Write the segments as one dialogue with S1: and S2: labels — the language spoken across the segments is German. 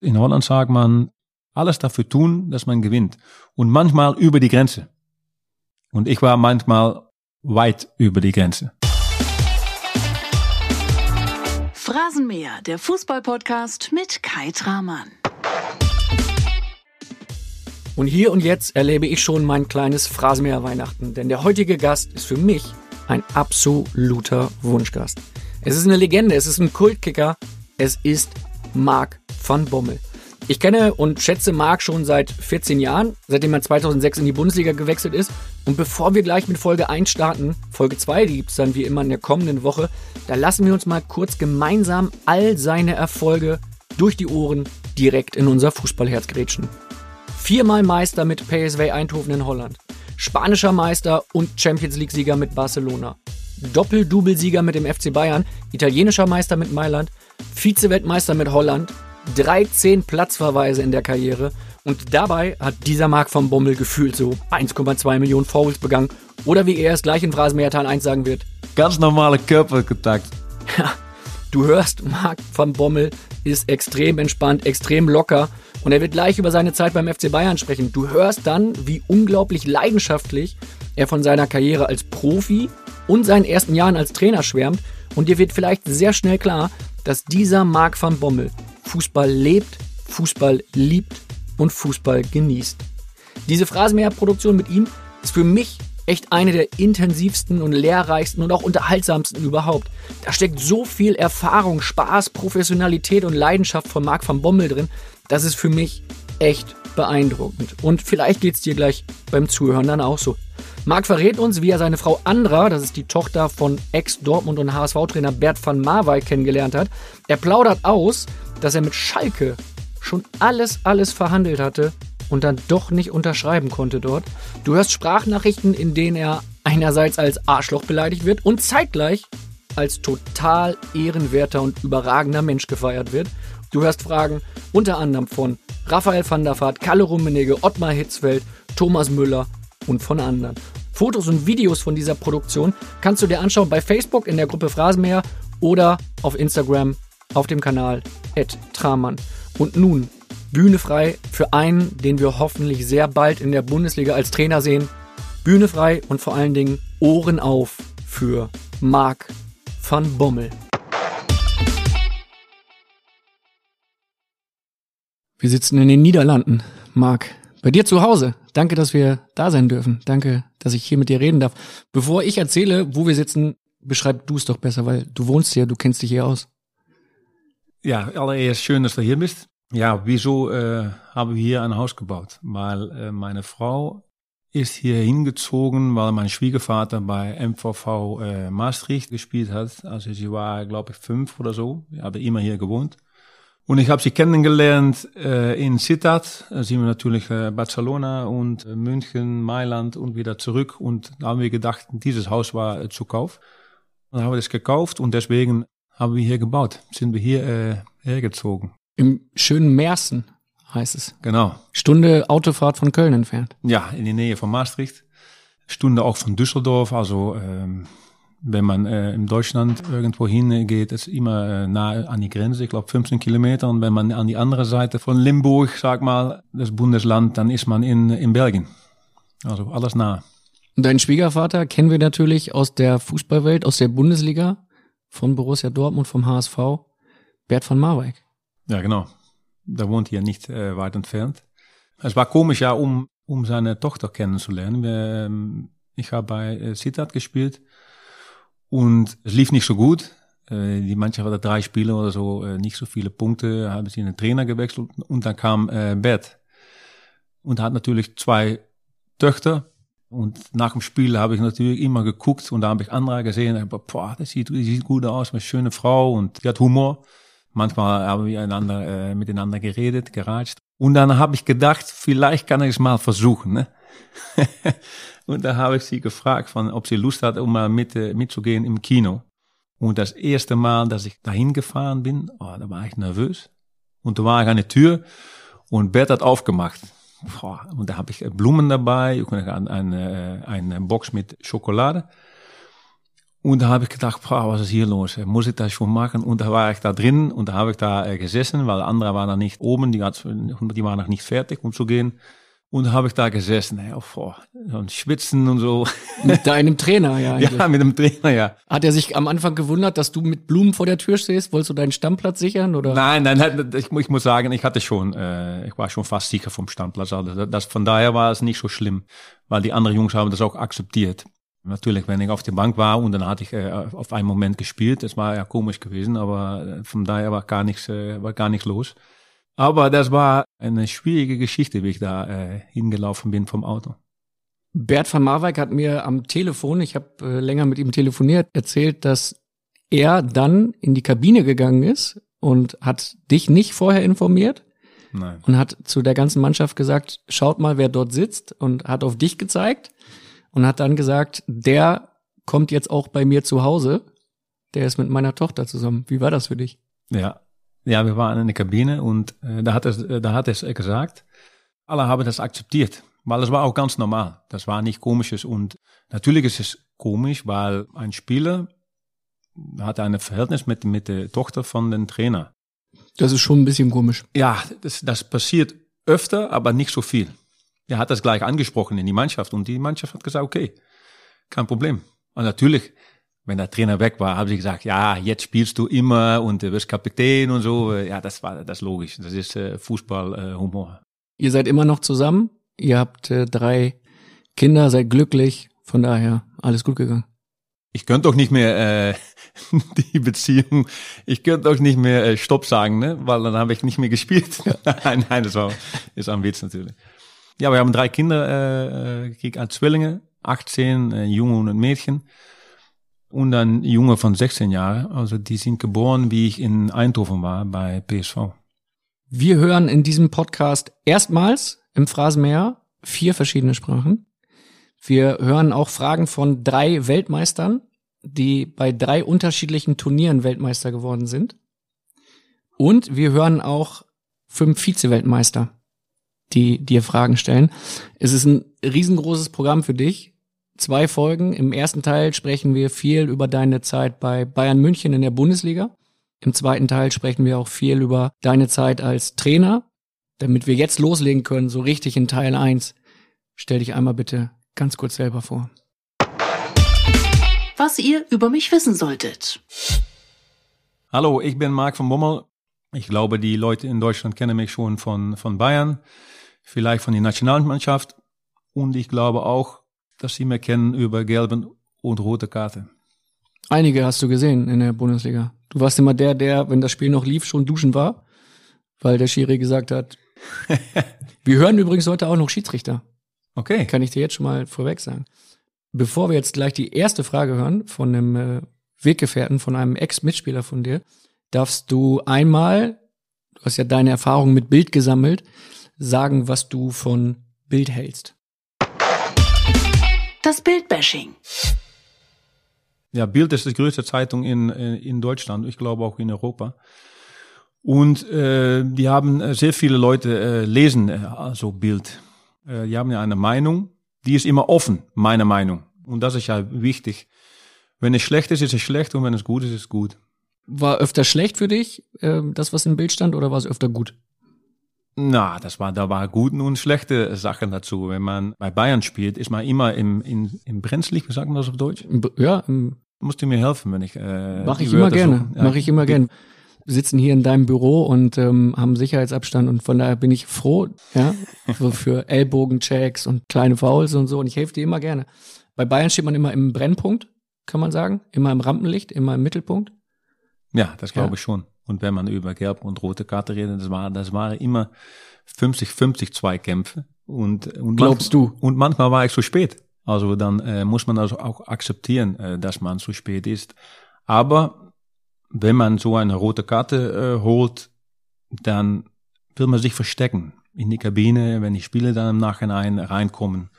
S1: In Holland sagt man, alles dafür tun, dass man gewinnt. Und manchmal über die Grenze. Und ich war manchmal weit über die Grenze.
S2: Phrasenmäher, der Fußballpodcast mit Kai Tramann.
S3: Und hier und jetzt erlebe ich schon mein kleines Phrasenmäher Weihnachten, denn der heutige Gast ist für mich ein absoluter Wunschgast. Es ist eine Legende, es ist ein Kultkicker, es ist Marc van Bommel. Ich kenne und schätze Marc schon seit 14 Jahren, seitdem er 2006 in die Bundesliga gewechselt ist. Und bevor wir gleich mit Folge 1 starten, Folge 2 gibt es dann wie immer in der kommenden Woche, da lassen wir uns mal kurz gemeinsam all seine Erfolge durch die Ohren direkt in unser Fußballherz grätschen. Viermal Meister mit PSV Eindhoven in Holland. Spanischer Meister und Champions League-Sieger mit Barcelona. Doppel-Double-Sieger mit dem FC Bayern. Italienischer Meister mit Mailand. Vize-Weltmeister mit Holland. 13 Platzverweise in der Karriere. Und dabei hat dieser Marc von Bommel gefühlt so 1,2 Millionen Fouls begangen. Oder wie er es gleich in Phrasenmeertal 1 sagen wird.
S1: Ganz normale Körperkontakt.
S3: Ja, du hörst, Marc van Bommel ist extrem entspannt, extrem locker und er wird gleich über seine Zeit beim FC Bayern sprechen. Du hörst dann, wie unglaublich leidenschaftlich er von seiner Karriere als Profi und seinen ersten Jahren als Trainer schwärmt. Und dir wird vielleicht sehr schnell klar, dass dieser Marc van Bommel Fußball lebt, Fußball liebt und Fußball genießt. Diese Phrasenmäher-Produktion mit ihm ist für mich echt eine der intensivsten und lehrreichsten und auch unterhaltsamsten überhaupt. Da steckt so viel Erfahrung, Spaß, Professionalität und Leidenschaft von Marc van Bommel drin, das ist für mich echt beeindruckend. Und vielleicht geht es dir gleich beim Zuhören dann auch so. Marc verrät uns, wie er seine Frau Andra, das ist die Tochter von Ex-Dortmund- und HSV-Trainer Bert van Marwijk kennengelernt hat. Er plaudert aus, dass er mit Schalke schon alles, alles verhandelt hatte und dann doch nicht unterschreiben konnte dort. Du hörst Sprachnachrichten, in denen er einerseits als Arschloch beleidigt wird und zeitgleich als total ehrenwerter und überragender Mensch gefeiert wird. Du hörst Fragen unter anderem von Raphael van der Vaart, Kalle Rummenigge, Ottmar Hitzfeld, Thomas Müller und von anderen. Fotos und Videos von dieser Produktion kannst du dir anschauen bei Facebook in der Gruppe Phrasenmäher oder auf Instagram auf dem Kanal Tramann. Und nun Bühne frei für einen, den wir hoffentlich sehr bald in der Bundesliga als Trainer sehen. Bühne frei und vor allen Dingen Ohren auf für Marc van Bommel. Wir sitzen in den Niederlanden, Marc. Bei dir zu Hause. Danke, dass wir da sein dürfen. Danke, dass ich hier mit dir reden darf. Bevor ich erzähle, wo wir sitzen, beschreib du es doch besser, weil du wohnst hier, du kennst dich hier aus.
S1: Ja, allererst schön, dass du hier bist. Ja, wieso äh, haben wir hier ein Haus gebaut? Weil äh, meine Frau ist hier hingezogen, weil mein Schwiegervater bei MVV äh, Maastricht gespielt hat. Also sie war, glaube ich, fünf oder so. Haben immer hier gewohnt. Und ich habe sie kennengelernt äh, in Sittard. Da sind wir natürlich äh, Barcelona und äh, München, Mailand und wieder zurück. Und da haben wir gedacht, dieses Haus war äh, zu Kauf. Und dann haben wir das gekauft und deswegen haben wir hier gebaut. Sind wir hier äh, hergezogen.
S3: Im schönen Mersen heißt es.
S1: Genau.
S3: Stunde Autofahrt von Köln entfernt.
S1: Ja, in die Nähe von Maastricht. Stunde auch von Düsseldorf. Also ähm, wenn man äh, in Deutschland irgendwo hingeht, ist immer äh, nah an die Grenze, ich glaube 15 Kilometer. Und wenn man an die andere Seite von Limburg, sag mal, das Bundesland, dann ist man in, in Belgien. Also alles nah.
S3: Deinen Schwiegervater kennen wir natürlich aus der Fußballwelt, aus der Bundesliga, von Borussia Dortmund, vom HSV, Bert von Marwijk.
S1: Ja, genau. Der wohnt hier nicht äh, weit entfernt. Es war komisch, ja, um, um seine Tochter kennenzulernen. Wir, ähm, ich habe bei äh, Sittard gespielt und es lief nicht so gut. Äh, die Mannschaft hatte drei Spiele oder so, äh, nicht so viele Punkte, haben sie einen Trainer gewechselt und dann kam äh, Bert. Und hat natürlich zwei Töchter. Und nach dem Spiel habe ich natürlich immer geguckt und da habe ich andere gesehen. Aber, boah, das sieht, das sieht gut aus, eine schöne Frau und die hat Humor. Manchmal haben wir einander, äh, miteinander geredet, geratscht. Und dann habe ich gedacht, vielleicht kann ich es mal versuchen. Ne? Und da habe ich sie gefragt, von, ob sie Lust hat, um mal mit, äh, mitzugehen im Kino. Und das erste Mal, dass ich dahin gefahren bin, oh, da war ich nervös. Und da war ich an der Tür und Bert hat aufgemacht. Boah, und da habe ich Blumen dabei, eine, eine, eine Box mit Schokolade. Und da habe ich gedacht, boah, was ist hier los? Muss ich das schon machen? Und da war ich da drin und da habe ich da äh, gesessen, weil andere waren noch nicht oben, die, die waren noch nicht fertig, um zu gehen. Und habe ich da gesessen, ey, oh, und schwitzen und so.
S3: Mit deinem Trainer, ja.
S1: Eigentlich. Ja, mit dem Trainer, ja.
S3: Hat er sich am Anfang gewundert, dass du mit Blumen vor der Tür stehst? Wolltest du deinen Stammplatz sichern, oder?
S1: Nein, nein, ich, ich muss sagen, ich hatte schon, äh, ich war schon fast sicher vom Stammplatz. Also das, von daher war es nicht so schlimm, weil die anderen Jungs haben das auch akzeptiert. Natürlich, wenn ich auf der Bank war und dann hatte ich äh, auf einen Moment gespielt, das war ja komisch gewesen, aber äh, von daher war gar nichts, äh, war gar nichts los. Aber das war eine schwierige Geschichte, wie ich da äh, hingelaufen bin vom Auto.
S3: Bert van Marwijk hat mir am Telefon, ich habe äh, länger mit ihm telefoniert, erzählt, dass er dann in die Kabine gegangen ist und hat dich nicht vorher informiert.
S1: Nein.
S3: Und hat zu der ganzen Mannschaft gesagt, schaut mal, wer dort sitzt und hat auf dich gezeigt und hat dann gesagt, der kommt jetzt auch bei mir zu Hause. Der ist mit meiner Tochter zusammen. Wie war das für dich?
S1: Ja, ja, wir waren in der Kabine und äh, da hat es, da hat es gesagt, alle haben das akzeptiert, weil es war auch ganz normal. Das war nicht komisches und natürlich ist es komisch, weil ein Spieler hat ein Verhältnis mit, mit der Tochter von dem Trainer.
S3: Das ist schon ein bisschen komisch.
S1: Ja, das, das passiert öfter, aber nicht so viel. Er hat das gleich angesprochen in die Mannschaft und die Mannschaft hat gesagt, okay, kein Problem. Und natürlich, wenn der Trainer weg war, haben sie gesagt, ja, jetzt spielst du immer und du wirst Kapitän und so. Ja, das war das logisch. Das ist äh, Fußballhumor.
S3: Äh, Ihr seid immer noch zusammen. Ihr habt äh, drei Kinder, seid glücklich. Von daher alles gut gegangen.
S1: Ich könnte doch nicht mehr äh, die Beziehung, ich könnte doch nicht mehr äh, Stopp sagen, ne? weil dann habe ich nicht mehr gespielt. Nein, nein, das war ist ein Witz natürlich. Ja, wir haben drei Kinder äh, gekriegt als Zwillinge, 18, ein Junge und ein Mädchen. Und ein Junge von 16 Jahren. Also die sind geboren, wie ich in Eindhoven war bei PSV.
S3: Wir hören in diesem Podcast erstmals im Phrasenmäher vier verschiedene Sprachen. Wir hören auch Fragen von drei Weltmeistern, die bei drei unterschiedlichen Turnieren Weltmeister geworden sind. Und wir hören auch fünf Vize-Weltmeister die dir Fragen stellen. Es ist ein riesengroßes Programm für dich. Zwei Folgen. Im ersten Teil sprechen wir viel über deine Zeit bei Bayern München in der Bundesliga. Im zweiten Teil sprechen wir auch viel über deine Zeit als Trainer. Damit wir jetzt loslegen können, so richtig in Teil 1, stell dich einmal bitte ganz kurz selber vor.
S2: Was ihr über mich wissen solltet.
S1: Hallo, ich bin Marc von Bommel. Ich glaube, die Leute in Deutschland kennen mich schon von, von Bayern vielleicht von der Nationalmannschaft und ich glaube auch, dass sie mehr kennen über gelbe und rote Karte.
S3: Einige hast du gesehen in der Bundesliga. Du warst immer der, der, wenn das Spiel noch lief, schon duschen war, weil der Schiri gesagt hat. wir hören übrigens heute auch noch Schiedsrichter.
S1: Okay.
S3: Kann ich dir jetzt schon mal vorweg sagen. Bevor wir jetzt gleich die erste Frage hören von einem äh, Weggefährten, von einem Ex-Mitspieler von dir, darfst du einmal, du hast ja deine Erfahrung mit Bild gesammelt, sagen, was du von Bild hältst.
S2: Das Bildbashing.
S1: Ja, Bild ist die größte Zeitung in, in Deutschland, ich glaube auch in Europa. Und äh, die haben äh, sehr viele Leute äh, lesen äh, also Bild. Äh, die haben ja eine Meinung, die ist immer offen, meine Meinung. Und das ist ja wichtig. Wenn es schlecht ist, ist es schlecht und wenn es gut ist, ist es gut.
S3: War öfter schlecht für dich, äh, das was im Bild stand, oder war es öfter gut?
S1: Na, das war, da war gute und schlechte Sachen dazu. Wenn man bei Bayern spielt, ist man immer im, im, im Brenzlig, wie sagt man das auf Deutsch?
S3: Ja.
S1: Musst du mir helfen, wenn ich. Äh,
S3: Mach ich immer gerne. So, ja. Mach ich immer gerne. Wir sitzen hier in deinem Büro und ähm, haben Sicherheitsabstand und von daher bin ich froh, ja, so für Ellbogenchecks und kleine Fouls und so und ich helfe dir immer gerne. Bei Bayern steht man immer im Brennpunkt, kann man sagen, immer im Rampenlicht, immer im Mittelpunkt.
S1: Ja, das glaube ja. ich schon. Und wenn man über gelb und rote Karte redet, das war, das waren immer 50-50 Zweikämpfe. Und, und
S3: glaubst
S1: manchmal, du? Und manchmal war ich zu spät. Also dann äh, muss man also auch akzeptieren, äh, dass man zu spät ist. Aber wenn man so eine rote Karte äh, holt, dann will man sich verstecken in die Kabine, wenn die Spiele dann im Nachhinein reinkommen.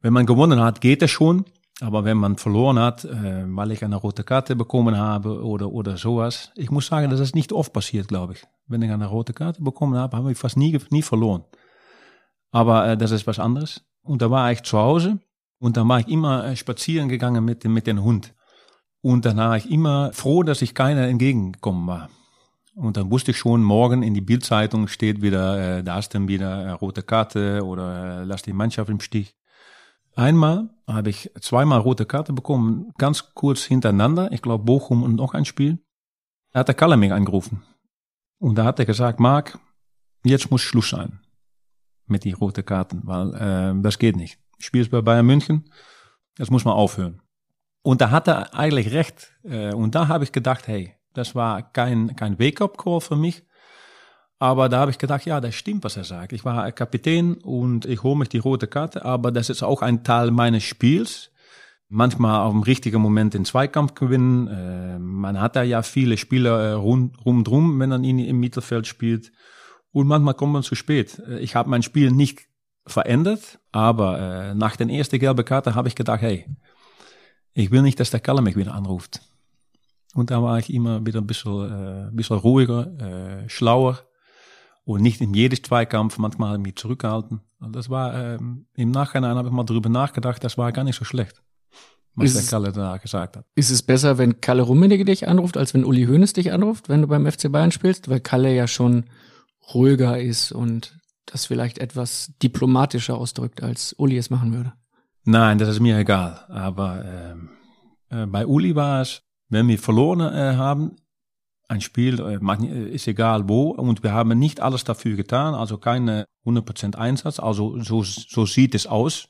S1: Wenn man gewonnen hat, geht es schon. Aber wenn man verloren hat, äh, weil ich eine rote Karte bekommen habe oder, oder sowas, ich muss sagen, das ist nicht oft passiert, glaube ich. Wenn ich eine rote Karte bekommen habe, habe ich fast nie, nie verloren. Aber äh, das ist was anderes. Und da war ich zu Hause und dann war ich immer äh, spazieren gegangen mit, mit dem Hund. Und dann war ich immer froh, dass ich keiner entgegengekommen war. Und dann wusste ich schon, morgen in die Bildzeitung steht wieder, äh, da ist dann wieder äh, rote Karte oder äh, lass die Mannschaft im Stich. Einmal habe ich zweimal rote Karte bekommen, ganz kurz hintereinander. Ich glaube Bochum und noch ein Spiel. Da hat der Kalle mich angerufen. Und da hat er gesagt, Marc, jetzt muss Schluss sein mit die roten Karten, weil äh, das geht nicht. Ich spiele bei Bayern München, das muss man aufhören. Und da hat er eigentlich recht. Äh, und da habe ich gedacht, hey, das war kein, kein Wake-up-Call für mich. Aber da habe ich gedacht, ja, das stimmt, was er sagt. Ich war Kapitän und ich hole mich die rote Karte, aber das ist auch ein Teil meines Spiels. Manchmal auf dem richtigen Moment den Zweikampf gewinnen. Äh, man hat da ja viele Spieler äh, rund, rundrum, wenn man ihn im Mittelfeld spielt. Und manchmal kommt man zu spät. Äh, ich habe mein Spiel nicht verändert, aber nach der ersten gelben Karte habe ich gedacht, hey, ich will nicht, dass der Kalle mich wieder anruft. Und da war ich immer wieder ein bisschen, äh, bisschen ruhiger, schlauer und nicht in jedes Zweikampf manchmal mich zurückgehalten. Und das war, ähm, im Nachhinein habe ich mal drüber nachgedacht, das war gar nicht so schlecht, was
S3: Ist
S1: der Kalle da gesagt hat.
S3: Ist es besser, wenn Kalle Rummenigge dich anruft, als wenn Uli Hoeneß dich anruft, wenn du beim FC Bayern spielst? Weil Kalle ja schon ruhiger ist und das vielleicht etwas diplomatischer ausdrückt, als Uli es machen würde.
S1: Nein, das ist mir egal. Aber ähm, äh, bei Uli war es, wenn wir verloren äh, haben, ein Spiel, äh, äh, ist egal wo, und wir haben nicht alles dafür getan, also keine 100% Einsatz, also so, so sieht es aus.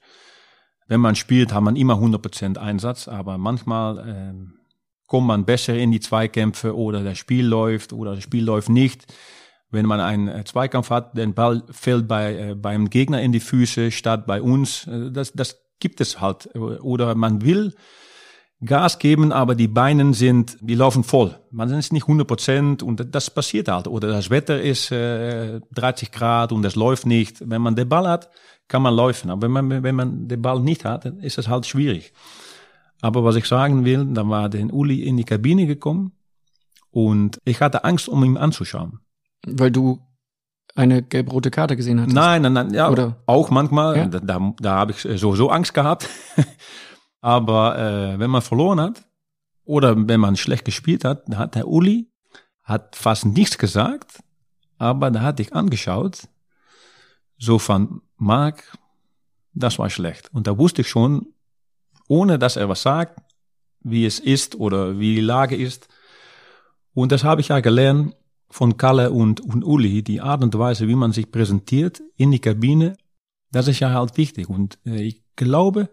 S1: Wenn man spielt, hat man immer 100% Einsatz, aber manchmal äh, kommt man besser in die Zweikämpfe oder das Spiel läuft oder das Spiel läuft nicht. Wenn man einen äh, Zweikampf hat, der Ball fällt bei, äh, beim Gegner in die Füße statt bei uns. Das, das gibt es halt. Oder man will Gas geben, aber die Beine sind, die laufen voll. Man ist nicht 100 Prozent und das passiert halt. Oder das Wetter ist äh, 30 Grad und es läuft nicht. Wenn man den Ball hat, kann man laufen. Aber wenn man, wenn man den Ball nicht hat, dann ist es halt schwierig. Aber was ich sagen will, da war der Uli in die Kabine gekommen und ich hatte Angst, um ihn anzuschauen.
S3: Weil du eine gelb-rote Karte gesehen hattest.
S1: Nein, nein, nein, ja,
S3: Oder?
S1: auch manchmal.
S3: Ja?
S1: Da, da, da habe ich sowieso Angst gehabt. Aber äh, wenn man verloren hat oder wenn man schlecht gespielt hat, da hat der Uli hat fast nichts gesagt, aber da hat ich angeschaut, so von Marc, das war schlecht. Und da wusste ich schon, ohne dass er was sagt, wie es ist oder wie die Lage ist. Und das habe ich ja gelernt von Kalle und, und Uli, die Art und Weise, wie man sich präsentiert in die Kabine, das ist ja halt wichtig. Und äh, ich glaube,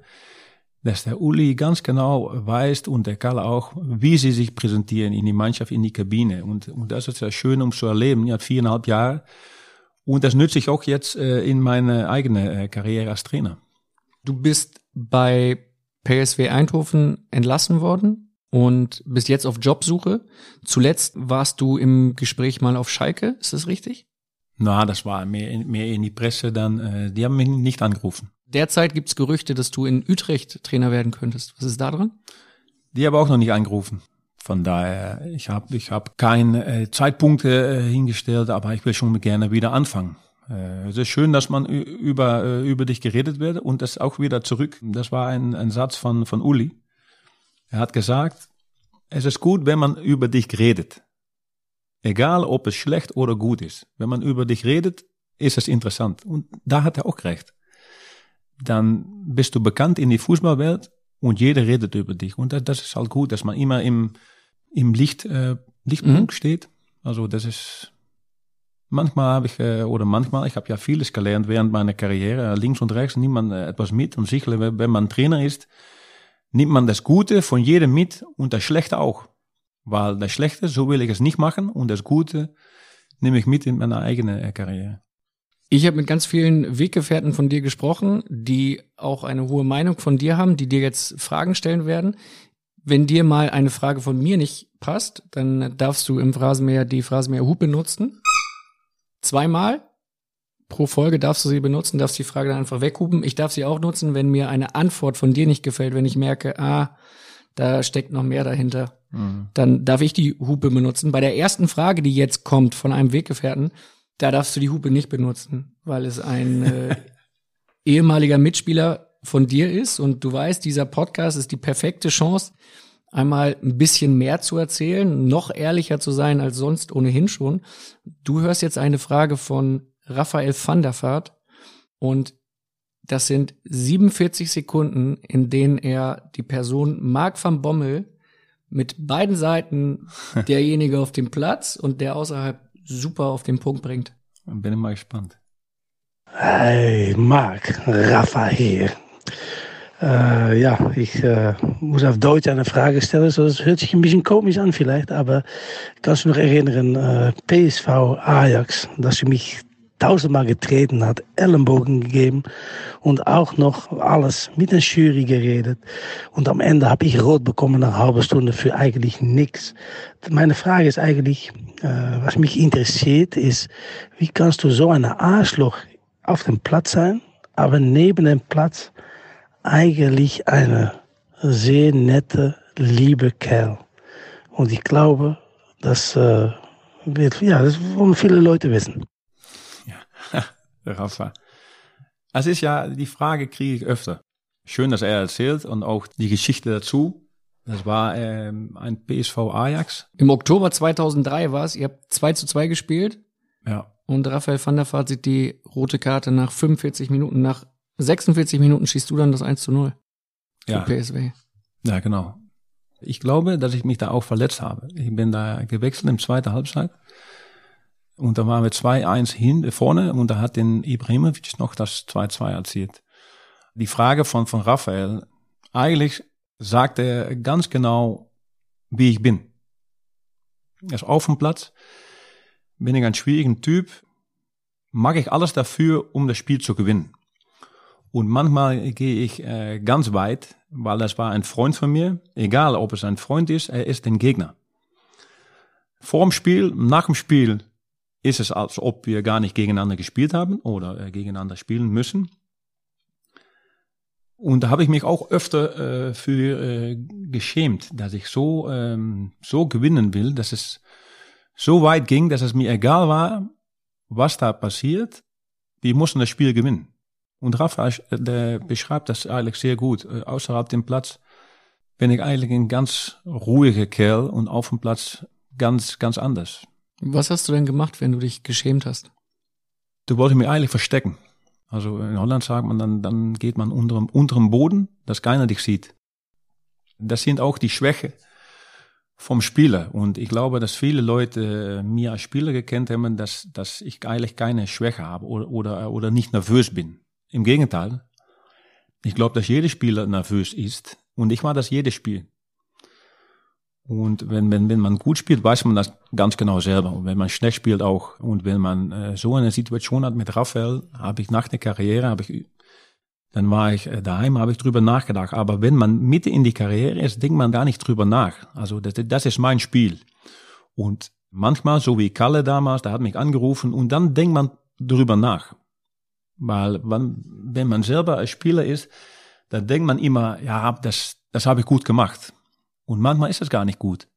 S1: dass der Uli ganz genau weiß und der Kalle auch, wie sie sich präsentieren in die Mannschaft, in die Kabine. Und, und das ist ja schön, um zu erleben. Ja, viereinhalb Jahre. Und das nütze ich auch jetzt äh, in meine eigene äh, Karriere als Trainer.
S3: Du bist bei PSW Eindhoven entlassen worden und bist jetzt auf Jobsuche. Zuletzt warst du im Gespräch mal auf Schalke, ist das richtig?
S1: Na, das war mehr in, mehr in die Presse dann. Äh, die haben mich nicht angerufen.
S3: Derzeit gibt's Gerüchte, dass du in Utrecht Trainer werden könntest. Was ist da dran?
S1: Die haben auch noch nicht angerufen. Von daher, ich habe ich hab keine äh, Zeitpunkte äh, hingestellt, aber ich will schon gerne wieder anfangen. Äh, es ist schön, dass man über, äh, über dich geredet wird und das auch wieder zurück. Das war ein, ein Satz von, von Uli. Er hat gesagt, es ist gut, wenn man über dich redet. Egal, ob es schlecht oder gut ist. Wenn man über dich redet, ist es interessant. Und da hat er auch recht. Dann bist du bekannt in die Fußballwelt und jeder redet über dich. Und das, das ist halt gut, dass man immer im, im Licht, äh, Lichtpunkt steht. Also das ist, manchmal habe ich, äh, oder manchmal, ich habe ja vieles gelernt während meiner Karriere. Links und rechts nimmt man äh, etwas mit. Und sicherlich, wenn- man Trainer ist, nimmt man das Gute von jedem mit und das Schlechte auch. Weil das Schlechte, so will ich es nicht machen und das Gute nehme ich mit in meine eigene äh, Karriere.
S3: Ich habe mit ganz vielen Weggefährten von dir gesprochen, die auch eine hohe Meinung von dir haben, die dir jetzt Fragen stellen werden. Wenn dir mal eine Frage von mir nicht passt, dann darfst du im Phrasenmäher die Phrasenmäher-Hub benutzen. Zweimal pro Folge darfst du sie benutzen, darfst die Frage dann einfach weghupen. Ich darf sie auch nutzen, wenn mir eine Antwort von dir nicht gefällt, wenn ich merke, ah, da steckt noch mehr dahinter. Dann darf ich die Hupe benutzen. Bei der ersten Frage, die jetzt kommt von einem Weggefährten, da darfst du die Hupe nicht benutzen, weil es ein äh, ehemaliger Mitspieler von dir ist und du weißt, dieser Podcast ist die perfekte Chance, einmal ein bisschen mehr zu erzählen, noch ehrlicher zu sein als sonst ohnehin schon. Du hörst jetzt eine Frage von Raphael van der Vaart und das sind 47 Sekunden, in denen er die Person Marc van Bommel mit beiden Seiten derjenige auf dem Platz und der außerhalb super auf den Punkt bringt.
S1: Bin ich mal gespannt.
S4: Hey, Marc, Raphael. Äh, ja, ich äh, muss auf Deutsch eine Frage stellen. So, das hört sich ein bisschen komisch an vielleicht, aber kannst du noch erinnern, äh, PSV Ajax, dass sie mich tausendmal getreten hat, Ellenbogen gegeben und auch noch alles mit der Jury geredet. Und am Ende habe ich rot bekommen nach halben Stunde für eigentlich nichts. Meine Frage ist eigentlich, äh, was mich interessiert, ist, wie kannst du so ein Arschloch auf dem Platz sein, aber neben dem Platz eigentlich eine sehr nette, liebe Kerl. Und ich glaube, das äh, ja, das wollen viele Leute wissen.
S1: Rafa. Es ist ja, die Frage kriege ich öfter. Schön, dass er erzählt und auch die Geschichte dazu. Das war ähm, ein PSV Ajax.
S3: Im Oktober 2003 war es. Ihr habt 2 zu 2 gespielt.
S1: Ja.
S3: Und Raphael van der Vaart sieht die rote Karte nach 45 Minuten. Nach 46 Minuten schießt du dann das 1 zu 0.
S1: Ja.
S3: Für PSW.
S1: Ja, genau. Ich glaube, dass ich mich da auch verletzt habe. Ich bin da gewechselt im zweiten Halbzeit. Und da waren wir 2-1 hin, vorne und da hat den Ibrahimovic noch das 2-2 erzielt. Die Frage von, von Raphael, eigentlich sagt er ganz genau, wie ich bin. Er ist auf dem Platz, bin ich ein schwieriger Typ, mag ich alles dafür, um das Spiel zu gewinnen. Und manchmal gehe ich äh, ganz weit, weil das war ein Freund von mir, egal ob es ein Freund ist, er ist ein Gegner. Vor dem Spiel, nach dem Spiel ist es, als ob wir gar nicht gegeneinander gespielt haben oder äh, gegeneinander spielen müssen. Und da habe ich mich auch öfter äh, für äh, geschämt, dass ich so, ähm, so gewinnen will, dass es so weit ging, dass es mir egal war, was da passiert. Wir mussten das Spiel gewinnen. Und Rafa äh, der beschreibt das eigentlich sehr gut. Äh, außerhalb dem Platz bin ich eigentlich ein ganz ruhiger Kerl und auf dem Platz ganz, ganz anders.
S3: Was hast du denn gemacht, wenn du dich geschämt hast?
S1: Du wolltest mich eigentlich verstecken. Also in Holland sagt man dann, dann geht man unter dem, unter dem Boden, dass keiner dich sieht. Das sind auch die Schwäche vom Spieler. Und ich glaube, dass viele Leute mir als Spieler gekannt haben, dass, dass ich eigentlich keine Schwäche habe oder, oder, oder nicht nervös bin. Im Gegenteil. Ich glaube, dass jeder Spieler nervös ist. Und ich war das jedes Spiel. Und wenn, wenn, wenn man gut spielt, weiß man das ganz genau selber. Und wenn man schlecht spielt auch. Und wenn man äh, so eine Situation hat mit Raphael, habe ich nach der Karriere, habe ich, dann war ich äh, daheim, habe ich drüber nachgedacht. Aber wenn man Mitte in die Karriere ist, denkt man gar nicht drüber nach. Also das, das ist mein Spiel. Und manchmal, so wie Kalle damals, der hat mich angerufen und dann denkt man drüber nach. Weil wenn, man selber als Spieler ist, dann denkt man immer, ja, das, das habe ich gut gemacht. Und manchmal ist es gar nicht gut.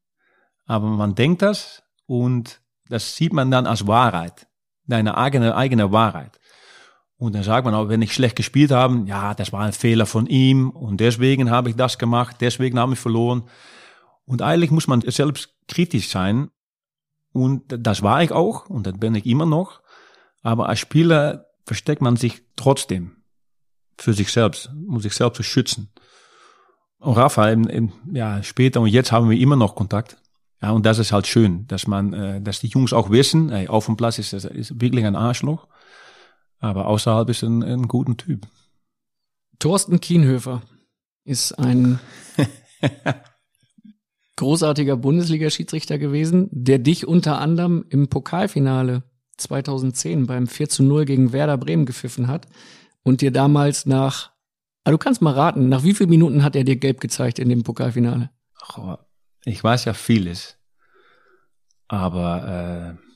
S1: Aber man denkt das und das sieht man dann als Wahrheit. Deine eigene, eigene Wahrheit. Und dann sagt man auch, wenn ich schlecht gespielt habe, ja, das war ein Fehler von ihm und deswegen habe ich das gemacht, deswegen habe ich verloren. Und eigentlich muss man selbst kritisch sein. Und das war ich auch und das bin ich immer noch. Aber als Spieler versteckt man sich trotzdem für sich selbst, um sich selbst zu schützen. Und Rafa, im, im, ja, später und jetzt haben wir immer noch Kontakt. Ja, und das ist halt schön, dass man, äh, dass die Jungs auch wissen, ey, auf dem Platz ist, ist wirklich ein Arschloch, aber außerhalb ist ein, ein guter Typ.
S3: Thorsten Kienhöfer ist ein großartiger Bundesliga-Schiedsrichter gewesen, der dich unter anderem im Pokalfinale 2010 beim 4 zu 0 gegen Werder Bremen gepfiffen hat und dir damals nach aber du kannst mal raten, nach wie vielen Minuten hat er dir gelb gezeigt in dem Pokalfinale?
S1: Ach, ich weiß ja vieles, aber äh,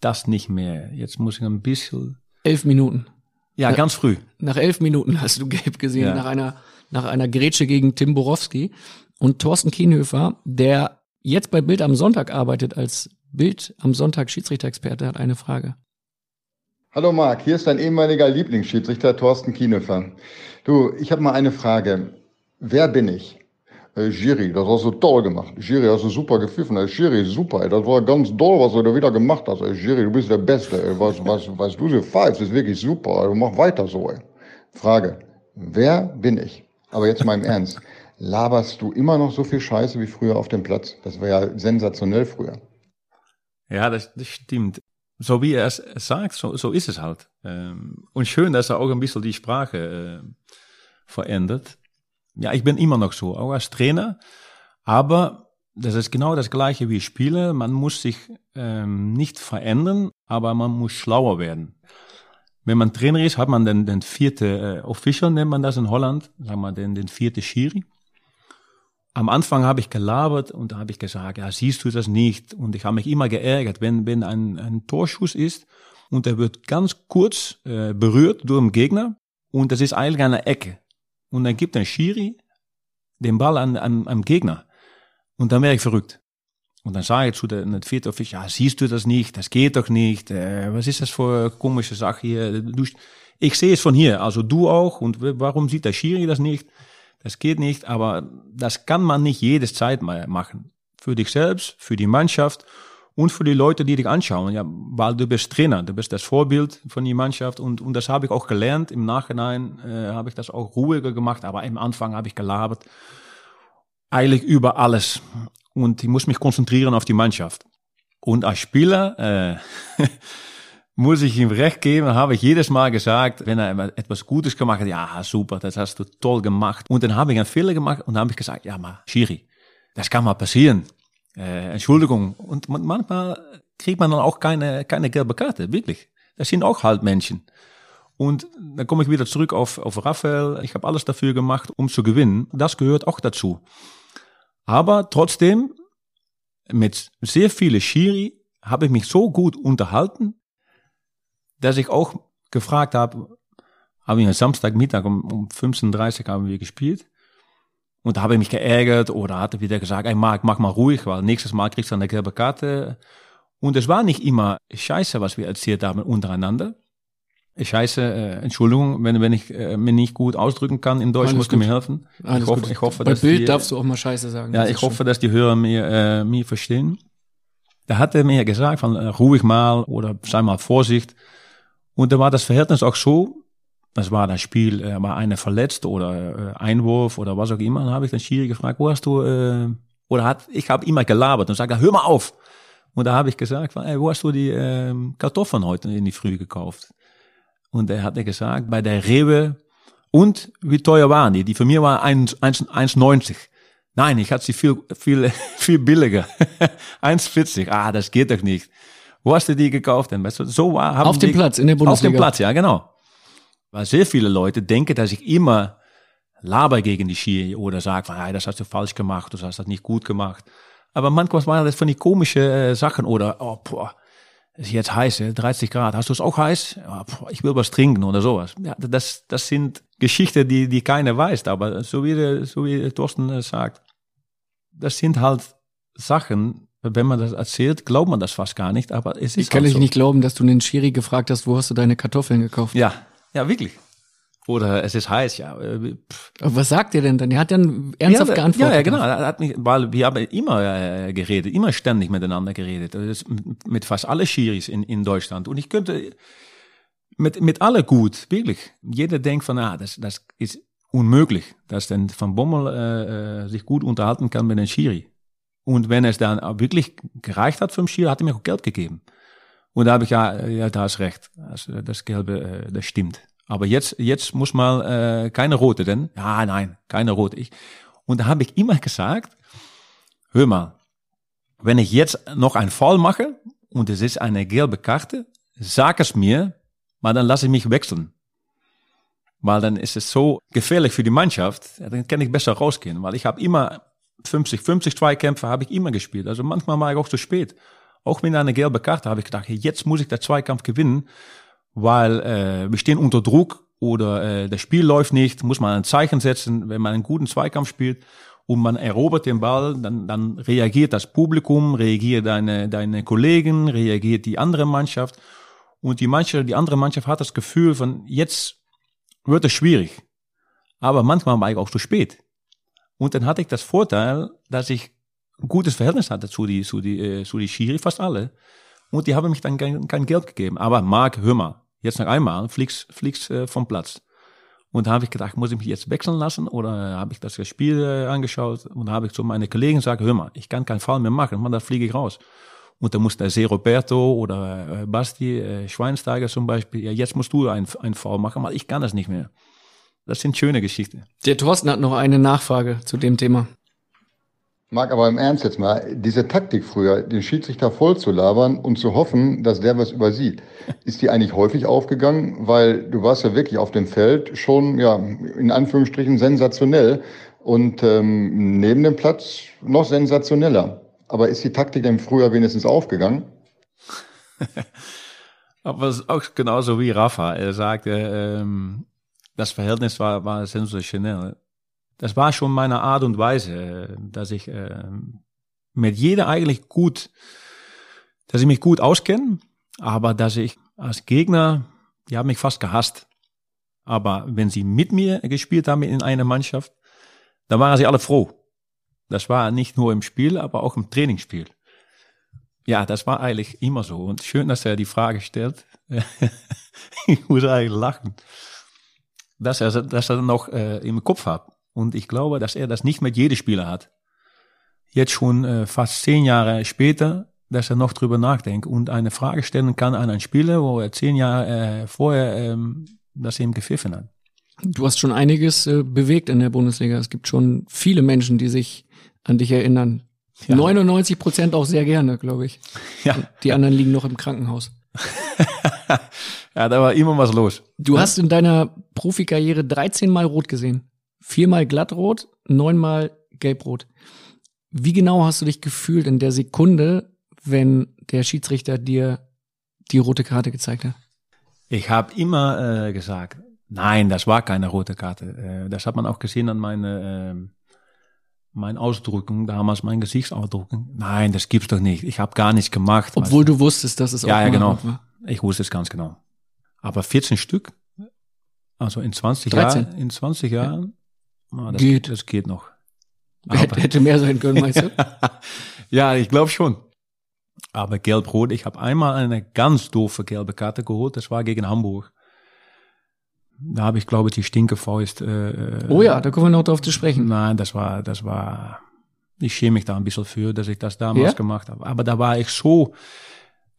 S1: das nicht mehr. Jetzt muss ich ein bisschen.
S3: Elf Minuten.
S1: Ja,
S3: nach,
S1: ganz früh.
S3: Nach elf Minuten hast du gelb gesehen, ja. nach einer nach einer Grätsche gegen Tim Borowski. Und Thorsten Kienhöfer, der jetzt bei Bild am Sonntag arbeitet als Bild am Sonntag Schiedsrichter-Experte, hat eine Frage.
S5: Hallo Marc, hier ist dein ehemaliger Lieblingsschiedsrichter Thorsten Kienhöfer. Du, ich habe mal eine Frage. Wer bin ich? Hey, Giri, das hast du toll gemacht. Giri, hast du super gepfiffen. Hey, Giri, super. Ey. Das war ganz toll, was du da wieder gemacht hast. Hey, Giri, du bist der Beste. Ey. Was, was, was du so pfeifst, ist wirklich super. Also mach weiter so. Ey. Frage, wer bin ich? Aber jetzt mal im Ernst. Laberst du immer noch so viel Scheiße wie früher auf dem Platz? Das war ja sensationell früher.
S1: Ja, das, das stimmt. So wie er es sagt, so, so ist es halt. Ähm, und schön, dass er auch ein bisschen die Sprache äh, verändert. Ja, ich bin immer noch so, auch als Trainer. Aber das ist genau das Gleiche wie Spiele. Man muss sich ähm, nicht verändern, aber man muss schlauer werden. Wenn man Trainer ist, hat man den, den vierte äh, Official, nennt man das in Holland, sagen wir den, den vierte Schiri. Am Anfang habe ich gelabert und da habe ich gesagt, ja, siehst du das nicht? Und ich habe mich immer geärgert, wenn, wenn ein, ein Torschuss ist und er wird ganz kurz äh, berührt durch den Gegner und das ist eigentlich eine Ecke. Und dann gibt ein Schiri den Ball an, an, am Gegner. Und dann wäre ich verrückt. Und dann sage ich zu der vierte Offizier, ja, siehst du das nicht? Das geht doch nicht. Äh, was ist das für komische Sache hier? Du, ich sehe es von hier, also du auch. Und warum sieht der Schiri das nicht? Das geht nicht, aber das kann man nicht jedes Zeit mal machen. Für dich selbst, für die Mannschaft und für die Leute, die dich anschauen. Ja, weil du bist Trainer, du bist das Vorbild von der Mannschaft und, und das habe ich auch gelernt. Im Nachhinein äh, habe ich das auch ruhiger gemacht, aber im Anfang habe ich gelabert. Eigentlich über alles. Und ich muss mich konzentrieren auf die Mannschaft. Und als Spieler äh, muss ich ihm recht geben, habe ich jedes Mal gesagt, wenn er etwas Gutes gemacht hat, ja, super, das hast du toll gemacht. Und dann habe ich einen Fehler gemacht und dann habe ich gesagt, ja, mal, Schiri, das kann mal passieren. Äh, Entschuldigung. Und manchmal kriegt man dann auch keine, keine gelbe Karte, wirklich. Das sind auch halt Menschen. Und dann komme ich wieder zurück auf, auf Raphael. Ich habe alles dafür gemacht, um zu gewinnen. Das gehört auch dazu. Aber trotzdem, mit sehr vielen Schiri habe ich mich so gut unterhalten, dass ich auch gefragt habe, habe ich am Samstagmittag um, um 15.30 Uhr haben wir gespielt. Und da habe ich mich geärgert oder hatte wieder gesagt, ey Marc, mach mal ruhig, weil nächstes Mal kriegst du eine gelbe Karte. Und es war nicht immer scheiße, was wir erzählt haben untereinander. Scheiße, äh, Entschuldigung, wenn, wenn ich äh, mir nicht gut ausdrücken kann in Deutsch, musst du mir helfen.
S3: Alles
S1: ich hoffe,
S3: gut.
S1: ich hoffe,
S3: Bei
S1: dass
S3: Bild
S1: die,
S3: darfst du auch mal Scheiße sagen.
S1: ja, ich hoffe, dass die Hörer mir, äh, mir verstehen. Da hat er mir gesagt, von äh, ruhig mal oder sei mal Vorsicht. Und da war das Verhältnis auch so, das war das Spiel, äh, war einer verletzt oder äh, Einwurf oder was auch immer. Dann habe ich den Schiri gefragt, wo hast du, äh, oder hat, ich habe immer gelabert und sagte, hör mal auf. Und da habe ich gesagt, ey, wo hast du die äh, Kartoffeln heute in die Früh gekauft? Und er hatte gesagt, bei der Rewe, und wie teuer waren die? Die für mir war 1,90. Nein, ich hatte sie viel, viel, viel billiger. 1,40. Ah, das geht doch nicht. Wo hast du die gekauft denn? Weißt du, so war, haben
S3: Auf dem Platz, in der
S1: Auf dem
S3: Bundesliga.
S1: Platz, ja, genau. Weil sehr viele Leute denken, dass ich immer laber gegen die Schiri oder sage, hey, das hast du falsch gemacht, du hast das nicht gut gemacht. Aber manchmal waren das von die komischen äh, Sachen oder, oh, boah, es ist jetzt heiß, äh, 30 Grad, hast du es auch heiß? Ja, boah, ich will was trinken oder sowas. Ja, das, das sind Geschichten, die, die keiner weiß, aber so wie, so wie Thorsten äh, sagt, das sind halt Sachen, wenn man das erzählt, glaubt man das fast gar nicht, aber es ist
S3: Ich kann
S1: halt
S3: dich
S1: so.
S3: nicht glauben, dass du den Schiri gefragt hast, wo hast du deine Kartoffeln gekauft?
S1: Ja, ja, wirklich. Oder es ist heiß, ja. pff.
S3: Aber Was sagt ihr denn dann? Er hat dann ernsthaft
S1: ja,
S3: geantwortet.
S1: Ja, ja, genau. Er hat mich, weil wir haben immer äh, geredet, immer ständig miteinander geredet. Mit fast alle Schiris in, in Deutschland. Und ich könnte mit, mit alle gut, wirklich. Jeder denkt von, ah, das, das ist unmöglich, dass denn Van Bommel äh, äh, sich gut unterhalten kann mit den Schiri. Und wenn es dann wirklich gereicht hat vom Schiri, hat er mir auch Geld gegeben. Und da habe ich ja, ja, da ist recht. Also das Gelbe, äh, das stimmt. Aber jetzt, jetzt muss mal äh, keine rote, denn ja, nein, keine rote. Ich, und da habe ich immer gesagt, hör mal, wenn ich jetzt noch einen Fall mache und es ist eine gelbe Karte, sag es mir, maar dann lasse ich mich wechseln. Weil dann ist es so gefährlich für die Mannschaft, dann kann ich besser rausgehen, weil ich habe immer 50, 50 Zweikämpfe habe ich immer gespielt. Also manchmal war ich auch zu spät. Auch mit einer gelben Karte habe ich gedacht, hey, jetzt muss ich den Zweikampf gewinnen, weil äh, wir stehen unter Druck oder äh, das Spiel läuft nicht, muss man ein Zeichen setzen, wenn man einen guten Zweikampf spielt und man erobert den Ball, dann, dann reagiert das Publikum, reagiert deine, deine Kollegen, reagiert die andere Mannschaft und die Mannschaft, die andere Mannschaft hat das Gefühl von, jetzt wird es schwierig. Aber manchmal war ich auch zu spät. Und dann hatte ich das Vorteil, dass ich ein gutes Verhältnis hatte zu die, zu die, äh, zu die Schiri, fast alle. Und die haben mich dann kein, kein Geld gegeben. Aber Marc, hör mal, jetzt noch einmal, fliegst, fliegst äh, vom Platz. Und da habe ich gedacht, muss ich mich jetzt wechseln lassen? Oder habe ich das Spiel äh, angeschaut und habe ich zu meinen Kollegen gesagt, hör mal, ich kann keinen Fall mehr machen, man, da fliege ich raus. Und dann musste Se Roberto oder äh, Basti äh, Schweinsteiger zum Beispiel, ja, jetzt musst du einen Fall machen, weil ich kann das nicht mehr. Das sind schöne Geschichten.
S3: Der Thorsten hat noch eine Nachfrage zu dem Thema.
S5: Marc, aber im Ernst jetzt mal, diese Taktik früher, den Schiedsrichter voll zu labern und zu hoffen, dass der was übersieht, ist die eigentlich häufig aufgegangen? Weil du warst ja wirklich auf dem Feld schon, ja, in Anführungsstrichen sensationell und ähm, neben dem Platz noch sensationeller. Aber ist die Taktik denn früher wenigstens aufgegangen?
S1: aber es ist auch genauso wie Rafa. Er sagte, ähm, das Verhältnis war, war sensationell das war schon meine Art und Weise, dass ich äh, mit jeder eigentlich gut, dass ich mich gut auskenne, aber dass ich als Gegner, die haben mich fast gehasst. Aber wenn sie mit mir gespielt haben in einer Mannschaft, dann waren sie alle froh. Das war nicht nur im Spiel, aber auch im Trainingsspiel. Ja, das war eigentlich immer so. Und schön, dass er die Frage stellt. ich muss eigentlich lachen. Dass er, dass er noch äh, im Kopf hat. Und ich glaube, dass er das nicht mit jedem Spieler hat. Jetzt schon äh, fast zehn Jahre später, dass er noch drüber nachdenkt und eine Frage stellen kann an einen Spieler, wo er zehn Jahre äh, vorher ähm, das ihm gepfiffen hat.
S3: Du hast schon einiges äh, bewegt in der Bundesliga. Es gibt schon viele Menschen, die sich an dich erinnern. Ja. 99 Prozent auch sehr gerne, glaube ich. Ja. Die anderen liegen noch im Krankenhaus.
S1: ja, da war immer was los.
S3: Du hast in deiner Profikarriere 13 Mal rot gesehen viermal glattrot, neunmal gelbrot. Wie genau hast du dich gefühlt in der Sekunde, wenn der Schiedsrichter dir die rote Karte gezeigt hat?
S1: Ich habe immer äh, gesagt, nein, das war keine rote Karte. Äh, das hat man auch gesehen an meine äh, mein Ausdrücken, damals mein Gesichtsausdrücken. Nein, das gibt's doch nicht. Ich habe gar nichts gemacht.
S3: Obwohl du wusstest, dass es
S1: ja, auch ja, genau. war. Ich wusste es ganz genau. Aber 14 Stück, also in 20 Jahren, in 20 Jahren, Oh, das geht. Das geht noch.
S3: Aber, hätte mehr sein können, meinst du?
S1: ja, ich glaube schon. Aber gelb-rot, ich habe einmal eine ganz doofe gelbe Karte geholt, das war gegen Hamburg. Da habe ich, glaube ich, die Stinkefaust. Äh,
S3: oh ja, da kommen wir noch drauf zu sprechen.
S1: Nein, das war, das war, ich schäme mich da ein bisschen für, dass ich das damals ja? gemacht habe. Aber da war ich so,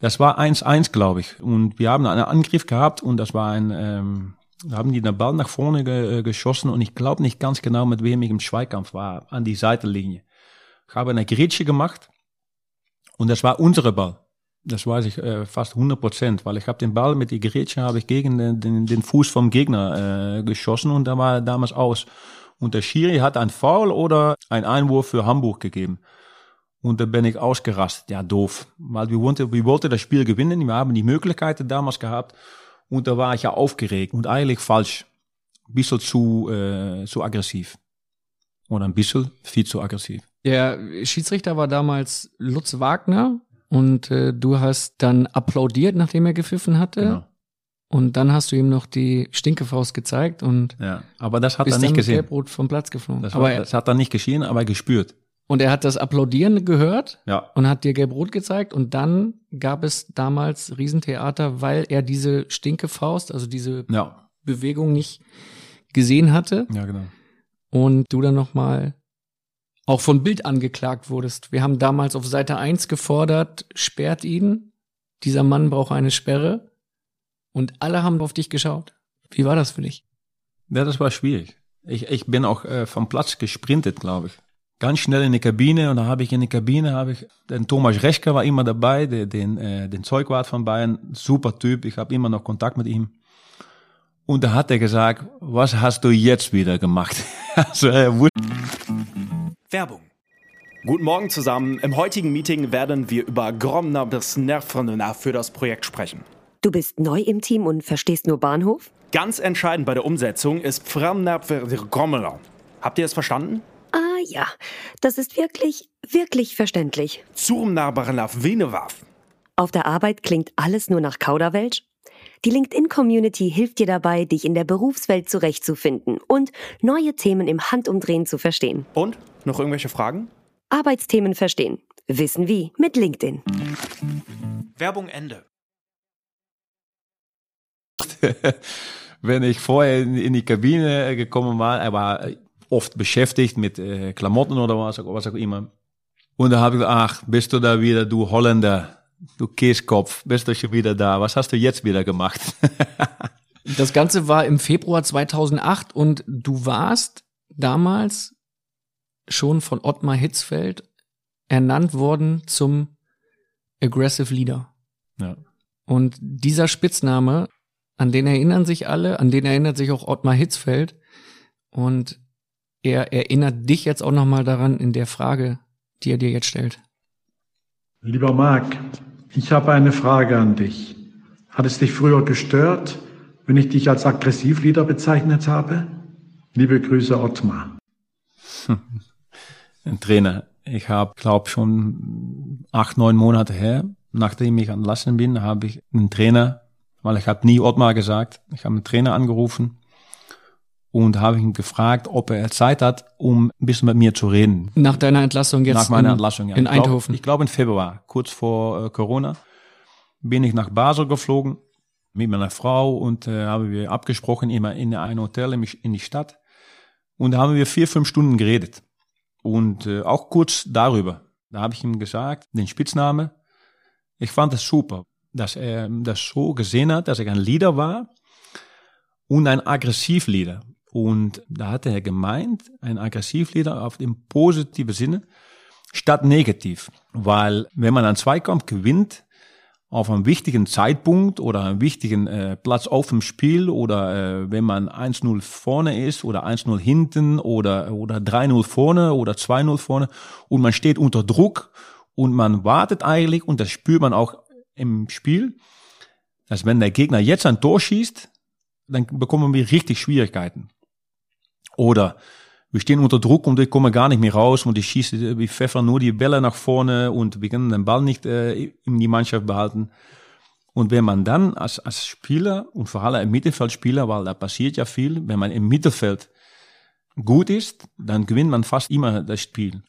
S1: das war 1-1, glaube ich. Und wir haben einen Angriff gehabt und das war ein, ähm, haben die den Ball nach vorne ge, äh, geschossen und ich glaube nicht ganz genau, mit wem ich im Zweikampf war, an die Seitenlinie. Ich habe eine Grätsche gemacht und das war unsere Ball. Das weiß ich äh, fast 100 Prozent, weil ich habe den Ball mit die Grätsche habe ich gegen den, den, den Fuß vom Gegner äh, geschossen und da war damals aus. Und der Schiri hat ein Foul oder ein Einwurf für Hamburg gegeben. Und da bin ich ausgerastet. Ja, doof. Weil wir wollten, wir wollten das Spiel gewinnen. Wir haben die Möglichkeiten damals gehabt. Und da war ich ja aufgeregt und eigentlich falsch. Ein bisschen zu, äh, zu aggressiv. Oder ein bisschen viel zu aggressiv.
S3: Der Schiedsrichter war damals Lutz Wagner und äh, du hast dann applaudiert, nachdem er gepfiffen hatte. Genau. Und dann hast du ihm noch die Stinkefaust gezeigt und
S1: ja, aber das hat er nicht gesehen.
S3: Gelbrot vom Platz geflogen.
S1: Das, war, das hat er nicht geschehen, aber gespürt.
S3: Und er hat das Applaudieren gehört
S1: ja.
S3: und hat dir Gelb-Rot gezeigt. Und dann gab es damals Riesentheater, weil er diese Stinkefaust, also diese
S1: ja.
S3: Bewegung nicht gesehen hatte.
S1: Ja, genau.
S3: Und du dann nochmal auch von Bild angeklagt wurdest. Wir haben damals auf Seite 1 gefordert, sperrt ihn. Dieser Mann braucht eine Sperre. Und alle haben auf dich geschaut. Wie war das für dich?
S1: Ja, das war schwierig. Ich, ich bin auch äh, vom Platz gesprintet, glaube ich ganz schnell in die Kabine und da habe ich in die Kabine habe ich den Thomas Reschke war immer dabei, der, den äh, den Zeugwart von Bayern, super Typ, ich habe immer noch Kontakt mit ihm. Und da hat er gesagt, was hast du jetzt wieder gemacht? also, er
S6: Werbung. Guten Morgen zusammen. Im heutigen Meeting werden wir über Gromner bis Nervenna für das Projekt sprechen.
S7: Du bist neu im Team und verstehst nur Bahnhof?
S6: Ganz entscheidend bei der Umsetzung ist Framnerver Grommeler. Habt ihr es verstanden?
S7: Ah ja, das ist wirklich, wirklich verständlich.
S6: Zum Nachbarn auf Venewaf.
S7: Auf der Arbeit klingt alles nur nach Kauderwelsch? Die LinkedIn-Community hilft dir dabei, dich in der Berufswelt zurechtzufinden und neue Themen im Handumdrehen zu verstehen.
S6: Und? Noch irgendwelche Fragen?
S7: Arbeitsthemen verstehen. Wissen wie mit LinkedIn.
S6: Werbung Ende.
S1: Wenn ich vorher in, in die Kabine gekommen war, er war oft beschäftigt mit äh, Klamotten oder was, was auch immer. Und da habe ich gesagt, ach, bist du da wieder, du Holländer, du Käskopf, bist du schon wieder da, was hast du jetzt wieder gemacht?
S3: Das Ganze war im Februar 2008 und du warst damals schon von Ottmar Hitzfeld ernannt worden zum Aggressive Leader.
S1: ja.
S3: Und dieser Spitzname, an den erinnern sich alle, an den erinnert sich auch Ottmar Hitzfeld. Und er erinnert dich jetzt auch nochmal daran in der Frage, die er dir jetzt stellt.
S8: Lieber Marc, ich habe eine Frage an dich. Hat es dich früher gestört, wenn ich dich als Aggressivleader bezeichnet habe? Liebe Grüße, Ottmar.
S1: Ein Trainer. Ich habe, glaube schon acht, neun Monate her, nachdem ich entlassen bin, habe ich einen Trainer, weil ich habe nie Ottmar gesagt, ich habe einen Trainer angerufen und habe ihn gefragt, ob er Zeit hat, um ein bisschen mit mir zu reden.
S3: Nach deiner Entlassung jetzt
S1: Nach meiner
S3: in,
S1: Entlassung, ja.
S3: in
S1: glaub-
S3: Eindhoven.
S1: Ich glaube im Februar, kurz vor äh, Corona, bin ich nach Basel geflogen mit meiner Frau und äh, haben wir abgesprochen, immer in ein Hotel in, in die Stadt. Und da haben wir vier, fünf Stunden geredet. Und äh, auch kurz darüber. Da habe ich ihm gesagt, den Spitzname. Ich fand es super, dass er das so gesehen hat, dass ich ein Leader war und ein Aggressivleader. Und da hat er gemeint, ein Aggressivleader auf dem positiven Sinne statt negativ. Weil wenn man einen Zweikampf gewinnt, auf einem wichtigen Zeitpunkt oder einem wichtigen äh, Platz auf dem Spiel oder äh, wenn man 1-0 vorne ist oder 1-0 hinten oder, oder 3-0 vorne oder 2-0 vorne und man steht unter Druck und man wartet eigentlich und das spürt man auch im Spiel, dass wenn der Gegner jetzt ein Tor schießt, dann bekommen wir richtig Schwierigkeiten. Oder wir stehen unter Druck und wir kommen gar nicht mehr raus und ich schieße, wir pfeffern nur die Bälle nach vorne und wir können den Ball nicht äh, in die Mannschaft behalten. Und wenn man dann als, als Spieler und vor allem im Mittelfeldspieler, weil da passiert ja viel, wenn man im Mittelfeld gut ist, dann gewinnt man fast immer das Spiel.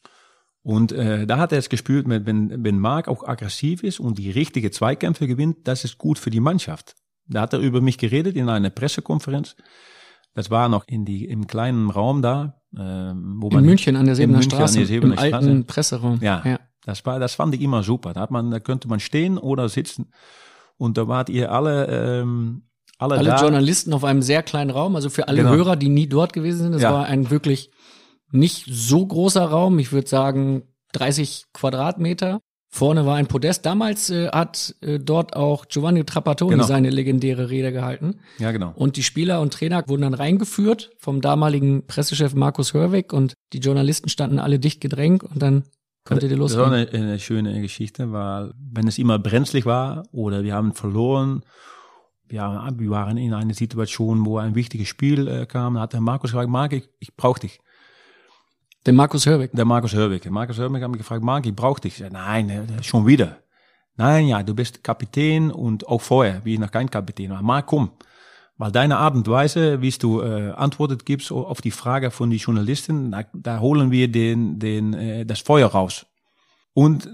S1: Und äh, da hat er es gespürt, wenn, wenn Marc auch aggressiv ist und die richtige Zweikämpfe gewinnt, das ist gut für die Mannschaft. Da hat er über mich geredet in einer Pressekonferenz. Das war noch in die, im kleinen Raum da, äh, wo
S3: In
S1: man
S3: München an der
S1: in
S3: Sebener
S1: München an der
S3: Straße, im
S1: Sebener
S3: alten
S1: Straße.
S3: Presseraum.
S1: Ja,
S3: ja.
S1: Das war, das fand ich immer super. Da hat man, da könnte man stehen oder sitzen. Und da wart ihr alle, ähm, alle,
S3: Alle
S1: da.
S3: Journalisten auf einem sehr kleinen Raum, also für alle
S1: Genau.
S3: Hörer, die nie dort gewesen sind, es
S1: Ja.
S3: war ein wirklich nicht so großer Raum, ich würde sagen 30 Quadratmeter. Vorne war ein Podest. Damals äh, hat äh, dort auch Giovanni Trapattoni
S1: Genau.
S3: seine legendäre Rede gehalten.
S1: Ja, genau.
S3: Und die Spieler und Trainer wurden dann reingeführt vom damaligen Pressechef Markus Hörwig und die Journalisten standen alle dicht gedrängt und dann konnte ihr
S1: Das war
S3: losgehen.
S1: eine, eine schöne Geschichte, weil wenn es immer brenzlig war oder wir haben verloren, ja, wir waren in einer Situation, wo ein wichtiges Spiel äh, kam, da hat der Markus gesagt, Marc, ich, ich brauche dich.
S3: Der Markus Hörwig.
S1: Der Markus Hörwig. Der Markus Hörwig hat mich gefragt, Marc, ich brauche dich. Nein, äh, schon wieder. Nein, ja, du bist Kapitän und auch vorher, wie ich noch kein Kapitän war. Marc, komm. Weil deine Art und Weise, wie du äh, Antwortet gibst auf die Frage von den Journalisten, da, da holen wir den, den, äh, das Feuer raus. Und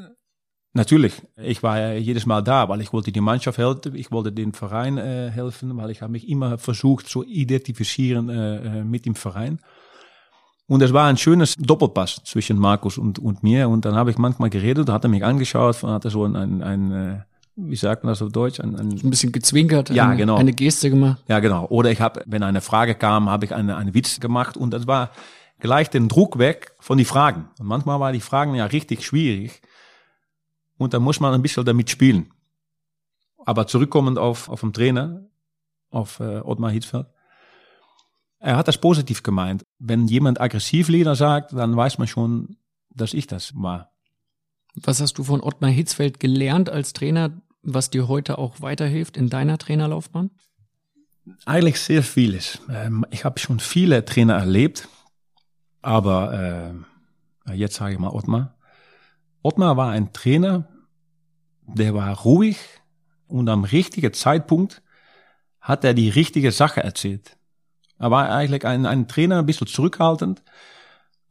S1: natürlich, ich war jedes Mal da, weil ich wollte die Mannschaft helfen, ich wollte den Verein äh, helfen, weil ich habe mich immer versucht zu identifizieren äh, äh, mit dem Verein. Und es war ein schönes Doppelpass zwischen Markus und, und mir. Und dann habe ich manchmal geredet, hat er mich angeschaut, hat er so ein, ein, ein äh, wie sagt man das auf Deutsch? Ein, ein,
S3: Ein bisschen gezwinkert,
S1: Ja,
S3: eine,
S1: genau.
S3: eine Geste gemacht.
S1: ja, genau. Oder ich habe, wenn eine Frage kam, habe ich eine, einen Witz gemacht und das war gleich den Druck weg von die Fragen. Und manchmal waren die Fragen ja richtig schwierig und da muss man ein bisschen damit spielen. Aber zurückkommend auf, auf den Trainer, auf äh, Ottmar Hitzfeld. Er hat das positiv gemeint. Wenn jemand Aggressivleader sagt, dann weiß man schon, dass ich das war.
S3: Was hast du von Ottmar Hitzfeld gelernt als Trainer, was dir heute auch weiterhilft in deiner Trainerlaufbahn?
S1: Eigentlich sehr vieles. Ähm, ich habe schon viele Trainer erlebt, aber äh, jetzt sage ich mal Ottmar. Ottmar war ein Trainer, der war ruhig und am richtigen Zeitpunkt hat er die richtige Sache erzählt. Er war eigentlich ein, ein Trainer, ein bisschen zurückhaltend,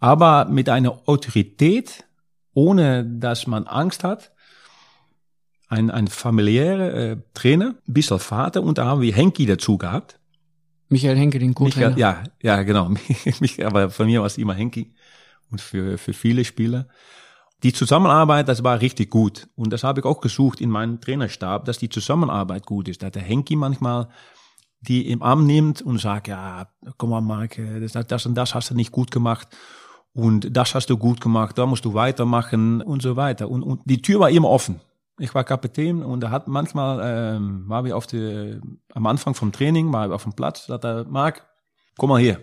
S1: aber mit einer Autorität, ohne dass man Angst hat. Ein, ein familiärer äh, Trainer, ein bisschen Vater, und da haben wir Henki dazu gehabt.
S3: Michael Henke, den Co-Trainer.
S1: Ja, ja, genau. aber von mir war es immer Henki und für, für viele Spieler. Die Zusammenarbeit, das war richtig gut. Und das habe ich auch gesucht in meinem Trainerstab, dass die Zusammenarbeit gut ist. Dass der Henki manchmal die im Arm nimmt und sagt, ja, komm mal, Mark, das, das und das hast du nicht gut gemacht. Und das hast du gut gemacht, da musst du weitermachen und so weiter. Und, und die Tür war immer offen. Ich war Kapitän und er hat manchmal, ähm, war wir auf die, am Anfang vom Training, war auf dem Platz, sagt er, Marc, komm mal hier.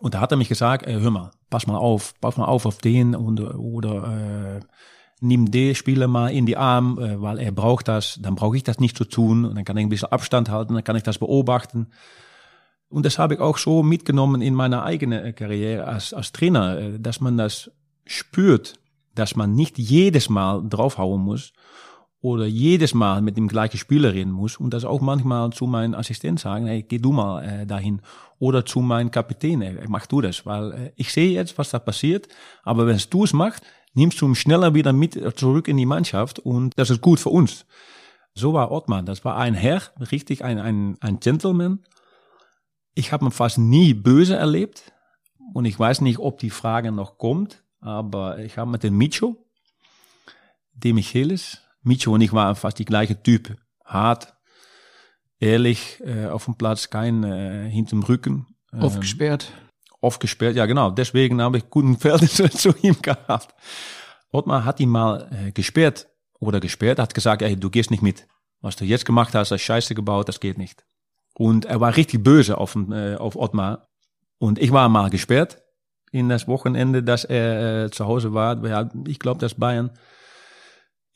S1: Und da hat er mich gesagt, äh, hör mal, pass mal auf, pass mal auf auf den und, oder äh, nimm den Spieler mal in die Arm, äh, weil er braucht das, dann brauche ich das nicht zu tun. Und dann kann ich ein bisschen Abstand halten, dann kann ich das beobachten. Und das habe ich auch so mitgenommen in meiner eigenen äh, Karriere als, als Trainer, äh, dass man das spürt, dass man nicht jedes Mal draufhauen muss oder jedes Mal mit dem gleichen Spieler reden muss und das auch manchmal zu meinem Assistent sagen, hey, geh du mal äh, dahin. Oder zu meinem Kapitän, hey, mach du das, weil äh, ich sehe jetzt, was da passiert, aber wenn du es machst, nimmst du ihn schneller wieder mit zurück in die Mannschaft und das ist gut für uns. So war Ottmann, das war ein Herr, richtig ein, ein, ein Gentleman. Ich habe ihn fast nie böse erlebt und ich weiß nicht, ob die Frage noch kommt, aber ich habe mit dem Micho, dem Michelis, Micho und ich waren fast die gleiche Typ. Hart, ehrlich, äh, auf dem Platz, kein äh, hinterm Rücken.
S3: Ähm, aufgesperrt.
S1: Aufgesperrt, ja genau. Deswegen habe ich guten Verhältnis zu ihm gehabt. Ottmar hat ihn mal äh, gesperrt oder gesperrt, hat gesagt, ey, du gehst nicht mit. Was du jetzt gemacht hast, hast Scheiße gebaut, das geht nicht. Und er war richtig böse auf, äh, auf Ottmar. Und ich war mal gesperrt in das Wochenende, dass er äh, zu Hause war. Ja, ich glaube, dass Bayern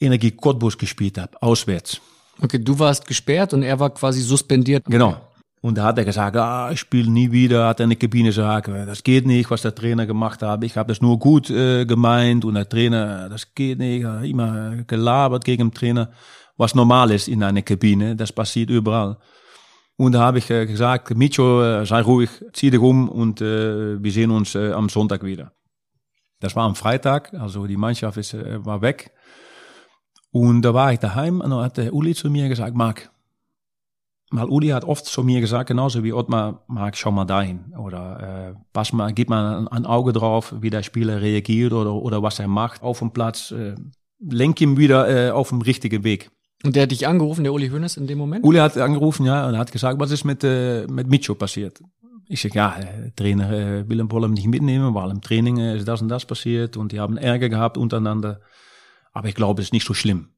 S1: Energie Cottbus gespielt hat, auswärts.
S3: Okay, du warst gesperrt und er war quasi suspendiert.
S1: Genau. Und da hat er gesagt, ah, ich spiele nie wieder, hat er in der Kabine gesagt, das geht nicht, was der Trainer gemacht hat. Ich habe das nur gut äh, gemeint und der Trainer, das geht nicht, hat immer gelabert gegen den Trainer, was normal ist in einer Kabine, das passiert überall. Und da habe ich äh, gesagt, Micho, äh, sei ruhig, zieh dich um und äh, wir sehen uns äh, am Sonntag wieder. Das war am Freitag, also die Mannschaft ist, äh, war weg. Und da war ich daheim und dann hat der Uli zu mir gesagt, Marc, weil Uli hat oft zu mir gesagt, genauso wie Ottmar, Marc, schau mal dahin. Oder äh, pass mal, gib mal ein, Auge drauf, wie der Spieler reagiert oder, oder was er macht auf dem Platz. Äh, lenk ihn wieder äh, auf dem richtigen Weg.
S3: Und der hat dich angerufen, der Uli Hoeneß in dem Moment?
S1: Uli hat angerufen, ja, und hat gesagt, was ist mit, äh, mit Micho passiert? Ich sag, ja, der Trainer äh, will ihn wohl nicht mitnehmen, weil im Training äh, ist das und das passiert und die haben Ärger gehabt untereinander. Aber ich glaube, es ist nicht so schlimm.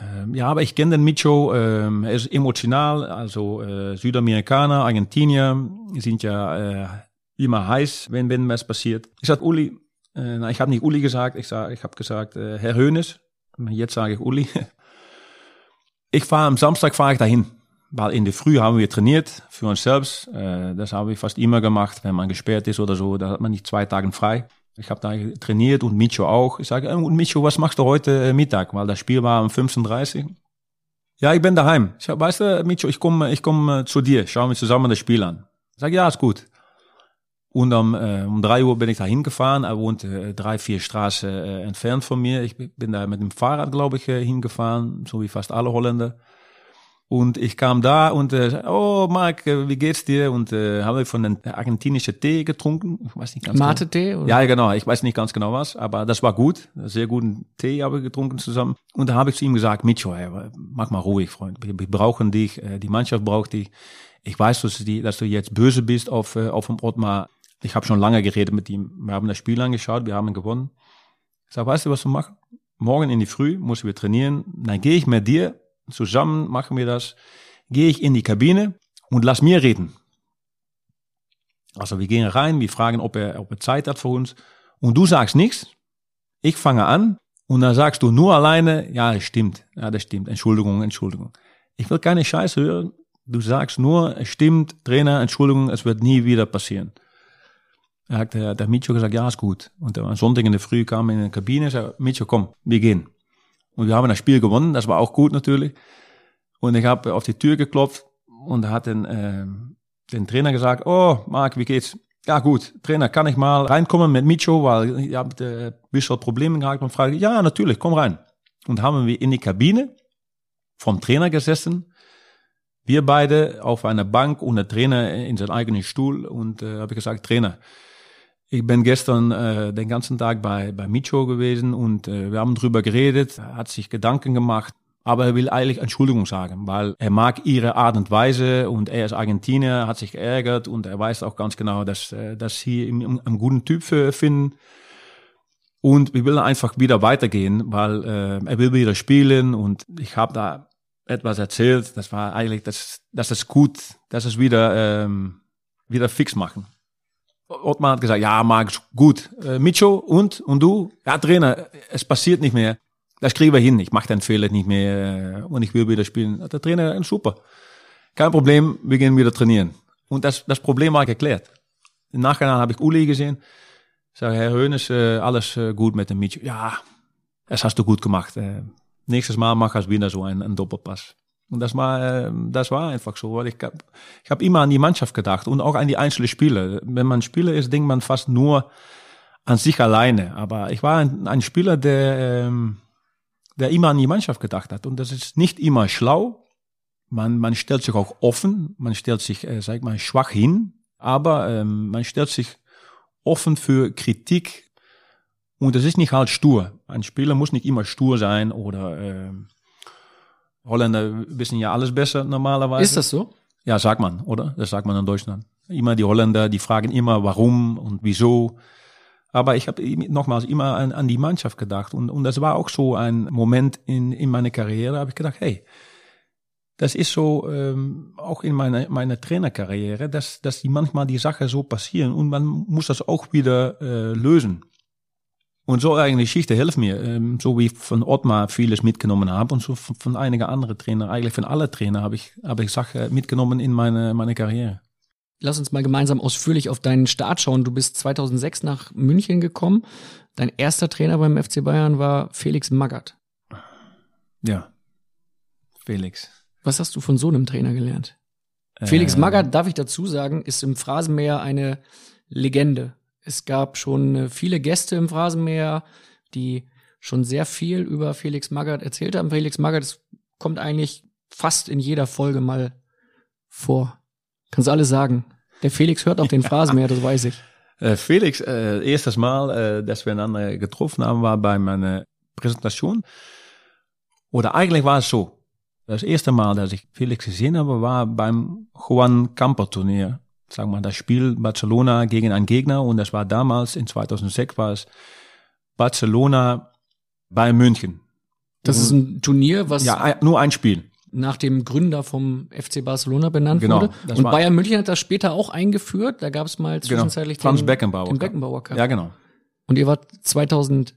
S1: Ähm, ja, aber ich kenne den Micho, ähm, er ist emotional, also äh, Südamerikaner, Argentinier sind ja äh, immer heiß, wenn, wenn was passiert. Ich sag Uli, äh, na, ich habe nicht Uli gesagt, ich, sag, ich habe gesagt äh, Herr Hönes, jetzt sage ich Uli. Ich fahre am Samstag fahre ich dahin, weil in der Früh haben wir trainiert für uns selbst. Äh, das habe ich fast immer gemacht, wenn man gesperrt ist oder so, da hat man nicht zwei Tage frei. Ich habe da trainiert und Micho auch. Ich sage, und Micho, was machst du heute äh, Mittag? Weil das Spiel war um 15.30 Uhr. Ja, ich bin daheim. Ich sag, weißt du, Micho, ich komme ich komm äh, zu dir. Schauen wir zusammen das Spiel an. Ich sage, ja, ist gut. Und um, äh, um drei Uhr bin ich da hingefahren. Er wohnt äh, drei, vier Straßen äh, entfernt von mir. Ich bin da mit dem Fahrrad, glaube ich, äh, hingefahren, so wie fast alle Holländer. Und ich kam da und äh, oh Marc, äh, wie geht's dir? Und äh, habe von den argentinischen Tee getrunken. Ich weiß nicht ganz
S3: Mate genau. Tee? Oder?
S1: Ja, genau. Ich weiß nicht ganz genau was, aber das war gut. Sehr guten Tee habe ich getrunken zusammen. Und da habe ich zu ihm gesagt, Micho, hey, mach mal ruhig, Freund. Wir, wir brauchen dich. Äh, die Mannschaft braucht dich. Ich weiß, dass du, dass du jetzt böse bist auf, äh, auf dem Ottmar. Ich habe schon lange geredet mit ihm. Wir haben das Spiel angeschaut, wir haben gewonnen. Ich sag, weißt du, was wir machen? Morgen in die Früh müssen wir trainieren. Dann gehe ich mit dir zusammen machen wir das, gehe ich in die Kabine und lass mir reden. Also wir gehen rein, wir fragen, ob er, ob er Zeit hat für uns und du sagst nichts. Ich fange an und dann sagst du nur alleine, ja, das stimmt, ja, das stimmt, Entschuldigung, Entschuldigung. Ich will keine Scheiße hören. Du sagst nur, es stimmt, Trainer, Entschuldigung, es wird nie wieder passieren. Er hat der, der Micho gesagt, ja, ist gut. Und am Sonntag in der Früh kam er in die Kabine und sagte, Micho, komm, wir gehen. Und wir haben das Spiel gewonnen, das war auch gut natürlich. Und ich habe auf die Tür geklopft und hat den, äh, den Trainer gesagt, oh, Marc, wie geht's? Ja gut, Trainer, kann ich mal reinkommen mit Micho, weil ihr habt äh, ein bisschen Probleme gehabt und frage, ja, natürlich, komm rein. Und haben wir in die Kabine vom Trainer gesessen, wir beide auf einer Bank und der Trainer in seinem eigenen Stuhl und äh, habe ich gesagt, Trainer, ich bin gestern äh, den ganzen Tag bei, bei Micho gewesen und äh, wir haben drüber geredet, er hat sich Gedanken gemacht, aber er will eigentlich Entschuldigung sagen, weil er mag ihre Art und Weise und er ist Argentinier, hat sich geärgert und er weiß auch ganz genau, dass, äh, dass sie ihn einen guten Typ für finden. Und wir will einfach wieder weitergehen, weil äh, er will wieder spielen und ich habe da etwas erzählt, das war eigentlich, das, das ist gut, dass es wieder, ähm, wieder fix machen. Ottmar hat gesagt, ja, Marc, gut. Äh, Micho und, und du? Ja, Trainer, es passiert nicht mehr. Das kriegen wir hin. Ich mache den Fehler nicht mehr und ich will wieder spielen. Der Trainer, super. Kein Problem, wir gehen wieder trainieren. Und das, das Problem war geklärt. Im Nachhinein habe ich Uli gesehen. Sage, Herr Hönes, äh, alles äh, gut mit dem Micho. Ja, das hast du gut gemacht. Nächstes Mal mach ich wieder so einen, einen Doppelpass. Und das war, äh, das war einfach so, weil ich hab, ich habe immer an die Mannschaft gedacht und auch an die einzelnen Spieler. Wenn man Spieler ist, denkt man fast nur an sich alleine. Aber ich war ein, ein Spieler, der, ähm, der immer an die Mannschaft gedacht hat. Und das ist nicht immer schlau. Man, man stellt sich auch offen, man stellt sich, äh, sag ich mal, schwach hin, aber ähm, man stellt sich offen für Kritik. Und das ist nicht halt stur. Ein Spieler muss nicht immer stur sein oder äh, Holländer wissen ja alles besser normalerweise.
S3: Ist das so?
S1: Ja, sagt man, oder? Das sagt man in Deutschland. Immer die Holländer, die fragen immer warum und wieso. Aber ich habe nochmals immer an, an, die Mannschaft gedacht. Und, und das war auch so ein Moment in, in meiner Karriere, habe ich gedacht, hey, das ist so ähm, auch in meiner, meiner Trainerkarriere, dass, dass die manchmal die Sachen so passieren und man muss das auch wieder äh, lösen. Und so eine Geschichte hilft mir, ähm, so wie ich von Ottmar vieles mitgenommen habe und so von, von einigen anderen Trainer, eigentlich von allen Trainer habe ich, habe ich Sachen mitgenommen in meine, meine Karriere.
S3: Lass uns mal gemeinsam ausführlich auf deinen Start schauen. Du bist 2006 nach München gekommen. Dein erster Trainer beim FC Bayern war Felix Magath.
S1: Ja, Felix.
S3: Was hast du von so einem Trainer gelernt? Äh, Felix Magath, darf ich dazu sagen, ist im Phrasenmäher eine Legende. Es gab schon äh, viele Gäste im Phrasenmäher, die schon sehr viel über Felix Magath erzählt haben. Felix Magath kommt eigentlich fast in jeder Folge mal vor. Kannst du alles sagen. Der Felix hört auch den Phrasenmäher, das weiß ich.
S1: Äh, Felix, äh, erstes Mal, äh, dass wir einander getroffen haben, war bei meiner Präsentation. Oder eigentlich war es so. Das erste Mal, dass ich Felix gesehen habe, war beim Juan Campo Turnier sagen wir mal, das Spiel Barcelona gegen einen Gegner und das war damals, in 2006 war es Barcelona bei München.
S3: Das ist ein Turnier, was
S1: ja nur ein Spiel
S3: nach dem Gründer vom FC Barcelona benannt genau, wurde. Und Bayern München hat das später auch eingeführt. Da gab es mal genau, zwischenzeitlich
S1: genau, Franz den, Beckenbauer,
S3: den Beckenbauer Cup.
S1: Ja, genau.
S3: Und ihr wart 2006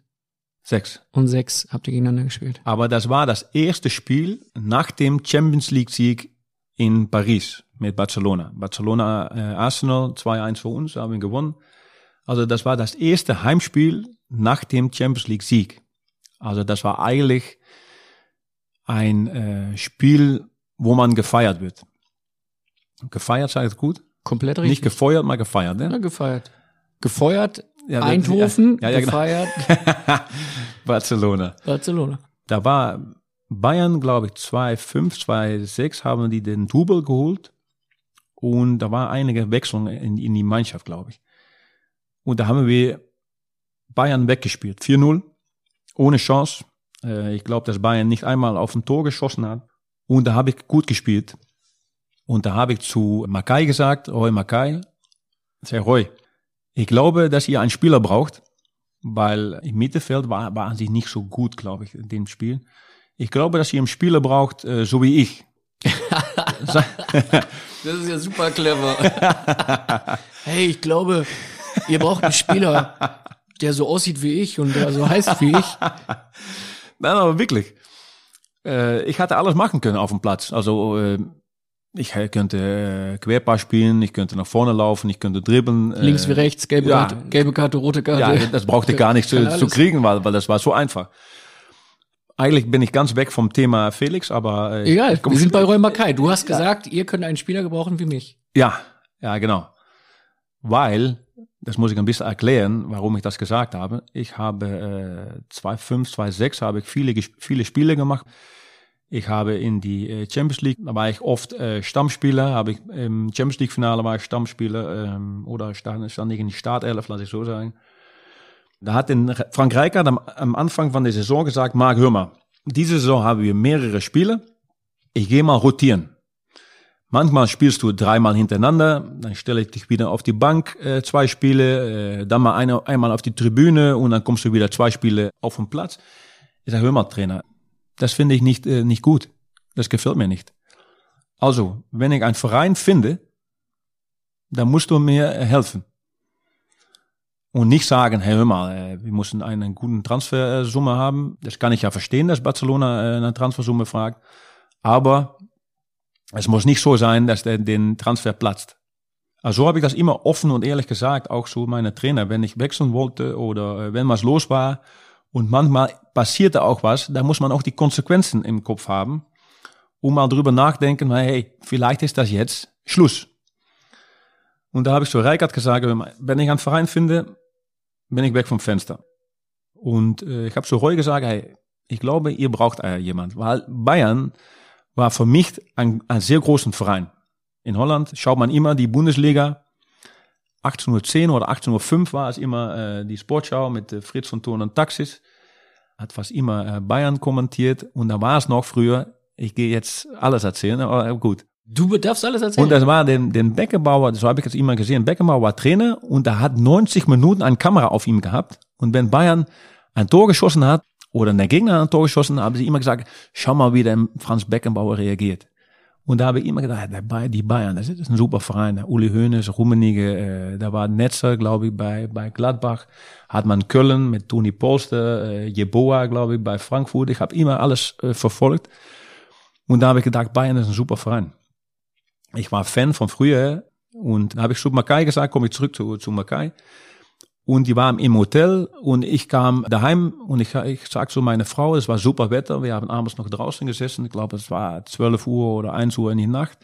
S3: und sechs habt ihr gegeneinander gespielt.
S1: Aber das war das erste Spiel nach dem Champions League Sieg in Paris mit Barcelona. Barcelona äh, Arsenal 2-1 für uns, haben wir gewonnen. Also das war das erste Heimspiel nach dem Champions League Sieg. Also das war eigentlich ein äh, Spiel, wo man gefeiert wird. Gefeiert, sagt es gut?
S3: Komplett richtig.
S1: Nicht gefeuert, mal gefeiert, ne?
S3: Ja, gefeiert. Gefeuert, ja, Eindhoven, ja, ja, genau. gefeiert.
S1: Barcelona.
S3: Barcelona.
S1: Da war Bayern, glaube ich, 2-5, 2-6 haben die den Double geholt. Und da war einige Wechselungen in, in die Mannschaft, glaube ich. Und da haben wir Bayern weggespielt. 4-0. Ohne Chance. Äh, ich glaube, dass Bayern nicht einmal auf ein Tor geschossen hat. Und da habe ich gut gespielt. Und da habe ich zu Makai gesagt, Roy Makai, sei Roy, ich glaube, dass ihr einen Spieler braucht, weil im Mittelfeld war, waren sie nicht so gut, glaube ich, in dem Spiel. Ich glaube, dass ihr einen Spieler braucht, äh, so wie ich.
S3: das ist ja super clever. hey, ich glaube, ihr braucht einen Spieler, der so aussieht wie ich und der so heißt wie ich.
S1: Nein, aber wirklich. Äh, ich hatte alles machen können auf dem Platz. Also äh, ich könnte äh, Querpass spielen, ich könnte nach vorne laufen, ich könnte dribbeln.
S3: Links wie rechts, gelbe, ja, Karte, gelbe Karte, rote Karte.
S1: Ja, das brauchte gar nicht zu, zu kriegen, weil, weil das war so einfach. Eigentlich bin ich ganz weg vom Thema Felix, aber äh,
S3: Egal,
S1: komm-
S3: wir sind bei Räumer Kai. Du hast gesagt, ihr könnt einen Spieler gebrauchen wie mich.
S1: Ja, ja, genau. Weil, das muss ich ein bisschen erklären, warum ich das gesagt habe. Ich habe äh, 2005, 2006 habe ich viele, viele Spiele gemacht. Ich habe in die äh, Champions League, da war ich oft äh, Stammspieler, habe ich im Champions League Finale war ich Stammspieler ähm, oder stand, stand ich in die Startelf, lass ich so sagen. Da hat Re- Frank Rijkaard am, am Anfang von der Saison gesagt, Marc, hör mal, diese Saison haben wir mehrere Spiele. Ich gehe mal rotieren. Manchmal spielst du dreimal hintereinander, dann stelle ich dich wieder auf die Bank, äh, zwei Spiele, äh, dann mal eine, einmal auf die Tribüne und dann kommst du wieder zwei Spiele auf den Platz. Ich sage, hör mal, Trainer, das finde ich nicht, äh, nicht gut. Das gefällt mir nicht. Also, wenn ich einen Verein finde, dann musst du mir helfen. Und nicht sagen, hey, hör mal, äh, wir müssen einen guten Transfersumme haben. Das kann ich ja verstehen, dass Barcelona äh, eine Transfersumme fragt. Aber es muss nicht so sein, dass der den Transfer platzt. Also so habe ich das immer offen und ehrlich gesagt, auch so meine Trainer, wenn ich wechseln wollte oder äh, wenn was los war und manchmal passierte auch was, da muss man auch die Konsequenzen im Kopf haben, um mal drüber nachdenken, hey, vielleicht ist das jetzt Schluss. Und da habe ich so Reikert gesagt, wenn ich einen Verein finde, bin ich weg vom Fenster. Und äh, ich habe so Roy gesagt, hey, ich glaube, ihr braucht äh, jemand, weil Bayern war für mich ein, ein sehr großen Verein. In Holland schaut man immer die Bundesliga. 1810 oder 1805 war es immer äh, die Sportschau mit äh, Fritz von Thurn und Taxis. Hat fast immer äh, Bayern kommentiert. Und da war es noch früher, ich gehe jetzt alles erzählen, aber gut.
S3: Du darfst alles erzählen.
S1: Und das war den, den Beckenbauer, so habe ich jetzt immer gesehen, Beckenbauer war Trainer und er hat 90 Minuten eine Kamera auf ihm gehabt. Und wenn Bayern ein Tor geschossen hat oder der Gegner ein Tor geschossen, haben sie immer gesagt, schau mal, wie der Franz Beckenbauer reagiert. Und da habe ich immer gedacht, die Bayern, das ist ein super Verein. Uli Hoeneß, Rummenigge, äh, da war Netzer, glaube ich, bei, bei Gladbach. Hat man Köln mit Toni Polster, äh, Jeboa, glaube ich, bei Frankfurt. Ich habe immer alles äh, verfolgt. Und da habe ich gedacht, Bayern ist ein super Verein. Ich war Fan von früher und da habe ich zu Makai gesagt, komme ich zurück zu, zu Makai. Und die waren im Hotel und ich kam daheim und ich, ich sag zu meiner Frau, es war super Wetter, wir haben abends noch draußen gesessen, ich glaube es war 12 Uhr oder 1 Uhr in die Nacht.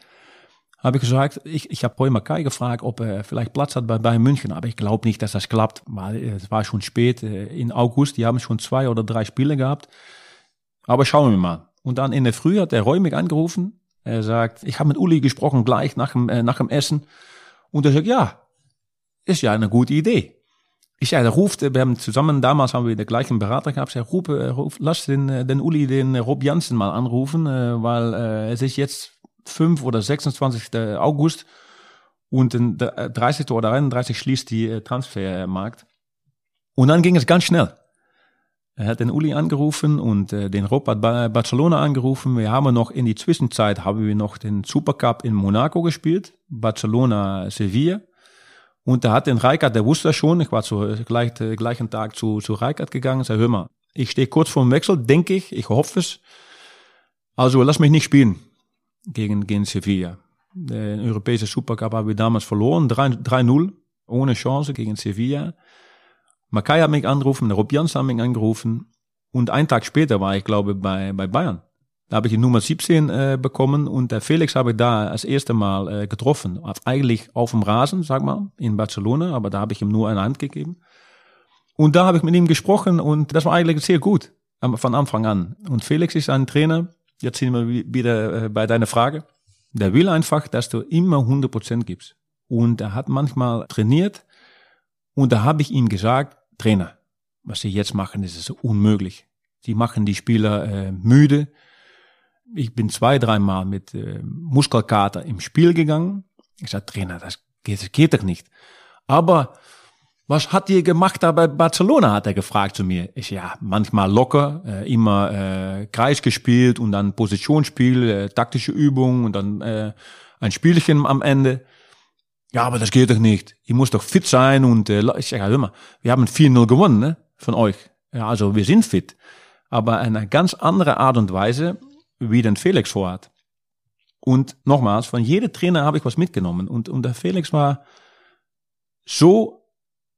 S1: Habe ich gesagt, ich, ich habe Roy Makai gefragt, ob er vielleicht Platz hat bei Bayern München, aber ich glaube nicht, dass das klappt, weil es war schon spät äh, in August, die haben schon zwei oder drei Spiele gehabt. Aber schauen wir mal. Und dann in der Früh hat der Roy mich angerufen. Er sagt, ich habe mit Uli gesprochen gleich nach dem, äh, nach dem Essen. Und er sagt, ja, ist ja eine gute Idee. Ich ja, der ruft, wir haben zusammen, damals haben wir den gleichen Berater gehabt, ich ruf, äh, ruf, lass den, äh, den Uli, den äh, Rob Jansen mal anrufen, äh, weil äh, es ist jetzt 5 oder 26. August und den äh, 30. oder 31. schließt die äh, Transfermarkt. Und dann ging es ganz schnell. Er hat den Uli angerufen und äh, den Rob hat bei Barcelona angerufen. Wir haben noch in die Zwischenzeit haben wir noch den Supercup in Monaco gespielt, Barcelona Sevilla. Und da hat den Reikert, der wusste schon, ich war zu gleich, äh, gleichen Tag zu, zu Reikert gegangen, sag, hör mal, ich stehe kurz vor dem Wechsel, denke ich, ich hoffe es. Also lass mich nicht spielen gegen, gegen Sevilla. Den europäischen Supercup haben wir damals verloren, 3-0, ohne Chance gegen Sevilla. Makai hat mich angerufen, Rob Jans hat mich angerufen. Und einen Tag später war ich, glaube bei, bei Bayern. Da habe ich die Nummer 17 äh, bekommen und der Felix habe ich da als erste Mal äh, getroffen. Eigentlich auf dem Rasen, sag mal, in Barcelona, aber da habe ich ihm nur eine Hand gegeben. Und da habe ich mit ihm gesprochen und das war eigentlich sehr gut von Anfang an. Und Felix ist ein Trainer, jetzt sind wir wi- wieder äh, bei deiner Frage. Der will einfach, dass du immer 100% gibst. Und er hat manchmal trainiert und da habe ich ihm gesagt, Trainer, was sie jetzt machen, ist es unmöglich. Sie machen die Spieler äh, müde. Ich bin zwei, dreimal mit äh, Muskelkater im Spiel gegangen. Ich sage, Trainer, das geht, das geht doch nicht. Aber was hat ihr gemacht da bei Barcelona, hat er gefragt zu mir. Ich, ja, manchmal locker, äh, immer äh, Kreis gespielt und dann Positionsspiel, äh, taktische Übungen und dann äh, ein Spielchen am Ende. Ja, aber das geht doch nicht. Ich muss doch fit sein und äh, ich sage, hör mal, wir haben 4-0 gewonnen ne, von euch. Ja, also wir sind fit. Aber eine ganz andere Art und Weise, wie den Felix vorhat. Und nochmals, von jedem Trainer habe ich was mitgenommen. Und, und der Felix war so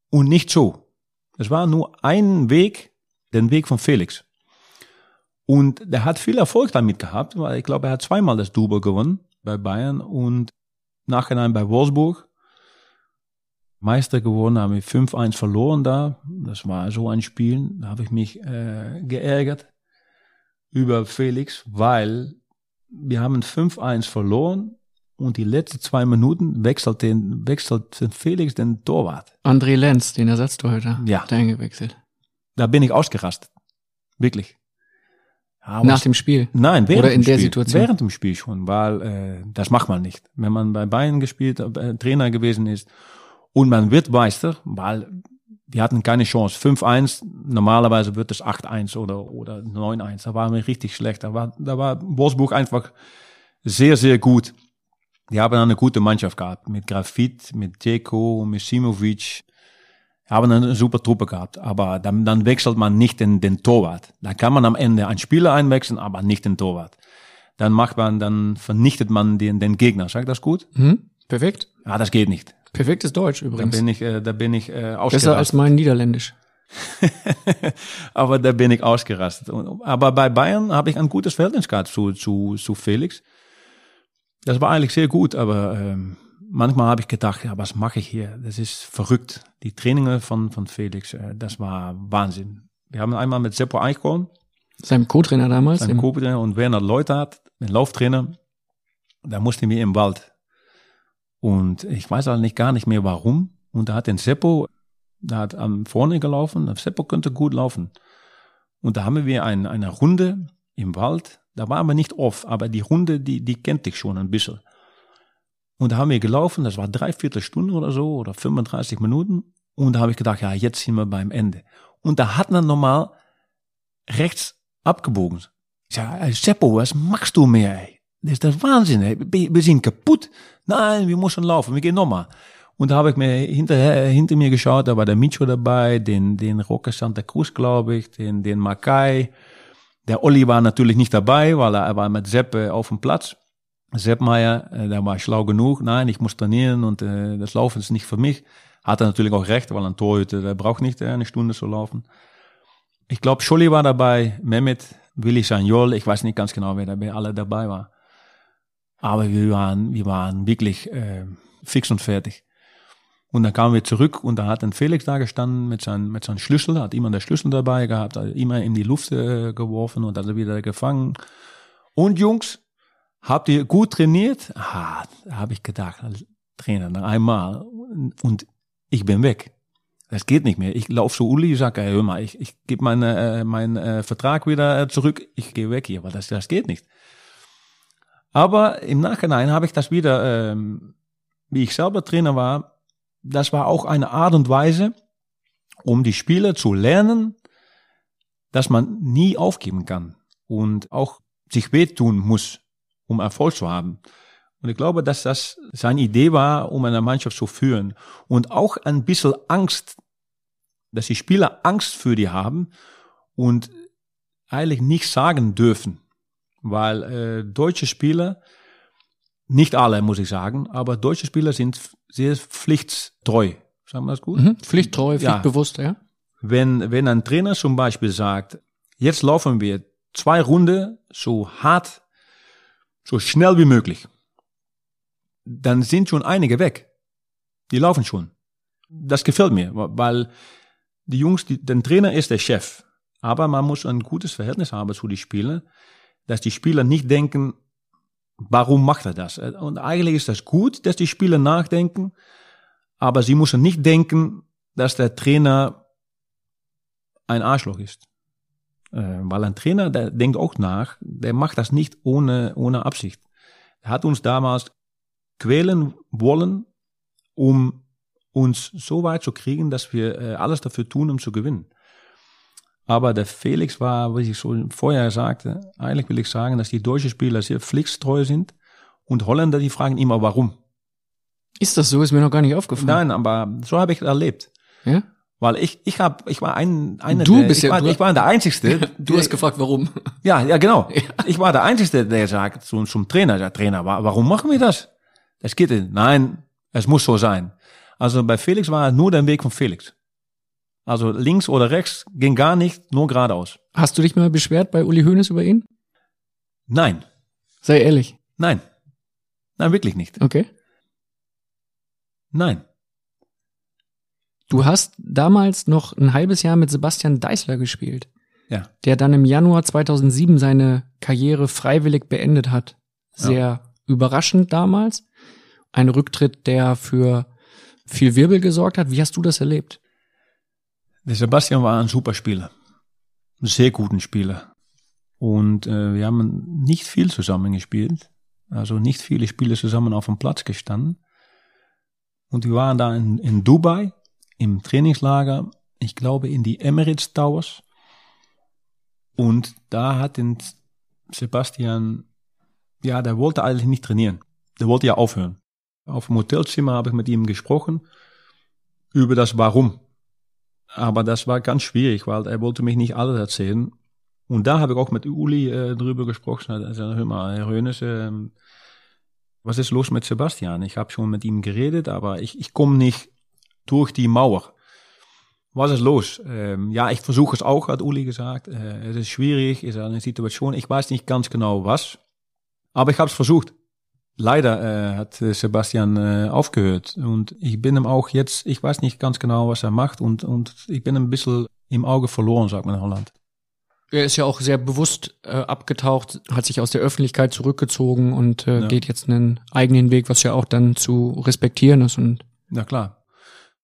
S1: und nicht so. Es war nur ein Weg, den Weg von Felix. Und der hat viel Erfolg damit gehabt, weil ich glaube, er hat zweimal das Double gewonnen bei Bayern und nachhinein bei Wolfsburg. Meister geworden, haben wir 5-1 verloren da. Das war so ein Spiel, da habe ich mich äh, geärgert über Felix, weil wir haben 5-1 verloren und die letzten zwei Minuten wechselt, den, wechselt Felix den Torwart.
S3: André Lenz, den Ersatztorhüter,
S1: Ja.
S3: hat eingewechselt.
S1: Da bin ich ausgerastet. Wirklich. Aber
S3: Nach dem Spiel.
S1: Nein, während
S3: Oder in
S1: dem
S3: der
S1: Spiel.
S3: Situation?
S1: Während dem Spiel schon, weil äh, das macht man nicht. Wenn man bei Bayern gespielt, äh, Trainer gewesen ist und man wird Meister, weil wir hatten keine Chance. 5-1, normalerweise wird es 8-1 oder, oder 9-1. Da waren wir richtig schlecht. Da war, da war Wolfsburg einfach sehr, sehr gut. Die haben eine gute Mannschaft gehabt. Mit Grafit, mit Djeko, mit Simovic. Haben eine super Truppe gehabt. Aber dann, dann wechselt man nicht den, den Torwart. Da kann man am Ende einen Spieler einwechseln, aber nicht den Torwart. Dann macht man, dann vernichtet man den, den Gegner. Sagt das gut?
S3: Hm? Perfekt.
S1: Ja, das geht nicht.
S3: Perfektes Deutsch
S1: Da
S3: übrigens.
S1: bin ich, äh, da bin ich äh,
S3: Besser
S1: ausgerastet.
S3: als mein Niederländisch.
S1: aber da bin ich ausgerastet. Aber bei Bayern habe ich ein gutes Verhältnis gehabt zu, zu, zu Felix. Das war eigentlich sehr gut, aber ähm, manchmal habe ich gedacht, ja, was mache ich hier? Das ist verrückt. Die Trainingen von, von Felix, äh, das war Wahnsinn. Wir haben einmal mit Seppo Eichhorn,
S3: Seinem Co-Trainer damals.
S1: seinem Co-Trainer und Werner Leuthardt, den Lauftrainer, da mussten wir im Wald. Und ich weiß halt nicht gar nicht mehr warum. Und da hat den Seppo, da hat am vorne gelaufen, Seppo könnte gut laufen. Und da haben wir ein, eine Runde im Wald, da waren wir nicht oft, aber die Runde, die, die kennt ich schon ein bisschen. Und da haben wir gelaufen, das war drei Viertelstunden oder so, oder 35 Minuten. Und da habe ich gedacht, ja, jetzt sind wir beim Ende. Und da hat man normal rechts abgebogen. Ich sag, ey, Seppo, was machst du mehr, ey? Das ist das Wahnsinn, ey. Wir sind kaputt. Nein, wir müssen laufen, wir gehen nochmal. Und da habe ich mir hinterher, hinter mir geschaut, da war der Micho dabei, den, den Roque Santa Cruz, glaube ich, den, den Makai. Der Olli war natürlich nicht dabei, weil er, war mit Sepp äh, auf dem Platz. Sepp Meier, äh, der war schlau genug. Nein, ich muss trainieren und äh, das Laufen ist nicht für mich. Hat er natürlich auch recht, weil ein Torhüter, der braucht nicht äh, eine Stunde zu laufen. Ich glaube, Scholli war dabei, Mehmet, Willi Sanjol, ich weiß nicht ganz genau, wer dabei alle dabei war. Aber wir waren, wir waren wirklich äh, fix und fertig. Und dann kamen wir zurück und da hat dann Felix da gestanden mit seinem mit seinem Schlüssel, hat immer den Schlüssel dabei gehabt, hat immer in die Luft äh, geworfen und hat er wieder gefangen. Und Jungs, habt ihr gut trainiert? Ah, habe ich gedacht, Trainer, noch einmal und ich bin weg. Das geht nicht mehr. Ich laufe zu Uli, sage, hey, hör mal, ich, ich gebe meinen äh, mein, äh, Vertrag wieder äh, zurück, ich gehe weg hier, weil das, das geht nicht. Aber im Nachhinein habe ich das wieder, ähm, wie ich selber Trainer war, das war auch eine Art und Weise, um die Spieler zu lernen, dass man nie aufgeben kann und auch sich wehtun muss, um Erfolg zu haben. Und ich glaube, dass das seine Idee war, um eine Mannschaft zu führen. Und auch ein bisschen Angst, dass die Spieler Angst für die haben und eigentlich nichts sagen dürfen. Weil äh, deutsche Spieler, nicht alle muss ich sagen, aber deutsche Spieler sind sehr pflichttreu. Sagen wir das gut?
S3: Mhm. Pflichttreu,
S1: Ja.
S3: pflichtbewusst, ja.
S1: Wenn, wenn ein Trainer zum Beispiel sagt, jetzt laufen wir zwei Runden so hart, so schnell wie möglich, dann sind schon einige weg. Die laufen schon. Das gefällt mir, weil die Jungs, die, der Trainer ist der Chef, aber man muss ein gutes Verhältnis haben zu den Spielern, dass die Spieler nicht denken, warum macht er das? Und eigentlich ist das gut, dass die Spieler nachdenken, aber sie müssen nicht denken, dass der Trainer ein Arschloch ist. Äh, weil ein Trainer, der denkt auch nach, der macht das nicht ohne, ohne Absicht. Er hat uns damals quälen wollen, um uns so weit zu kriegen, dass wir äh, alles dafür tun, um zu gewinnen. Aber der Felix war, wie ich so vorher sagte, eigentlich will ich sagen, dass die deutschen Spieler sehr pflichtstreu sind und Holländer, die fragen immer, warum.
S3: Ist das so? Ist mir noch gar nicht aufgefallen.
S1: Nein, aber so habe ich es erlebt.
S3: Ja?
S1: Weil ich, ich hab, ich war ein, einer
S3: Du
S1: der,
S3: bist
S1: ich,
S3: ja-
S1: war,
S3: du-
S1: ich war der Einzigste.
S3: Du hast gefragt, warum.
S1: Ja, ja, genau. Ich war der Einzige, der sagt zum, zum Trainer, der Trainer, wa- warum machen wir das? Das geht nicht. Nein, es muss so sein. Also bei Felix war nur der Weg von Felix. Also links oder rechts ging gar nicht, nur geradeaus.
S3: Hast du dich mal beschwert bei Uli Hoeneß über ihn?
S1: Nein,
S3: Sei ehrlich.
S1: nein. Nein, wirklich nicht.
S3: Okay.
S1: Nein.
S3: Du hast damals noch ein halbes Jahr mit Sebastian Deißler gespielt,
S1: Ja.
S3: der dann im Januar 2007 seine Karriere freiwillig beendet hat. Sehr überraschend damals. Ein Rücktritt, der für viel Wirbel gesorgt hat. Wie hast du das erlebt?
S1: Der Sebastian war ein super Spieler. Ein sehr guten Spieler. Und äh, wir haben nicht viel zusammen gespielt. Also nicht viele Spiele zusammen auf dem Platz gestanden. Und wir waren da in, in Dubai im Trainingslager, ich glaube in die Emirates Towers. Und da hat den Sebastian, ja, der wollte eigentlich nicht trainieren. Der wollte ja aufhören. Auf dem Hotelzimmer habe ich mit ihm gesprochen über das Warum. Aber das war ganz schwierig, weil er wollte mich nicht alles erzählen. Und da habe ich auch mit Uli äh, drüber gesprochen. Sagte, hör mal, Herr Rönes, ähm, was ist los mit Sebastian? Ich habe schon mit ihm geredet, aber ich, ich komme nicht durch die Mauer. Was ist los? Ähm, ja, ich versuche es auch, hat Uli gesagt. Äh, es ist schwierig, ist eine Situation. Ich weiß nicht ganz genau was, aber ich habe es versucht. Leider äh, hat äh, Sebastian äh, aufgehört und ich bin ihm auch jetzt, ich weiß nicht ganz genau, was er macht und, und ich bin ein bisschen im Auge verloren, sagt man in Holland.
S3: Er ist ja auch sehr bewusst äh, abgetaucht, hat sich aus der Öffentlichkeit zurückgezogen und äh,
S1: Ja.
S3: geht jetzt einen eigenen Weg, was ja auch dann zu respektieren ist. Und
S1: Ja klar.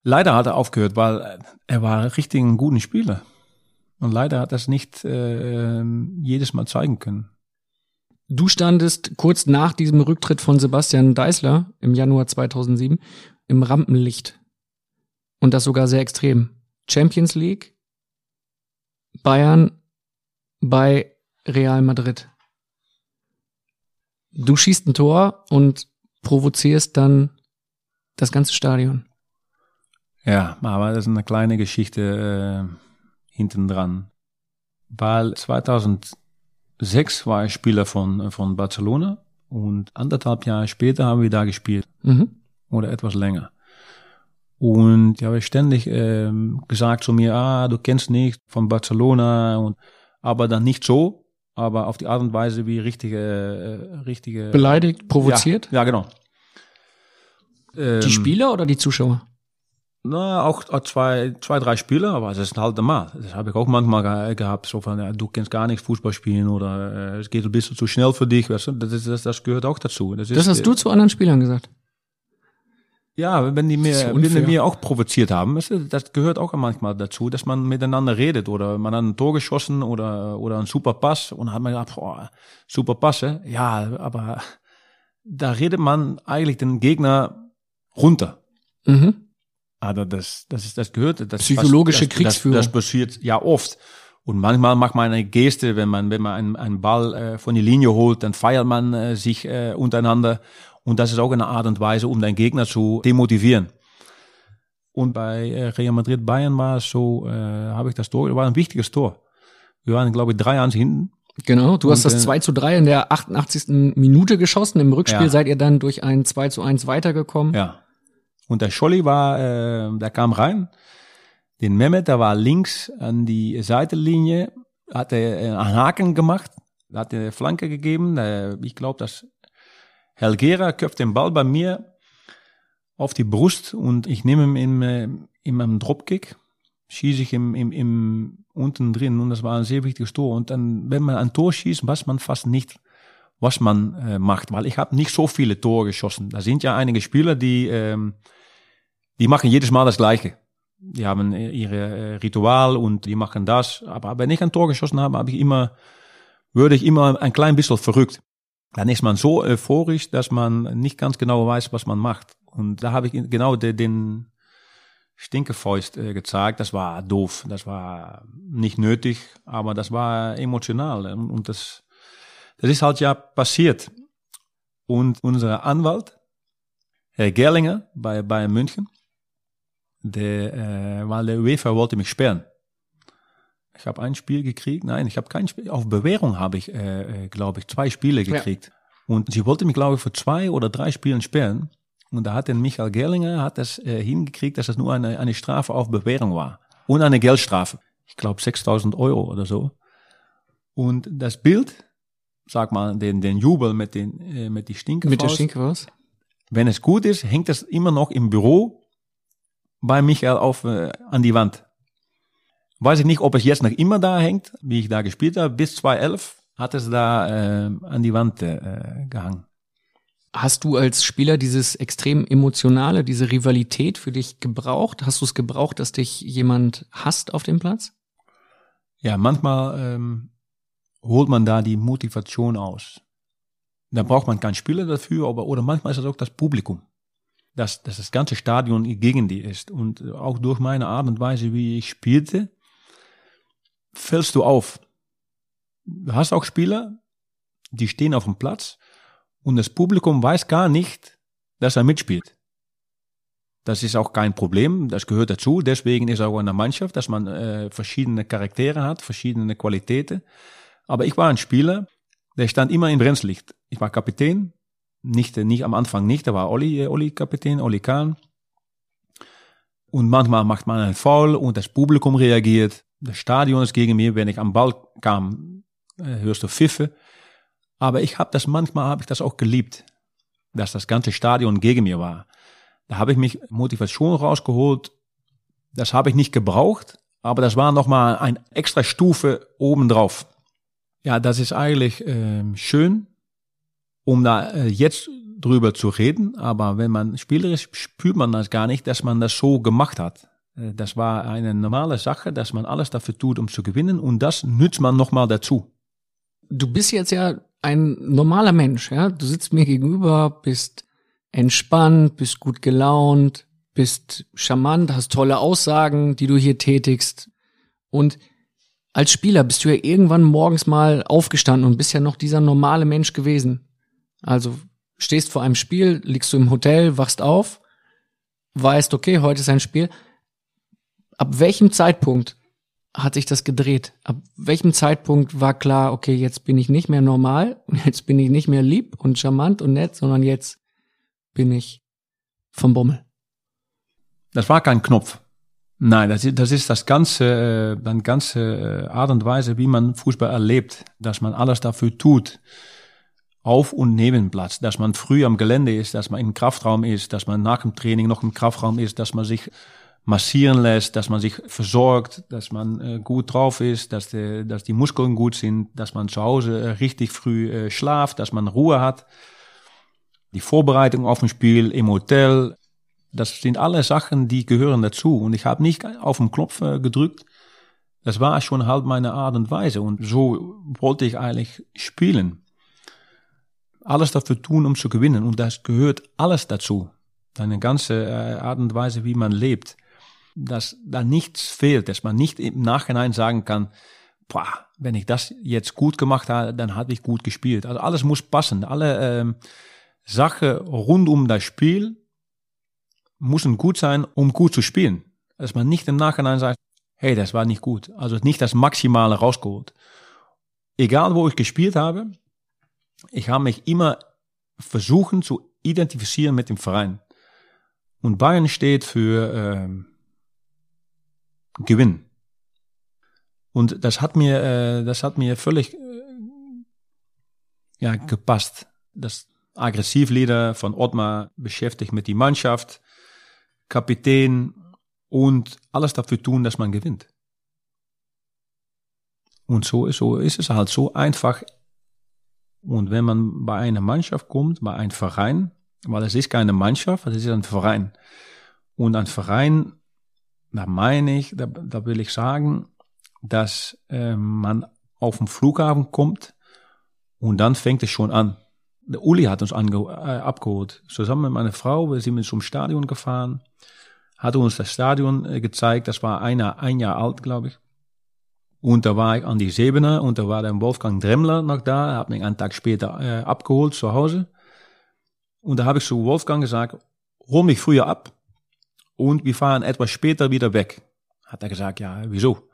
S1: Leider hat er aufgehört, weil äh, er war richtig ein guter Spieler. Und leider hat er es nicht äh, ähm, jedes Mal zeigen können.
S3: du standest kurz nach diesem Rücktritt von Sebastian Deißler im Januar 2007 im Rampenlicht. Und das sogar sehr extrem. Champions League, Bayern bei Real Madrid. Du schießt ein Tor und provozierst dann das ganze Stadion.
S1: Ja, aber das ist eine kleine Geschichte äh, hinten dran. Weil 2006 war ich Spieler von, von Barcelona und anderthalb Jahre später haben wir da gespielt.
S3: Mhm.
S1: oder etwas länger. Und die habe ständig ähm, gesagt zu mir, ah, du kennst nicht von Barcelona und aber dann nicht so, aber auf die Art und Weise wie richtige, äh, richtige
S3: Beleidigt, provoziert?
S1: Ja, ja genau. Ähm,
S3: Die Spieler oder die Zuschauer?
S1: Na, auch auch zwei, zwei, drei Spieler, aber das ist halt normal. Das habe ich auch manchmal ge gehabt, so von, ja, du kennst gar nicht Fußball spielen oder äh, es geht ein bisschen zu schnell für dich, weißt du? Das, das, das gehört auch dazu. Das,
S3: Das
S1: ist,
S3: hast du zu anderen Spielern gesagt.
S1: Ja, wenn die mir, wenn die mir auch provoziert haben, weißt du, das gehört auch manchmal dazu, dass man miteinander redet oder man hat ein Tor geschossen oder, oder einen super Pass und hat man gedacht, boah, super Pass, ja, aber da redet man eigentlich den Gegner runter.
S3: Mhm.
S1: Aber das, das ist, das gehört, das
S3: Psychologische
S1: das,
S3: Kriegsführung.
S1: Das, das passiert ja oft. Und manchmal macht man eine Geste, wenn man, wenn man einen, einen Ball äh, von die Linie holt, dann feiert man äh, sich äh, untereinander. Und das ist auch eine Art und Weise, um deinen Gegner zu demotivieren. Und bei äh, Real Madrid Bayern war es so, äh, habe ich das Tor, war ein wichtiges Tor. Wir waren, glaube ich, drei ans hinten.
S3: Genau, du hast
S1: Und,
S3: das
S1: äh,
S3: 2 zu 3 in der 88. Minute geschossen. Im Rückspiel
S1: Ja.
S3: seid ihr dann durch ein 2 zu 1 weitergekommen.
S1: Ja. Und der Scholli war, äh, der kam rein. Den Mehmet, der war links an die Seitenlinie, hat er äh, einen Haken gemacht, hat eine Flanke gegeben. Ich glaube, dass Helgera köpft den Ball bei mir auf die Brust und ich nehme ihn im, äh, in einem Dropkick, schieße ich im, im, im unten drin und das war ein sehr wichtiges Tor. Und dann, wenn man ein Tor schießt, weiß man fast nicht, was man äh, macht, weil ich habe nicht so viele Tore geschossen. Da sind ja einige Spieler, die ähm, die machen jedes Mal das Gleiche. Die haben äh, ihre äh, Ritual und die machen das. Aber wenn ich ein Tor geschossen habe, habe ich immer, würde ich immer ein klein bisschen verrückt. Dann ist man so euphorisch, dass man nicht ganz genau weiß, was man macht. Und da habe ich genau den, Stinkefäust äh, gezeigt. Das war doof. Das war nicht nötig, aber das war emotional. Und das, das ist halt ja passiert. Und unser Anwalt, Herr Gerlinger bei Bayern München, der, äh, weil der UEFA wollte mich sperren. Ich habe ein Spiel gekriegt, nein, ich habe kein Spiel. Auf Bewährung habe ich, äh, äh, glaube ich, zwei Spiele gekriegt. Und sie wollte mich, glaube ich, für zwei oder drei Spielen sperren. Und da hat der Michael Gerlinger hat das äh, hingekriegt, dass das nur eine, eine Strafe auf Bewährung war. und eine Geldstrafe. Ich glaube 6000 Euro oder so. Und das Bild, sag mal, den, den Jubel mit den, äh, mit die Stinkefaust.
S3: Mit der Stinkefaust?
S1: Wenn es gut ist, hängt das immer noch im Büro bei Michael auf, äh, an die Wand. Weiß ich nicht, ob es jetzt noch immer da hängt, wie ich da gespielt habe. Bis 2011 hat es da äh, an die Wand äh, gehangen.
S3: Hast du als Spieler dieses extrem emotionale, diese Rivalität für dich gebraucht? Hast du es gebraucht, dass dich jemand hasst auf dem Platz?
S1: Ja, manchmal ähm, holt man da die Motivation aus. Da braucht man keinen Spieler dafür, aber oder manchmal ist es auch das Publikum, dass, dass das ganze Stadion gegen die ist. Und auch durch meine Art und Weise, wie ich spielte, fällst du auf. Du hast auch Spieler, die stehen auf dem Platz und das Publikum weiß gar nicht, dass er mitspielt. Das ist auch kein Problem, das gehört dazu. Deswegen ist auch in der Mannschaft, dass man äh, verschiedene Charaktere hat, verschiedene Qualitäten. Aber ich war ein Spieler, der stand immer im Bremslicht. Ich war Kapitän, nicht, nicht am Anfang nicht, da war Olli, äh, Olli Kapitän, Olli Kahn. Und manchmal macht man einen Foul und das Publikum reagiert. Das Stadion ist gegen mich, wenn ich am Ball kam, äh, hörst du Pfiffe. Aber ich habe das manchmal habe ich das auch geliebt, dass das ganze Stadion gegen mir war. Da habe ich mich Motivation rausgeholt. Das habe ich nicht gebraucht, aber das war nochmal ein extra Stufe obendrauf. Ja, das ist eigentlich äh, schön, um da äh, jetzt drüber zu reden, aber wenn man spielerisch spürt man das gar nicht, dass man das so gemacht hat. Äh, das war eine normale Sache, dass man alles dafür tut, um zu gewinnen und das nützt man nochmal dazu.
S3: Du bist jetzt ja ein normaler Mensch, ja? Du sitzt mir gegenüber, bist entspannt, bist gut gelaunt, bist charmant, hast tolle Aussagen, die du hier tätigst und als Spieler bist du ja irgendwann morgens mal aufgestanden und bist ja noch dieser normale Mensch gewesen. Also stehst vor einem Spiel, liegst du im Hotel, wachst auf, weißt, okay, heute ist ein Spiel. Ab welchem Zeitpunkt hat sich das gedreht? Ab welchem Zeitpunkt war klar, okay, jetzt bin ich nicht mehr normal und jetzt bin ich nicht mehr lieb und charmant und nett, sondern jetzt bin ich vom Bommel?
S1: Das war kein Knopf. Nein, das ist das, ist das ganze, dann ganze Art und Weise, wie man Fußball erlebt, dass man alles dafür tut, auf und neben Platz, dass man früh am Gelände ist, dass man im Kraftraum ist, dass man nach dem Training noch im Kraftraum ist, dass man sich massieren lässt, dass man sich versorgt, dass man äh, gut drauf ist, dass, de, dass die Muskeln gut sind, dass man zu Hause äh, richtig früh äh, schlaft, dass man Ruhe hat. Die Vorbereitung auf ein Spiel im Hotel, das sind alle Sachen, die gehören dazu. Und ich habe nicht auf den Knopf äh, gedrückt. Das war schon halt meine Art und Weise. Und so wollte ich eigentlich spielen. Alles dafür tun, um zu gewinnen. Und das gehört alles dazu. Eine ganze äh, Art und Weise, wie man lebt. Dass da nichts fehlt, dass man nicht im Nachhinein sagen kann, boah, wenn ich das jetzt gut gemacht habe, dann habe ich gut gespielt. Also alles muss passen. Alle ähm, Sachen rund um das Spiel müssen gut sein, um gut zu spielen. Dass man nicht im Nachhinein sagt, hey, das war nicht gut. Also nicht das Maximale rausgeholt. Egal, wo ich gespielt habe, ich habe mich immer versuchen zu identifizieren mit dem Verein. Und Bayern steht für ähm, Gewinn. Und das hat mir, äh, das hat mir völlig äh, ja, gepasst. Das Aggressivlieder von Ottmar beschäftigt mit die Mannschaft, Kapitän und alles dafür tun, dass man gewinnt. Und so, so ist es halt so einfach. Und wenn man bei einer Mannschaft kommt, bei einem Verein, weil es ist keine Mannschaft, es ist ein Verein. Und ein Verein, da meine ich, da, da will ich sagen, dass äh, man auf den Flughafen kommt und dann fängt es schon an. Der Uli hat uns ange, äh, abgeholt. Zusammen mit meiner Frau, wir sind zum Stadion gefahren, hat uns das Stadion äh, gezeigt. Das war ein Jahr, ein Jahr alt, glaube ich. Und da war ich an die Sebener und da war der Wolfgang Dremmler noch da. Hat mich einen Tag später äh, abgeholt zu Hause. Und da habe ich zu Wolfgang gesagt, hol mich früher ab und wir fahren etwas später wieder weg. Hat er gesagt, ja, wieso?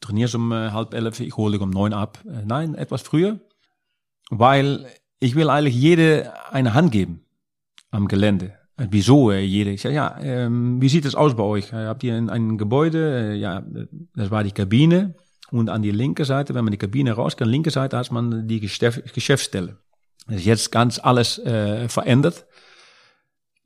S1: Trainierst um äh, halb elf, ich hole dich um neun ab. Äh, nein, etwas früher, weil ich will eigentlich jede eine Hand geben am Gelände. Äh, Wieso äh, jede? Ich sag, ja, ähm, wie sieht es aus bei euch? Äh, Habt ihr ein, ein Gebäude? Äh, ja, das war die Kabine. Und an die linke Seite, wenn man die Kabine raus kann, linke Seite hat man die Geschäf Geschäftsstelle. Das ist jetzt ganz alles äh, verändert.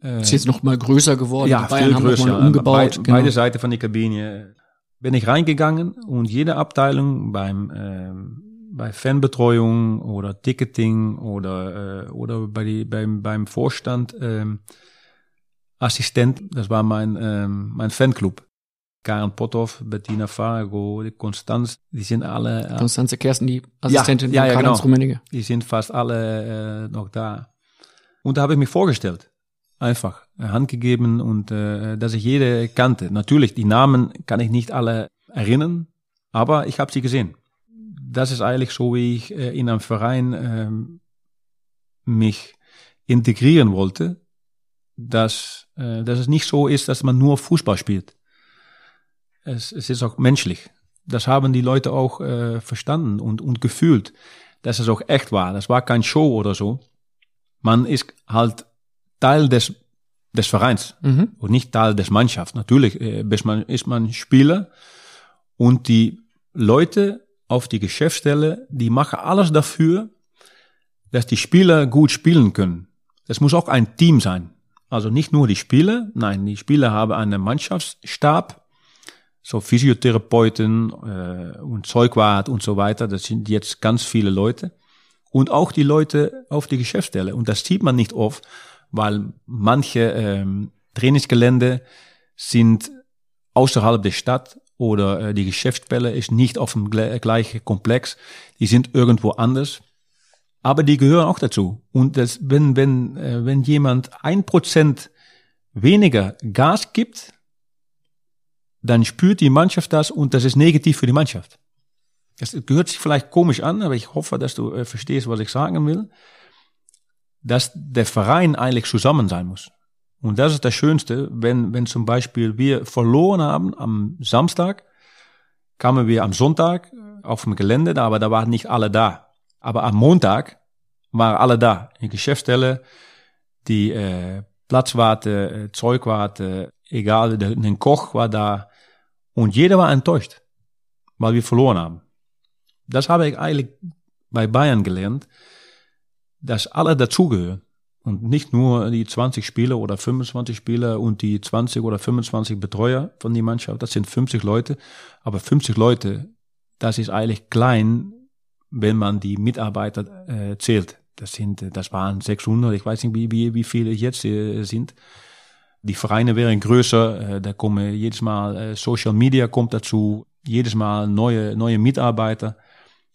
S1: Äh,
S3: Ist jetzt noch mal größer geworden.
S1: ja,
S3: Die Bayern
S1: viel
S3: haben noch
S1: größer.
S3: mal umgebaut.
S1: Be
S3: genau.
S1: Beide Seiten von der Kabine bin ich reingegangen und jede Abteilung beim ähm, bei Fanbetreuung oder Ticketing oder äh, oder bei die, beim beim Vorstand ähm, Assistent, das war mein ähm, mein Fanclub. Karen Potthoff, Bettina Fargo, Konstanz, die sind alle äh,
S3: Konstanze Kersten, die Assistentin
S1: ja,
S3: von
S1: ja,
S3: Karl-Heinz
S1: genau. Die sind fast alle äh, noch da. Und da habe ich mich vorgestellt. Einfach. äh, Hand gegeben und äh, dass ich jede kannte. Natürlich, die Namen kann ich nicht alle erinnern, aber ich habe sie gesehen. Das ist eigentlich so, wie ich äh, in einem Verein ähm, mich integrieren wollte, dass, äh, dass es nicht so ist, dass man nur Fußball spielt. Es, es ist auch menschlich. Das haben die Leute auch äh, verstanden und, und gefühlt, dass es auch echt war. Das war kein Show oder so. Man ist halt Teil des, des Vereins
S3: Mhm.
S1: und nicht Teil des Mannschafts. Natürlich äh, ist, man, ist man Spieler und die Leute auf die Geschäftsstelle, die machen alles dafür, dass die Spieler gut spielen können. Das muss auch ein Team sein. Also nicht nur die Spieler, nein, die Spieler haben einen Mannschaftsstab, so Physiotherapeuten äh, und Zeugwart und so weiter. Das sind jetzt ganz viele Leute. Und auch die Leute auf die Geschäftsstelle. Und das sieht man nicht oft, weil manche ähm, Trainingsgelände sind außerhalb der Stadt oder äh, die Geschäftsstelle ist nicht auf dem gle- gleichen Komplex. Die sind irgendwo anders. Aber die gehören auch dazu. Und das, wenn, wenn, äh, wenn jemand ein Prozent weniger Gas gibt, dann spürt die Mannschaft das und das ist negativ für die Mannschaft. Das gehört sich vielleicht komisch an, aber ich hoffe, dass du äh, verstehst, was ich sagen will. Dass der Verein eigentlich zusammen sein muss. Und das ist das Schönste, wenn, wenn zum Beispiel wir verloren haben am Samstag, kamen wir am Sonntag auf dem Gelände, aber da waren nicht alle da. Aber am Montag waren alle da. Die Geschäftsstelle, die äh, Platzwarte, äh, Zeugwarte, egal, der, der Koch war da. Und jeder war enttäuscht, weil wir verloren haben. Das habe ich eigentlich bei Bayern gelernt, dass alle dazugehören. Und nicht nur die 20 Spieler oder 25 Spieler und die 20 oder 25 Betreuer von die Mannschaft, das sind 50 Leute. Aber 50 Leute, das ist eigentlich klein, wenn man die Mitarbeiter äh, zählt. Das sind, äh, das waren 600, ich weiß nicht, wie, wie, wie viele jetzt äh, sind. Die Vereine wären größer, äh, da kommen jedes Mal äh, Social Media kommt dazu, jedes Mal neue, neue Mitarbeiter.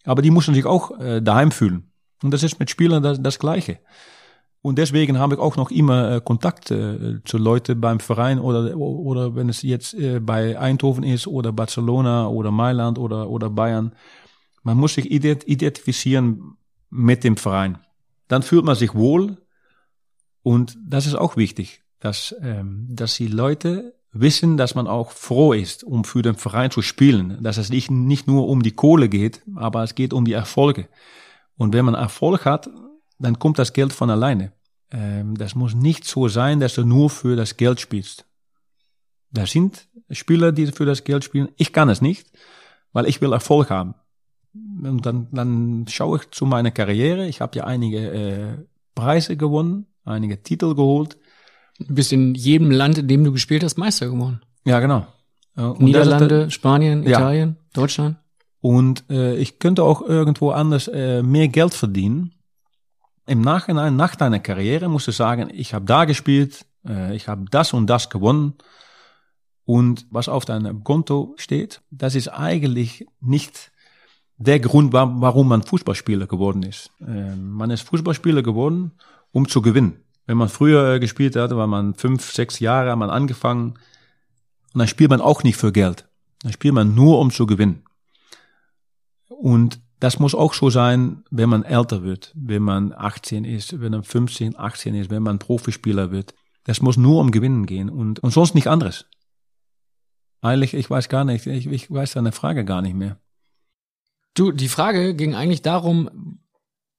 S1: Aber die müssen sich auch äh, daheim fühlen. Und das ist mit Spielern das, das Gleiche. Und deswegen habe ich auch noch immer äh, Kontakt äh, zu Leuten beim Verein oder, oder wenn es jetzt äh, bei Eindhoven ist oder Barcelona oder Mailand oder, oder Bayern. Man muss sich ident identifizieren mit dem Verein. Dann fühlt man sich wohl. Und das ist auch wichtig, dass, ähm, dass die Leute wissen, dass man auch froh ist, um für den Verein zu spielen. Dass es nicht, nicht nur um die Kohle geht, aber es geht um die Erfolge. Und wenn man Erfolg hat, dann kommt das Geld von alleine. Ähm, das muss nicht so sein, dass du nur für das Geld spielst. Da sind Spieler, die für das Geld spielen. Ich kann es nicht, weil ich will Erfolg haben. Und dann, dann schaue ich zu meiner Karriere. Ich habe ja einige äh, Preise gewonnen, einige Titel geholt.
S3: Du bist in jedem Land, in dem du gespielt hast, Meister geworden.
S1: Ja, genau. Äh, und
S3: Niederlande, Spanien,
S1: Ja.
S3: Italien, Deutschland.
S1: Und äh, ich könnte auch irgendwo anders äh, mehr Geld verdienen. Im Nachhinein, nach deiner Karriere, musst du sagen, ich habe da gespielt, äh, ich habe das und das gewonnen. Und was auf deinem Konto steht, das ist eigentlich nicht der Grund, wa warum man Fußballspieler geworden ist. Äh, man ist Fußballspieler geworden, um zu gewinnen. Wenn man früher äh, gespielt hat, war man fünf, sechs Jahre, hat man angefangen. Und dann spielt man auch nicht für Geld. Dann spielt man nur, um zu gewinnen. Und das muss auch so sein, wenn man älter wird, wenn man 18 ist, wenn man 15, 18 ist, wenn man Profispieler wird. Das muss nur um Gewinnen gehen und, und sonst nicht anderes. Eigentlich, ich weiß gar nicht, ich, ich weiß deine Frage gar nicht mehr.
S3: Du, die Frage ging eigentlich darum,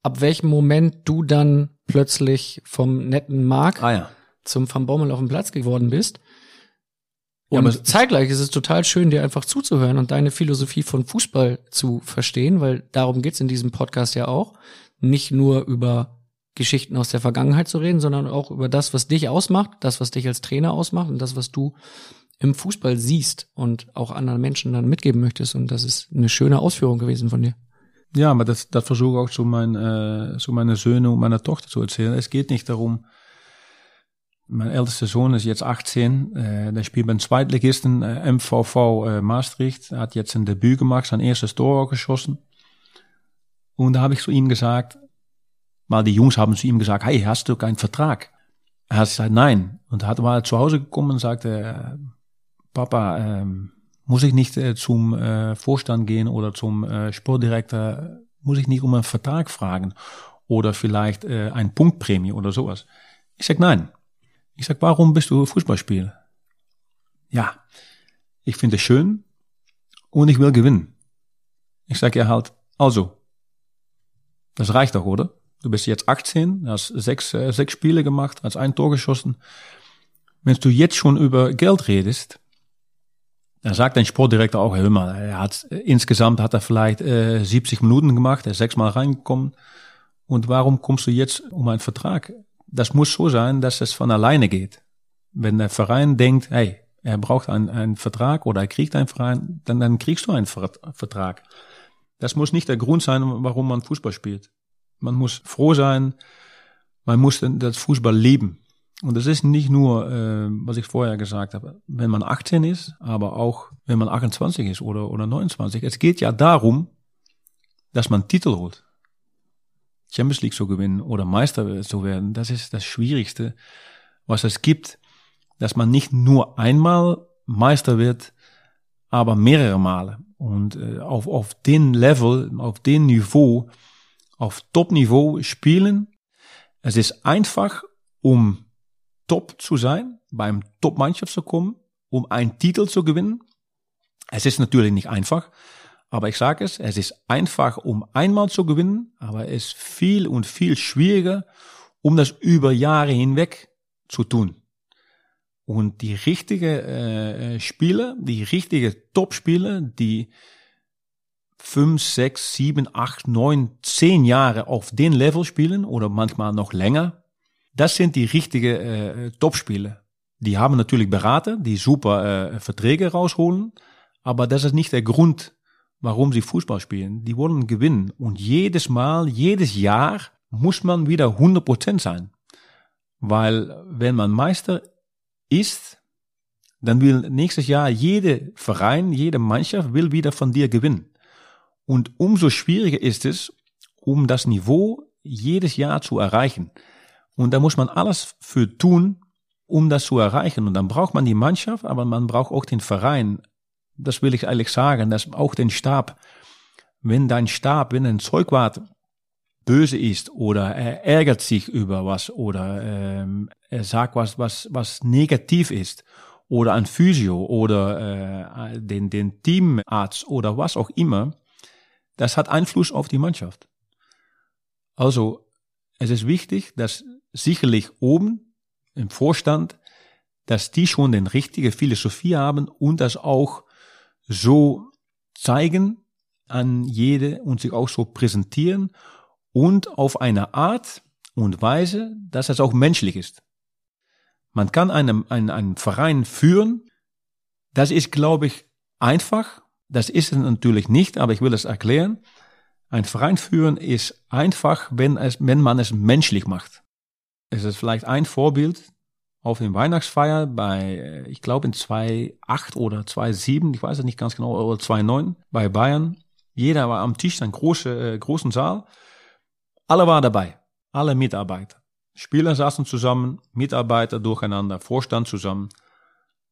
S3: ab welchem Moment du dann plötzlich vom netten Mark
S1: Ah ja.
S3: zum Van Bommel auf dem Platz geworden bist.
S1: Ja,
S3: Und
S1: aber-
S3: zeitgleich ist es total schön, dir einfach zuzuhören und deine Philosophie von Fußball zu verstehen, weil darum geht's in diesem Podcast ja auch. Nicht nur über Geschichten aus der Vergangenheit zu reden, sondern auch über das, was dich ausmacht, das, was dich als Trainer ausmacht und das, was du im Fußball siehst und auch anderen Menschen dann mitgeben möchtest. Und das ist eine schöne Ausführung gewesen von dir.
S1: Ja, aber das, das versuche ich auch zu, mein, äh, zu meinen Söhnen und meiner Tochter zu erzählen. Es geht nicht darum, mein ältester Sohn ist jetzt 18, äh, der spielt beim Zweitligisten äh, MVV äh, Maastricht, hat jetzt ein Debüt gemacht, sein erstes Tor auch geschossen. Und da habe ich zu ihm gesagt, mal die Jungs haben zu ihm gesagt, hey, hast du keinen Vertrag? Er hat gesagt, nein. Und hat war zu Hause gekommen und sagte, äh, Papa, ähm, muss ich nicht äh, zum äh, Vorstand gehen oder zum äh, Sportdirektor, muss ich nicht um einen Vertrag fragen oder vielleicht äh, ein Punktprämie oder sowas. Ich sag nein. Ich sag, warum bist du Fußballspieler? Ja, ich finde es schön und ich will gewinnen. Ich sag ja halt, also, das reicht doch, oder? Du bist jetzt 18, hast sechs, äh, sechs Spiele gemacht, hast ein Tor geschossen. Wenn du jetzt schon über Geld redest, dann sagt ein Sportdirektor auch, hör mal, er hat, insgesamt hat er vielleicht äh, 70 Minuten gemacht, er ist sechsmal reingekommen. Und warum kommst du jetzt um einen Vertrag? Das muss so sein, dass es von alleine geht. Wenn der Verein denkt, hey, er braucht einen, einen Vertrag oder er kriegt einen Verein, dann, dann kriegst du einen Ver Vertrag. Das muss nicht der Grund sein, warum man Fußball spielt. Man muss froh sein, man muss das Fußball lieben. Und das ist nicht nur, äh, was ich vorher gesagt habe, wenn man 18 ist, aber auch wenn man 28 ist oder, oder 29. Es geht ja darum, dass man Titel holt. Champions League zu gewinnen oder Meister zu werden, das ist das Schwierigste, was es gibt, dass man nicht nur einmal Meister wird, aber mehrere Male. Und äh, auf, auf den Level, auf den Niveau, auf Top-Niveau spielen. Es ist einfach, um top zu sein, beim Top-Mannschaft zu kommen, um einen Titel zu gewinnen. Es ist natürlich nicht einfach, aber ich sage es, es ist einfach, um einmal zu gewinnen, aber es ist viel und viel schwieriger, um das über Jahre hinweg zu tun. Und die richtige äh, Spieler, die richtige Top-Spieler, die fünf, sechs, sieben, acht, neun, zehn Jahre auf den Level spielen oder manchmal noch länger, das sind die richtigen äh, Top-Spieler. Die haben natürlich Berater, die super äh, Verträge rausholen, aber das ist nicht der Grund, warum sie Fußball spielen. Die wollen gewinnen. Und jedes Mal, jedes Jahr muss man wieder 100% sein. Weil wenn man Meister ist, dann will nächstes Jahr jede Verein, jede Mannschaft will wieder von dir gewinnen. Und umso schwieriger ist es, um das Niveau jedes Jahr zu erreichen. Und da muss man alles für tun, um das zu erreichen. Und dann braucht man die Mannschaft, aber man braucht auch den Verein. Das will ich eigentlich sagen, dass auch den Stab. Wenn dein Stab, wenn ein Zeugwart böse ist oder er ärgert sich über was oder ähm, er sagt was, was, was negativ ist oder ein Physio oder äh, den, den Teamarzt oder was auch immer, das hat Einfluss auf die Mannschaft. Also es ist wichtig, dass sicherlich oben im Vorstand, dass die schon den richtige Philosophie haben und das auch so zeigen an jede und sich auch so präsentieren und auf eine Art und Weise, dass es auch menschlich ist. Man kann einen, einen, einen Verein führen, das ist, glaube ich, einfach. Das ist es natürlich nicht, aber ich will es erklären. Ein Verein führen ist einfach, wenn, es, wenn man es menschlich macht. Es ist vielleicht ein Vorbild auf dem Weihnachtsfeier bei, ich glaube in 2.8 oder 2.7, ich weiß es nicht ganz genau, oder 2.9 bei Bayern. Jeder war am Tisch, ein großer, äh, großen Saal. Alle waren dabei, alle Mitarbeiter. Spieler saßen zusammen, Mitarbeiter durcheinander, Vorstand zusammen.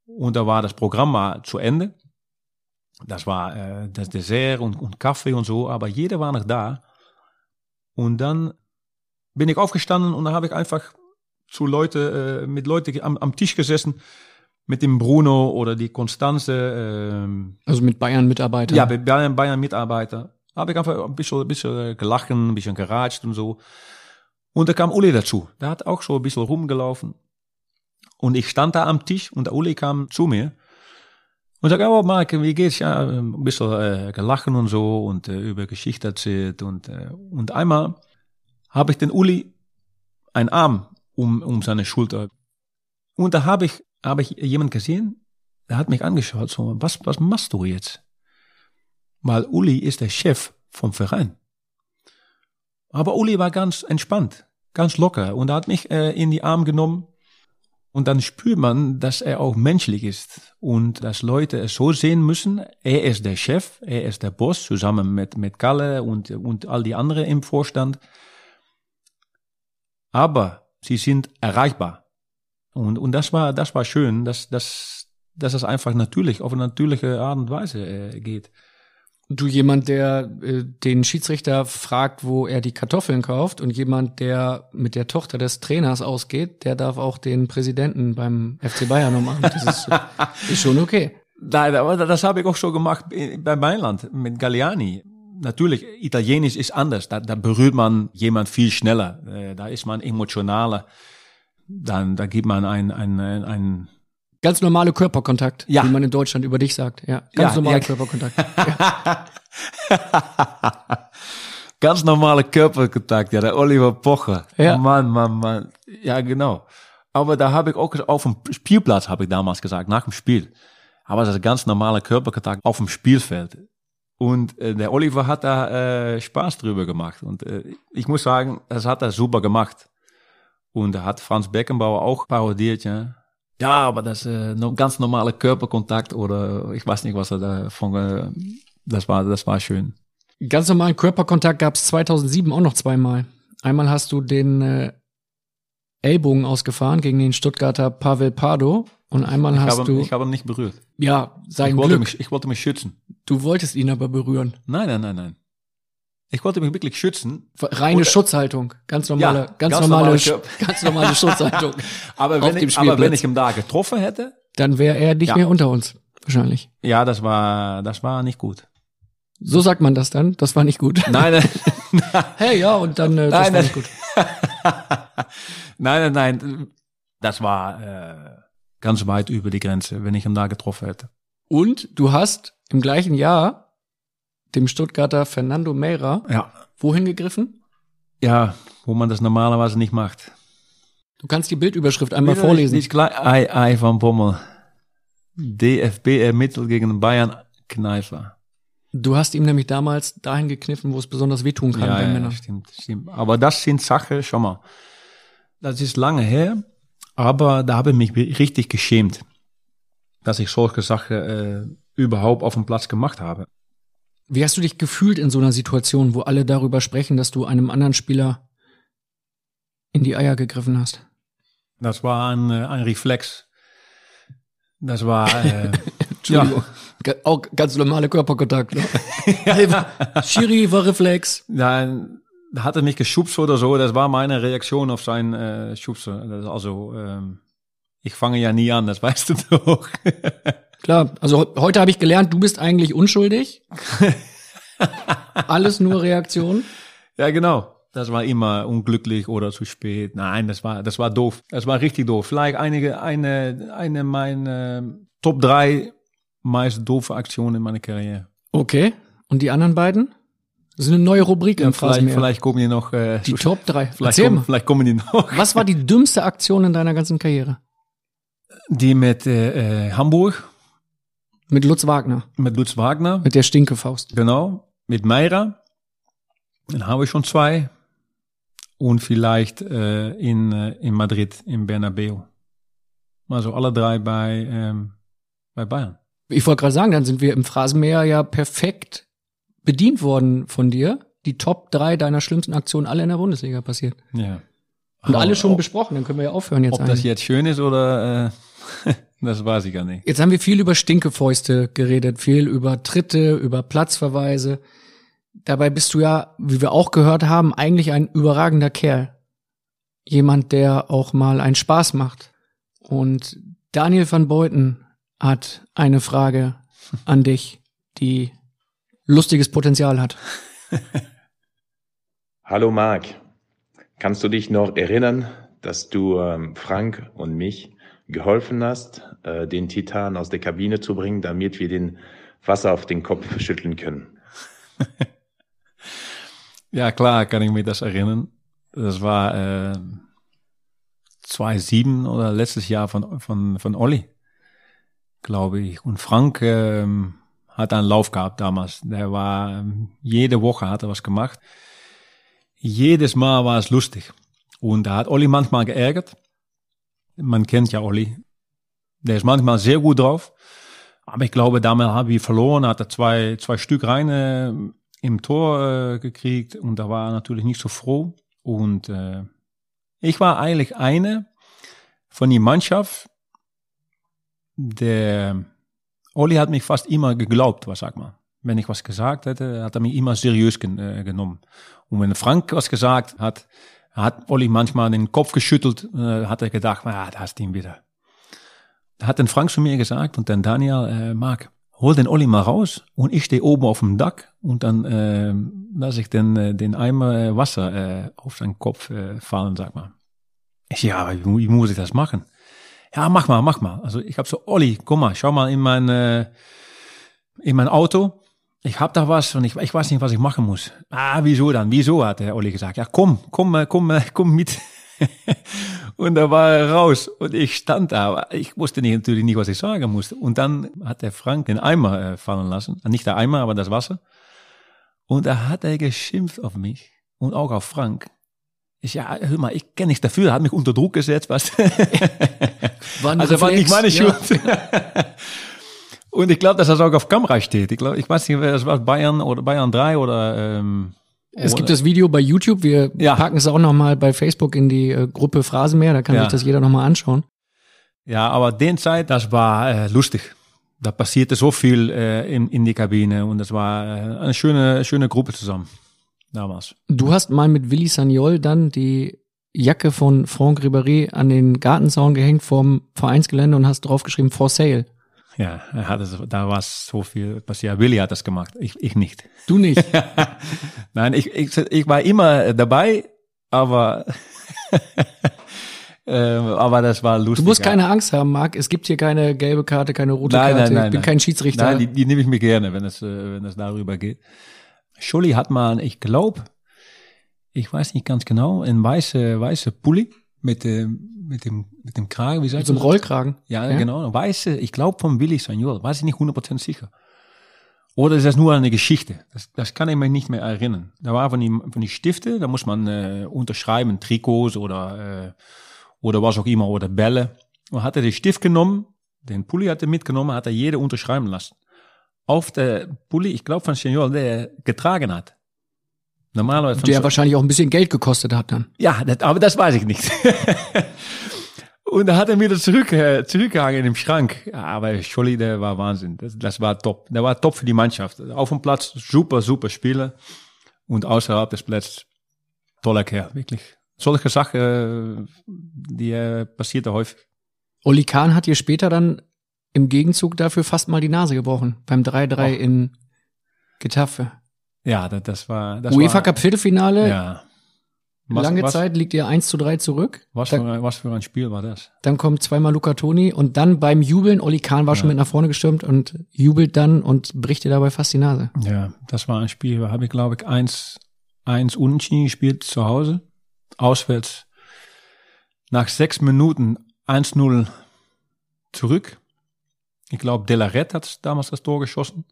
S1: Und da war das Programm mal zu Ende. Das war äh, das Dessert und, und Kaffee und so, aber jeder war noch da. Und dann bin ich aufgestanden und dann habe ich einfach zu Leute, äh, mit Leuten am, am Tisch gesessen, mit dem Bruno oder die Konstanze. ähm,
S3: Also mit Bayern-Mitarbeitern.
S1: ja, mit Bayern, Bayern Mitarbeiter. Habe ich einfach ein bisschen, ein bisschen gelachen, ein bisschen geratscht und so. Und da kam Uli dazu. Der hat auch so ein bisschen rumgelaufen. Und ich stand da am Tisch und der Uli kam zu mir und sagte, oh Mark, wie geht's? Ja, ein bisschen äh, gelachen und so und äh, über Geschichte erzählt. Und, äh, und einmal habe ich den Uli einen Arm um, um seine Schulter. Und da habe ich, habe ich jemand gesehen, der hat mich angeschaut, so, was, was machst du jetzt? Weil Uli ist der Chef vom Verein. Aber Uli war ganz entspannt, ganz locker und er hat mich äh, in die Arme genommen. Und dann spürt man, dass er auch menschlich ist und dass Leute es so sehen müssen. Er ist der Chef, er ist der Boss, zusammen mit, mit Kalle und, und all die anderen im Vorstand. Aber sie sind erreichbar. Und, und das war, das war schön, dass, dass, dass es einfach natürlich, auf eine natürliche Art und Weise äh, geht.
S3: Du jemand, der äh, den Schiedsrichter fragt, wo er die Kartoffeln kauft und jemand, der mit der Tochter des Trainers ausgeht, der darf auch den Präsidenten beim FC Bayern umarmen. Das ist, ist schon okay.
S1: Nein, aber das habe ich auch schon gemacht bei Mailand mit Galliani. Natürlich, Italienisch ist anders. Da, da berührt man jemand viel schneller. Äh, Da ist man emotionaler. Dann, da gibt man ein, ein, ein, ein
S3: Ganz normale Körperkontakt,
S1: Ja.
S3: wie man in Deutschland über dich sagt. Ja, ganz
S1: Ja,
S3: normaler
S1: ja.
S3: Körperkontakt.
S1: Ganz normale Körperkontakt, ja, der Oliver Pocher.
S3: Ja.
S1: Mann, Mann, Mann. Ja, genau. Aber da habe ich auch auf dem Spielplatz, habe ich damals gesagt, nach dem Spiel. Aber das ist ganz normale Körperkontakt auf dem Spielfeld. Und äh, der Oliver hat da äh, Spaß drüber gemacht. Und äh, ich muss sagen, das hat er super gemacht. Und da hat Franz Beckenbauer auch parodiert, ja. Ja, aber das äh, no, ganz normale Körperkontakt oder ich weiß nicht, was er davon, äh, das war, das war schön.
S3: Ganz normalen Körperkontakt gab es 2007 auch noch zweimal. Einmal hast du den äh, Ellbogen ausgefahren gegen den Stuttgarter Pavel Pardo und einmal
S1: Ich
S3: hast
S1: habe,
S3: du
S1: ich habe ihn nicht berührt.
S3: ja sein
S1: Ich wollte,
S3: Glück.
S1: mich, ich wollte mich schützen.
S3: Du wolltest ihn aber berühren.
S1: Nein, nein, nein, nein. Ich wollte mich wirklich schützen.
S3: Reine
S1: Oder-
S3: Schutzhaltung, ganz normale,
S1: Ja,
S3: ganz,
S1: ganz
S3: normale,
S1: normale
S3: ganz normale Schutzhaltung.
S1: Aber wenn, ich, aber wenn ich ihn da getroffen hätte,
S3: Dann wäre er nicht
S1: Ja.
S3: mehr unter uns, wahrscheinlich.
S1: ja, das war, das war nicht gut.
S3: So sagt man das dann. Das war nicht gut.
S1: Nein, nein,
S3: Hey, ja, und dann äh, das
S1: Nein,
S3: war
S1: nein.
S3: nicht gut.
S1: Nein, nein, nein. Das war äh, ganz weit über die Grenze, wenn ich ihn da getroffen hätte.
S3: Und du hast im gleichen Jahr dem Stuttgarter Fernando Meira
S1: Ja.
S3: wohin gegriffen?
S1: Ja, wo man das normalerweise nicht macht.
S3: Du kannst die Bildüberschrift einmal vorlesen.
S1: Nicht gleich, Ei, Ei van Bommel. DFB ermittelt gegen Bayern Kneifer.
S3: Du hast ihm nämlich damals dahin gekniffen, wo es besonders wehtun kann bei
S1: ja,
S3: Männern.
S1: stimmt, stimmt. Aber das sind Sachen, schau mal, das ist lange her, aber da habe ich mich richtig geschämt, dass ich solche Sachen äh, überhaupt auf dem Platz gemacht habe.
S3: Wie hast du dich gefühlt in so einer Situation, wo alle darüber sprechen, dass du einem anderen Spieler in die Eier gegriffen hast?
S1: Das war ein, äh, ein Reflex. Das war, äh,
S3: Entschuldigung. Ga- Auch ganz normale Körperkontakt. Ne? Schiri war Reflex.
S1: Nein, hat er mich geschubst oder so. Das war meine Reaktion auf sein äh, Schubsen. Also, ähm, ich fange ja nie an, das weißt du doch.
S3: Klar, also he- heute habe ich gelernt, du bist eigentlich unschuldig. Alles nur Reaktion.
S1: ja, genau. Das war immer unglücklich oder zu spät. Nein, das war, das war doof. Das war richtig doof. Vielleicht einige, eine, eine meiner Top drei meist doofe Aktionen in meiner Karriere.
S3: Okay. Und die anderen beiden? Das ist eine neue Rubrik
S1: Ja,
S3: im
S1: vielleicht, vielleicht kommen die noch. Äh,
S3: Die Top 3.
S1: vielleicht,
S3: Erzähl
S1: kommen, vielleicht kommen die noch.
S3: Was war die dümmste Aktion in deiner ganzen Karriere?
S1: Die mit äh, äh, Hamburg,
S3: Mit Lutz Wagner.
S1: mit Lutz Wagner.
S3: Mit der Stinkefaust.
S1: Genau, mit Meira. Dann habe ich schon zwei. Und vielleicht äh, in, äh, in Madrid, in Bernabeu. Also alle drei bei, ähm, bei Bayern.
S3: Ich wollte gerade sagen, dann sind wir im Phrasenmäher ja perfekt bedient worden von dir. Die Top 3 deiner schlimmsten Aktionen alle in der Bundesliga passiert.
S1: Ja.
S3: Und
S1: Aber
S3: alle schon
S1: ob,
S3: besprochen, dann können wir ja aufhören jetzt
S1: ob das
S3: eigentlich.
S1: jetzt schön ist oder äh, das weiß ich gar nicht.
S3: Jetzt haben wir viel über Stinkefäuste geredet, viel über Tritte, über Platzverweise. Dabei bist du ja, wie wir auch gehört haben, eigentlich ein überragender Kerl. Jemand, der auch mal einen Spaß macht. Und Daniel van Beuten hat eine Frage an dich, die lustiges Potenzial hat.
S9: Hallo Marc, kannst du dich noch erinnern, dass du ähm, Frank und mich geholfen hast, äh, den Titan aus der Kabine zu bringen, damit wir den Wasser auf den Kopf schütteln können.
S1: ja, klar, kann ich mich das erinnern. Das war äh, 2007 oder letztes Jahr von, von, von Olli, glaube ich. Und Frank ähm, hat einen Lauf gehabt damals. Der war, ähm, jede Woche hat er was gemacht. Jedes Mal war es lustig. Und da hat Olli manchmal geärgert. Man kennt ja Olli. Der ist manchmal sehr gut drauf. Aber ich glaube, damals haben wir verloren, hat er zwei, zwei Stück rein äh, im Tor äh, gekriegt und da war er natürlich nicht so froh. Und äh, ich war eigentlich eine von der Mannschaft, der Olli hat mich fast immer geglaubt, was sag mal. Wenn ich was gesagt hätte, hat er mich immer seriös gen äh, genommen. Und wenn Frank was gesagt hat, hat Olli manchmal den Kopf geschüttelt, äh, hat er gedacht, ah, da hast du ihn wieder. Hat dann Frank zu mir gesagt und dann Daniel, äh, Marc, hol den Olli mal raus und ich stehe oben auf dem Dach und dann äh, lasse ich den, äh, den Eimer äh, Wasser äh, auf seinen Kopf äh, fallen, sag mal. Ich, ja, wie, wie muss ich das machen? Ja, mach mal, mach mal. Also ich habe so, Olli, guck mal, schau mal in mein, äh, in mein Auto. Ich hab da was und ich, ich weiß nicht, was ich machen muss. Ah, wieso dann? Wieso, hat der Olli gesagt. Ja, komm, komm, äh, komm, äh, komm mit. und da war er raus und ich stand da, ich wusste nicht, natürlich nicht, was ich sagen musste. Und dann hat der Frank den Eimer äh, fallen lassen. Nicht der Eimer, aber das Wasser. Und da hat er geschimpft auf mich und auch auf Frank. Ich, ja, hör mal, ich kenne nichts dafür, er hat mich unter Druck gesetzt, was.
S3: War
S1: also war nicht meine Schuld. und ich glaube, dass das auch auf Kamera steht. Ich glaube, ich weiß nicht, das war, Bayern oder Bayern 3 oder ähm,
S3: Es gibt das Video bei YouTube. Wir
S1: Ja.
S3: packen es auch nochmal bei Facebook in die äh, Gruppe Phrasenmeer. Da kann
S1: Ja.
S3: sich das jeder nochmal anschauen.
S1: Ja, aber den Zeit, das war äh, lustig. Da passierte so viel äh, in, in die Kabine und das war äh, eine schöne, schöne Gruppe zusammen damals.
S3: Du hast mal mit Willi Sagnol dann die Jacke von Franck Ribéry an den Gartenzaun gehängt vom Vereinsgelände und hast draufgeschrieben for sale.
S1: Ja, er hatte, so- da war so viel passiert. Willi hat das gemacht, ich, ich nicht.
S3: Du nicht.
S1: Nein, ich, ich, ich war immer dabei, aber, ähm, aber das war lustig.
S3: Du musst keine Angst haben, Marc. Es gibt hier keine gelbe Karte, keine rote
S1: Nein,
S3: Karte.
S1: nein, nein,
S3: ich bin
S1: nein.
S3: kein Schiedsrichter.
S1: Nein, die, die nehme ich mir gerne, wenn es, äh, wenn es darüber geht. Scholli hat mal, ich glaube, ich weiß nicht ganz genau, ein weiße, weiße Pulli mit dem, mit dem, mit dem Kragen, wie sagt
S3: Mit so einem
S1: man das?
S3: Rollkragen.
S1: Ja,
S3: Ja.
S1: genau, weiße, ich glaube vom Willi Sagnol, weiß ich nicht 100% sicher. Oder ist das nur eine Geschichte? Das, das kann ich mich nicht mehr erinnern. Da war von die, von die Stifte, da muss man äh, unterschreiben, Trikots oder, äh, oder was auch immer, oder Bälle. Und hat er den Stift genommen, den Pulli hat er mitgenommen, hat er jede unterschreiben lassen. Auf der Pulli, ich glaube von Senior, der er getragen hat. Normalerweise
S3: Der
S1: so-
S3: wahrscheinlich auch ein bisschen Geld gekostet hat dann.
S1: ja, das, aber das weiß ich nicht. Und da hat er wieder zurück, äh, zurückgehangen im Schrank. Ja, aber Scholli, der war Wahnsinn. Das, das war top. Der war top für die Mannschaft. Auf dem Platz super, super Spieler. Und außerhalb des Platzes toller Kerl, wirklich. Solche Sachen, äh, die äh, passierte häufig.
S3: Oli Kahn hat dir später dann im Gegenzug dafür fast mal die Nase gebrochen. Beim 3-3
S1: Och.
S3: in Getafe.
S1: Ja, das, das war, das
S3: UEFA
S1: war,
S3: Cup Viertelfinale.
S1: Ja. Was,
S3: Lange
S1: was,
S3: Zeit liegt ihr 1 zu 3 zurück.
S1: Was
S3: Da-
S1: für, ein- was für ein Spiel war das?
S3: Dann kommt zweimal Luca Toni und dann beim Jubeln, Oli Kahn war schon
S1: Ja.
S3: mit nach vorne gestürmt und jubelt dann und bricht dir dabei fast die Nase.
S1: Ja, das war ein Spiel, da habe ich glaube ich eins, eins unentschieden gespielt zu Hause, auswärts. Nach sechs Minuten 1-0 zurück. Ich glaube, Delaret hat damals das Tor geschossen.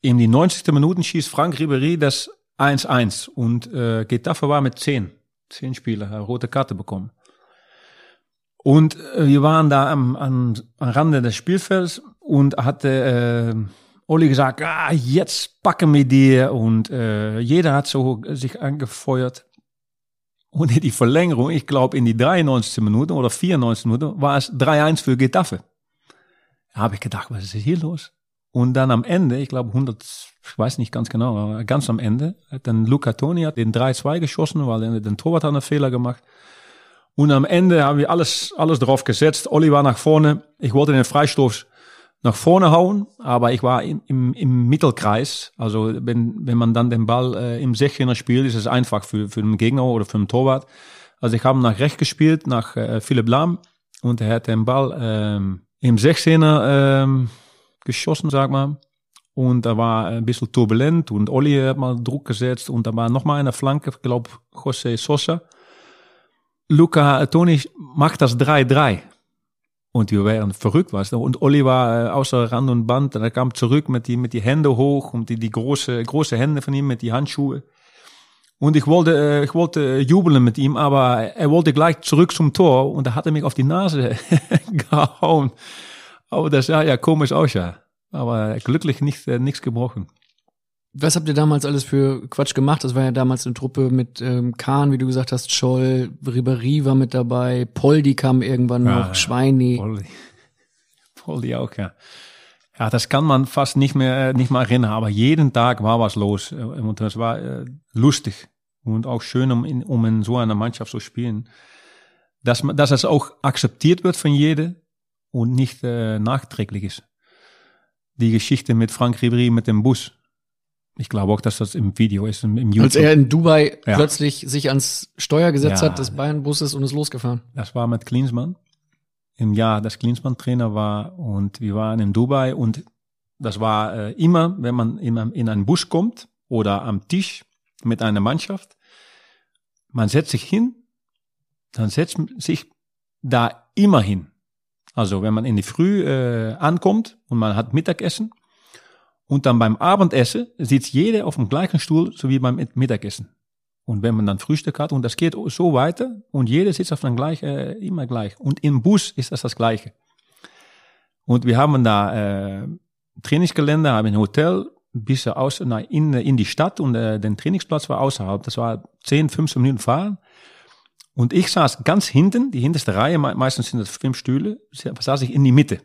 S1: In die 90. Minuten schießt Frank Ribéry das 1-1 und äh, Getafe war mit 10. 10 Spieler, hat rote Karte bekommen. Und äh, wir waren da am, am, am Rande des Spielfelds und hatte äh, Olli gesagt, ah, jetzt packen wir die und äh, jeder hat so sich angefeuert. Und in die Verlängerung, ich glaube in die 93. Minute oder 94. Minute, war es 3-1 für Getafe. Da habe ich gedacht, was ist hier los? Und dann am Ende, ich glaube 100, ich weiß nicht ganz genau, aber ganz am Ende, hat dann Luca Toni hat den 3-2 geschossen, weil er den Torwart hat einen Fehler gemacht. Und am Ende haben wir alles, alles drauf gesetzt. Olli war nach vorne. Ich wollte den Freistoß nach vorne hauen, aber ich war im, im, im Mittelkreis. Also wenn, wenn man dann den Ball äh, im 16er spielt, ist es einfach für, für den Gegner oder für den Torwart. Also ich habe nach rechts gespielt, nach äh, Philipp Lahm. und er hat den Ball ähm, im 16er ähm, geschossen, sag mal. Und da war ein bisschen turbulent und Olli hat mal Druck gesetzt und da war noch mal eine Flanke, ich glaube José Sosa. Luca Toni macht das 3-3. Und wir waren verrückt, du. Und Olli war äh, außer Rand und Band. Und er kam zurück mit die, mit die Hände hoch und die, die große, große Hände von ihm mit die Handschuhe. Und ich wollte, äh, ich wollte jubeln mit ihm, aber er wollte gleich zurück zum Tor und da hat er mich auf die Nase gehauen. Aber das sah ja komisch aus, ja. Aber glücklich nicht, äh, nichts gebrochen.
S3: Was habt ihr damals alles für Quatsch gemacht? Das war ja damals eine Truppe mit ähm, Kahn, wie du gesagt hast, Scholl, Ribéry war mit dabei, Poldi kam irgendwann
S1: Ja,
S3: noch,
S1: ja.
S3: Schweini.
S1: Poldi. Poldi auch, ja. Ja, das kann man fast nicht mehr, nicht mehr erinnern, aber jeden Tag war was los. Äh, Und das war äh, lustig und auch schön, um in, um in so einer Mannschaft zu spielen. Dass, man, dass es auch akzeptiert wird von jedem und nicht äh, nachträglich ist. Die Geschichte mit Frank Ribéry mit dem Bus. Ich glaube auch, dass das im Video ist, im, im YouTube.
S3: Als er in Dubai
S1: Ja.
S3: plötzlich sich ans Steuer gesetzt
S1: Ja.
S3: hat des Bayern-Busses und ist losgefahren.
S1: Das war mit Klinsmann. Im Jahr, das Klinsmann Trainer war und wir waren in Dubai und das war äh, immer, wenn man in, in einen Bus kommt oder am Tisch mit einer Mannschaft, man setzt sich hin, dann setzt sich da immer hin. Also wenn man in die Früh äh, ankommt und man hat Mittagessen und dann beim Abendessen sitzt jeder auf dem gleichen Stuhl, so wie beim Mittagessen. Und wenn man dann Frühstück hat und das geht so weiter und jeder sitzt auf dem gleichen, äh, immer gleich. Und im Bus ist das das Gleiche. Und wir haben da äh, Trainingsgelände, haben ein Hotel, bis aus, na, in, in die Stadt und äh, der Trainingsplatz war außerhalb. Das war 10, 15 Minuten fahren. Und ich saß ganz hinten, die hinterste Reihe, me- meistens sind das fünf Stühle, saß ich in die Mitte.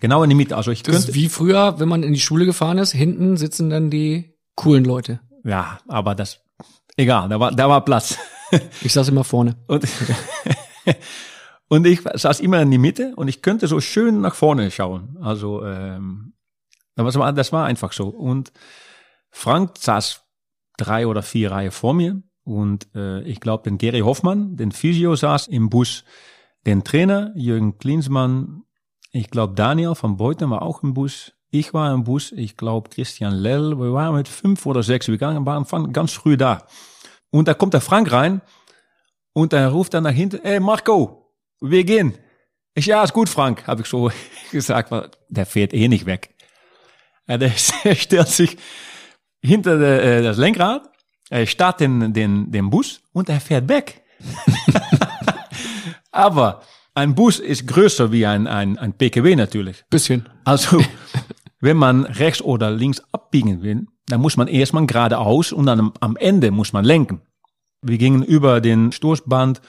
S1: Genau in die Mitte. Also ich
S3: Das
S1: könnte,
S3: ist wie früher, wenn man in die Schule gefahren ist, hinten sitzen dann die coolen Leute.
S1: ja, aber das, egal, da war, da war Platz.
S3: Ich saß immer vorne.
S1: Und, und ich saß immer in die Mitte und ich könnte so schön nach vorne schauen. Also ähm, das, war, das war einfach so. Und Frank saß drei oder vier Reihen vor mir und äh, ich glaube, den Gary Hoffmann, den Physio, saß im Bus. Den Trainer, Jürgen Klinsmann, ich glaube, Daniel von Beuthen war auch im Bus. Ich war im Bus, ich glaube, Christian Lell. Wir waren mit fünf oder sechs, wir waren ganz früh da. Und da kommt der Frank rein und er ruft dann nach hinten, ey Marco, wir gehen. Ich, ja, ist gut, Frank, habe ich so gesagt, weil der fährt eh nicht weg. Der, der stellt sich hinter äh, das Lenkrad, er startet den, den, den Bus und er fährt weg. Aber ein Bus ist größer wie ein, ein, ein PKW natürlich.
S3: Bisschen.
S1: Also, wenn man rechts oder links abbiegen will, dann muss man erstmal geradeaus und dann am- Ende muss man lenken. Wir gingen über den Stoßband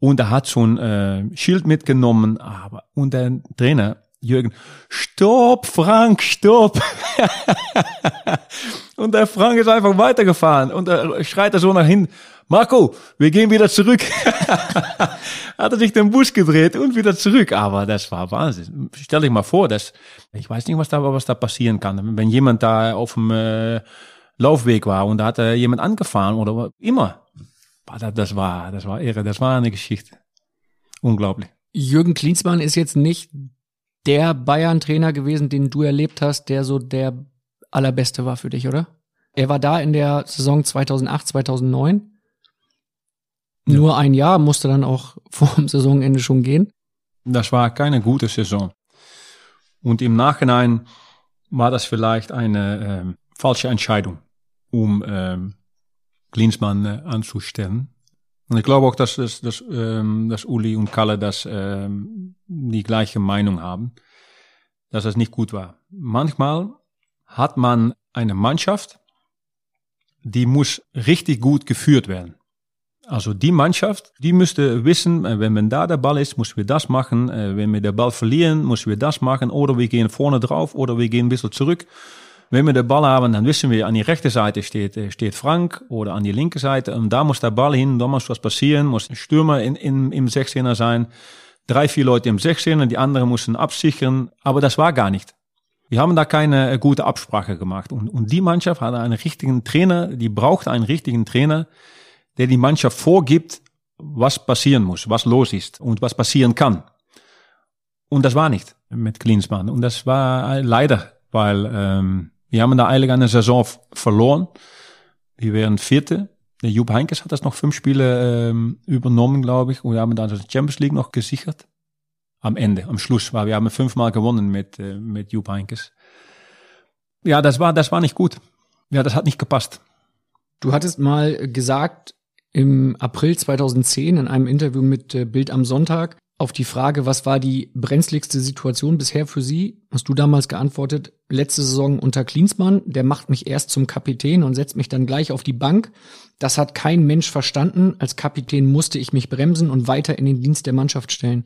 S1: und er hat ein äh, Schild mitgenommen, aber und der Trainer Jürgen, stopp, Frank, stopp. und der Frank ist einfach weitergefahren und er schreit er so nach hinten, Marco, wir gehen wieder zurück. hat er sich den Bus gedreht und wieder zurück. Aber das war Wahnsinn. Stell dich mal vor, dass, ich weiß nicht, was da, was da passieren kann. Wenn jemand da auf dem äh, Laufweg war und da hat er jemand angefahren oder immer. Das war, das war irre. Das war eine Geschichte. Unglaublich.
S3: Jürgen Klinsmann ist jetzt nicht der Bayern-Trainer gewesen, den du erlebt hast, der so der allerbeste war für dich, oder? Er war da in der Saison 2008, 2009. Nur ein Jahr musste dann auch vor dem Saisonende schon gehen.
S1: Das war keine gute Saison. Und im Nachhinein war das vielleicht eine ähm, falsche Entscheidung, um ähm, Klinsmann äh, anzustellen. Und ich glaube auch, dass, dass, dass, ähm, dass Uli und Kalle das ähm, die gleiche Meinung haben, dass das nicht gut war. Manchmal hat man eine Mannschaft, die muss richtig gut geführt werden. Also die Mannschaft, die müsste wissen, äh, wenn man da der Ball ist, müssen wir das machen. Äh, Wenn wir den Ball verlieren, müssen wir das machen. Oder wir gehen vorne drauf oder wir gehen ein bisschen zurück. Wenn wir den Ball haben, dann wissen wir, an die rechte Seite steht, äh, steht Frank oder an die linke Seite. Und da muss der Ball hin, da muss was passieren, muss ein Stürmer in, in, im 16er sein. Drei, vier Leute im 16er, die anderen müssen absichern. Aber das war gar nicht. Wir haben da keine äh, gute Absprache gemacht. Und, und die Mannschaft hat einen richtigen Trainer, die braucht einen richtigen Trainer, der die Mannschaft vorgibt, was passieren muss, was los ist und was passieren kann. Und das war nicht mit Klinsmann. Und das war leider, weil ähm, wir haben da eigentlich eine Saison verloren. Wir wären Vierte. Der Jupp Heinkes hat das noch fünf Spiele ähm, übernommen, glaube ich. Und wir haben dann die Champions League noch gesichert. Am Ende, am Schluss, weil wir haben fünfmal gewonnen mit, äh, mit Jupp Heinkes. Ja, das war, das war nicht gut. Ja, das hat nicht gepasst.
S3: Du hattest mal gesagt, im April 2010 in einem Interview mit äh, Bild am Sonntag, auf die Frage, was war die brenzligste Situation bisher für Sie, hast du damals geantwortet, letzte Saison unter Klinsmann, der macht mich erst zum Kapitän und setzt mich dann gleich auf die Bank. Das hat kein Mensch verstanden. Als Kapitän musste ich mich bremsen und weiter in den Dienst der Mannschaft stellen.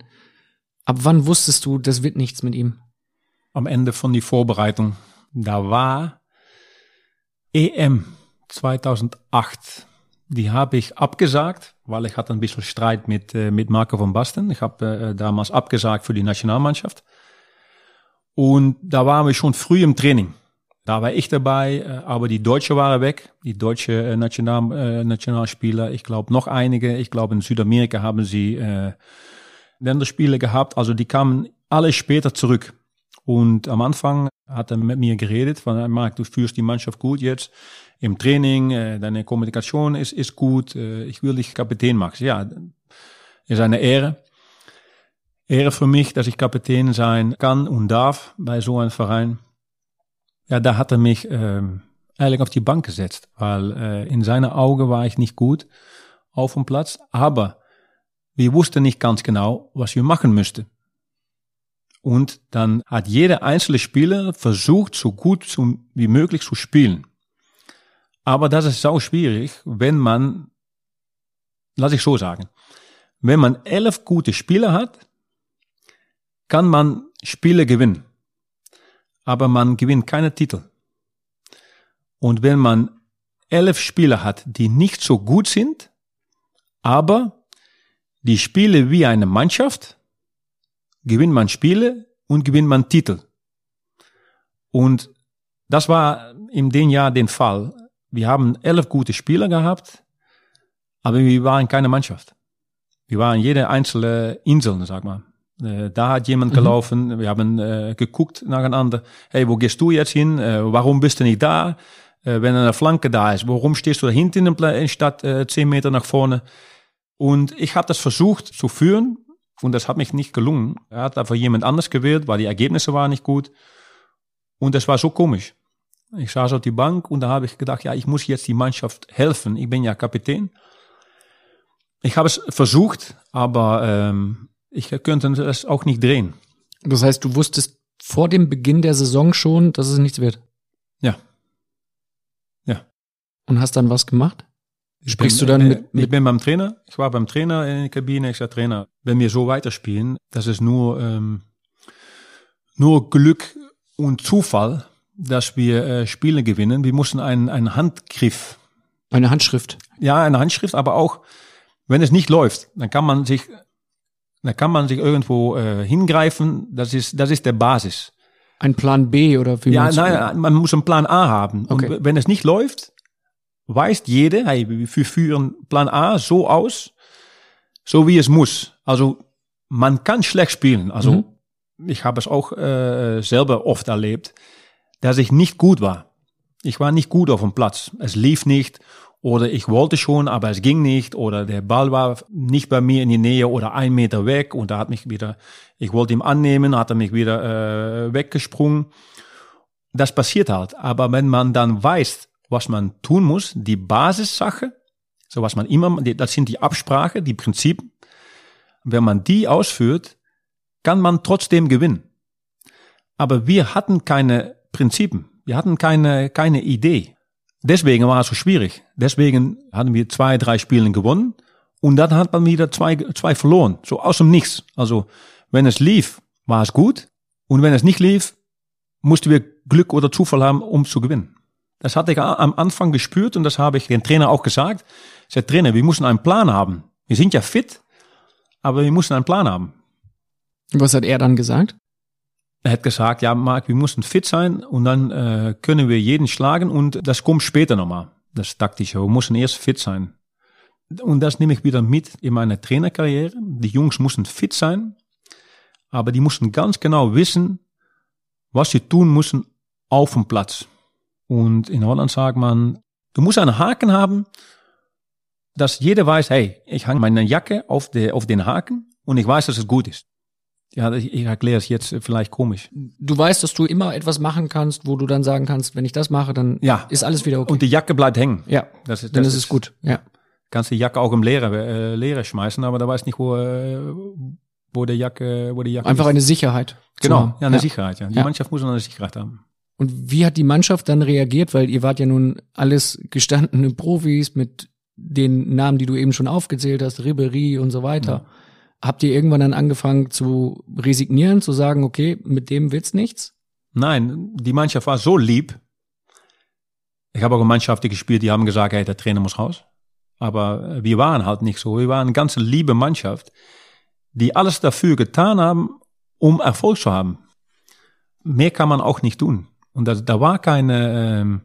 S3: Ab wann wusstest du, das wird nichts mit ihm?
S1: Am Ende von die Vorbereitung. Da war EM 2008 die habe ich abgesagt, weil ich hatte ein bisschen Streit mit, äh, mit Marco van Basten. Ich habe äh, damals abgesagt für die Nationalmannschaft. Und da waren wir schon früh im Training. Da war ich dabei, äh, aber die Deutsche waren weg. Die deutsche äh, National, äh, Nationalspieler, ich glaube noch einige. Ich glaube in Südamerika haben sie äh, Länderspiele gehabt. Also die kamen alle später zurück. Und am Anfang hat er mit mir geredet, von Marc, du führst die Mannschaft gut jetzt im Training, äh, deine Kommunikation ist, ist gut, äh, ich will dich Kapitän machen. Ja, ist eine Ehre. Ehre für mich, dass ich Kapitän sein kann und darf bei so einem Verein. Ja, da hat er mich äh, eigentlich auf die Bank gesetzt, weil äh, in seinen Augen war ich nicht gut auf dem Platz, aber wir wussten nicht ganz genau, was wir machen müssten. Und dann hat jeder einzelne Spieler versucht, so gut wie möglich zu spielen. Aber das ist sau schwierig, wenn man, lass ich so sagen, wenn man elf gute Spieler hat, kann man Spiele gewinnen. Aber man gewinnt keine Titel. Und wenn man elf Spieler hat, die nicht so gut sind, aber die Spiele wie eine Mannschaft, gewinnt man Spiele und gewinnt man Titel. Und das war in dem Jahr den Fall wir haben elf gute Spieler gehabt, aber wir waren keine Mannschaft. Wir waren jede einzelne Insel, sag mal. Äh, da hat jemand mhm. gelaufen, wir haben äh, geguckt nacheinander, hey, wo gehst du jetzt hin? Äh, warum bist du nicht da? Äh, wenn eine Flanke da ist, warum stehst du da hinten in der Stadt äh, zehn Meter nach vorne? Und ich habe das versucht zu führen und das hat mich nicht gelungen. Er hat dafür jemand anders gewählt, weil die Ergebnisse waren nicht gut. Und das war so komisch. Ich saß auf die Bank und da habe ich gedacht, ja, ich muss jetzt die Mannschaft helfen. Ich bin ja Kapitän. Ich habe es versucht, aber ähm, ich könnte es auch nicht drehen.
S3: Das heißt, du wusstest vor dem Beginn der Saison schon, dass es nichts wird?
S1: Ja. Ja.
S3: Und hast dann was gemacht?
S1: Sprichst bin, du dann mit, mit, Ich bin beim Trainer. Ich war beim Trainer in der Kabine. Ich sage, Trainer, wenn wir so weiterspielen, das ist nur, ähm, nur Glück und Zufall, dass wir äh, Spiele gewinnen. Wir mussten einen, einen Handgriff.
S3: Eine Handschrift.
S1: Ja, eine Handschrift, aber auch, wenn es nicht läuft, dann kann man sich, dann kann man sich irgendwo äh, hingreifen. Das ist, das ist der Basis.
S3: Ein Plan B oder wie
S1: Ja, nein, man muss einen Plan A haben. Okay. Und wenn es nicht läuft, weiß jeder, hey, wir führen Plan A so aus, so wie es muss. Also man kann schlecht spielen. Also mhm. ich habe es auch äh, selber oft erlebt dass ich nicht gut war. Ich war nicht gut auf dem Platz. Es lief nicht oder ich wollte schon, aber es ging nicht oder der Ball war nicht bei mir in die Nähe oder ein Meter weg und da hat mich wieder, ich wollte ihn annehmen, hat er mich wieder äh, weggesprungen. Das passiert halt. Aber wenn man dann weiß, was man tun muss, die Basissache, so was man immer, das sind die Absprache, die Prinzipien. Wenn man die ausführt, kann man trotzdem gewinnen. Aber wir hatten keine Prinzipien. Wir hatten keine, keine Idee. Deswegen war es so schwierig. Deswegen hatten wir zwei, drei Spiele gewonnen und dann hat man wieder zwei, zwei verloren. So aus dem Nichts. Also, wenn es lief, war es gut. Und wenn es nicht lief, mussten wir Glück oder Zufall haben, um zu gewinnen. Das hatte ich am Anfang gespürt und das habe ich dem Trainer auch gesagt. Ich sagte, Trainer, wir müssen einen Plan haben. Wir sind ja fit, aber wir müssen einen Plan haben.
S3: Was hat er dann gesagt?
S1: Er hat gesagt, ja, Marc, wir müssen fit sein und dann äh, können wir jeden schlagen und das kommt später nochmal. Das taktische. Wir müssen erst fit sein. Und das nehme ich wieder mit in meiner Trainerkarriere. Die Jungs müssen fit sein, aber die mussten ganz genau wissen, was sie tun müssen auf dem Platz. Und in Holland sagt man, du musst einen Haken haben, dass jeder weiß, hey, ich hang meine Jacke auf, de, auf den Haken und ich weiß, dass es gut ist. Ja, ich, ich erkläre es jetzt vielleicht komisch.
S3: Du weißt, dass du immer etwas machen kannst, wo du dann sagen kannst, wenn ich das mache, dann
S1: Ja.
S3: ist alles wieder okay.
S1: Und die Jacke bleibt hängen.
S3: ja,
S1: Das ist,
S3: dann
S1: das
S3: ist es gut. Ja.
S1: Kannst die Jacke auch im Leere, äh, Leere schmeißen, aber da weiß nicht, wo, äh, wo der Jacke, wo die Jacke
S3: Einfach
S1: ist.
S3: eine Sicherheit.
S1: Genau, ja, eine Sicherheit, ja. Die
S3: Ja.
S1: Mannschaft muss eine Sicherheit haben.
S3: Und wie hat die Mannschaft dann reagiert? Weil ihr wart ja nun alles gestandene Profis mit den Namen, die du eben schon aufgezählt hast, Ribery und so weiter. Habt ihr irgendwann dann angefangen zu resignieren, zu sagen, okay, mit dem wird's nichts?
S1: Nein, die Mannschaft war so lieb. Ich habe auch Mannschaften gespielt, die haben gesagt, hey, der Trainer muss raus. Aber äh, wir waren halt nicht so. Wir waren eine ganz liebe Mannschaft, die alles dafür getan haben, um Erfolg zu haben. Mehr kann man auch nicht tun. Und da, da war keine ähm,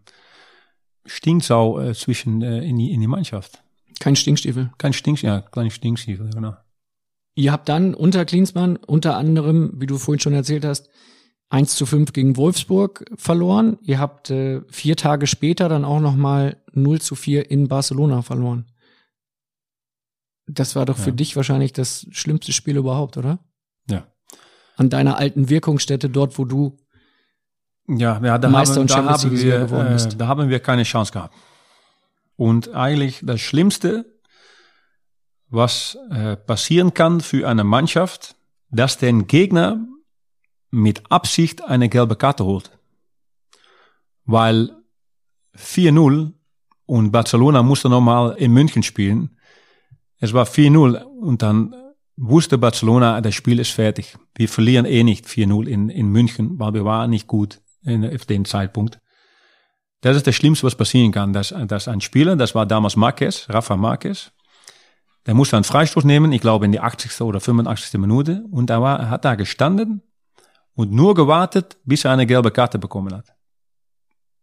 S1: Stinksau äh, zwischen äh, in, die, in die Mannschaft.
S3: Kein Stinkstiefel.
S1: Kein Stinks, ja, kleine Stinkstiefel, genau.
S3: Ihr habt dann unter Klinsmann unter anderem, wie du vorhin schon erzählt hast, 1 zu 5 gegen Wolfsburg verloren. Ihr habt äh, vier Tage später dann auch nochmal 0 zu 4 in Barcelona verloren. Das war doch für
S1: Ja.
S3: dich wahrscheinlich das schlimmste Spiel überhaupt, oder?
S1: Ja.
S3: An deiner alten Wirkungsstätte, dort, wo du
S1: Ja, ja da,
S3: Meister
S1: haben,
S3: und
S1: da,
S3: Champions
S1: haben
S3: League-Sieger
S1: wir,
S3: geworden
S1: äh,
S3: bist.
S1: da haben wir keine Chance gehabt. Und eigentlich das Schlimmste, was äh, passieren kann für eine Mannschaft, dass der Gegner mit Absicht eine gelbe Karte holt. Weil 4-0 und Barcelona musste nochmal in München spielen. Es war 4-0 und dann wusste Barcelona, das Spiel ist fertig. Wir verlieren eh nicht 4-0 in, in München, weil wir waren nicht gut in, auf den Zeitpunkt. Das ist das Schlimmste, was passieren kann, dass, dass ein Spieler, das war damals Marquez, Rafa Marquez, der musste einen Freistoß nehmen, ich glaube in die 80. oder 85. Minute, und er, war, er hat da gestanden und nur gewartet, bis er eine gelbe Karte bekommen hat.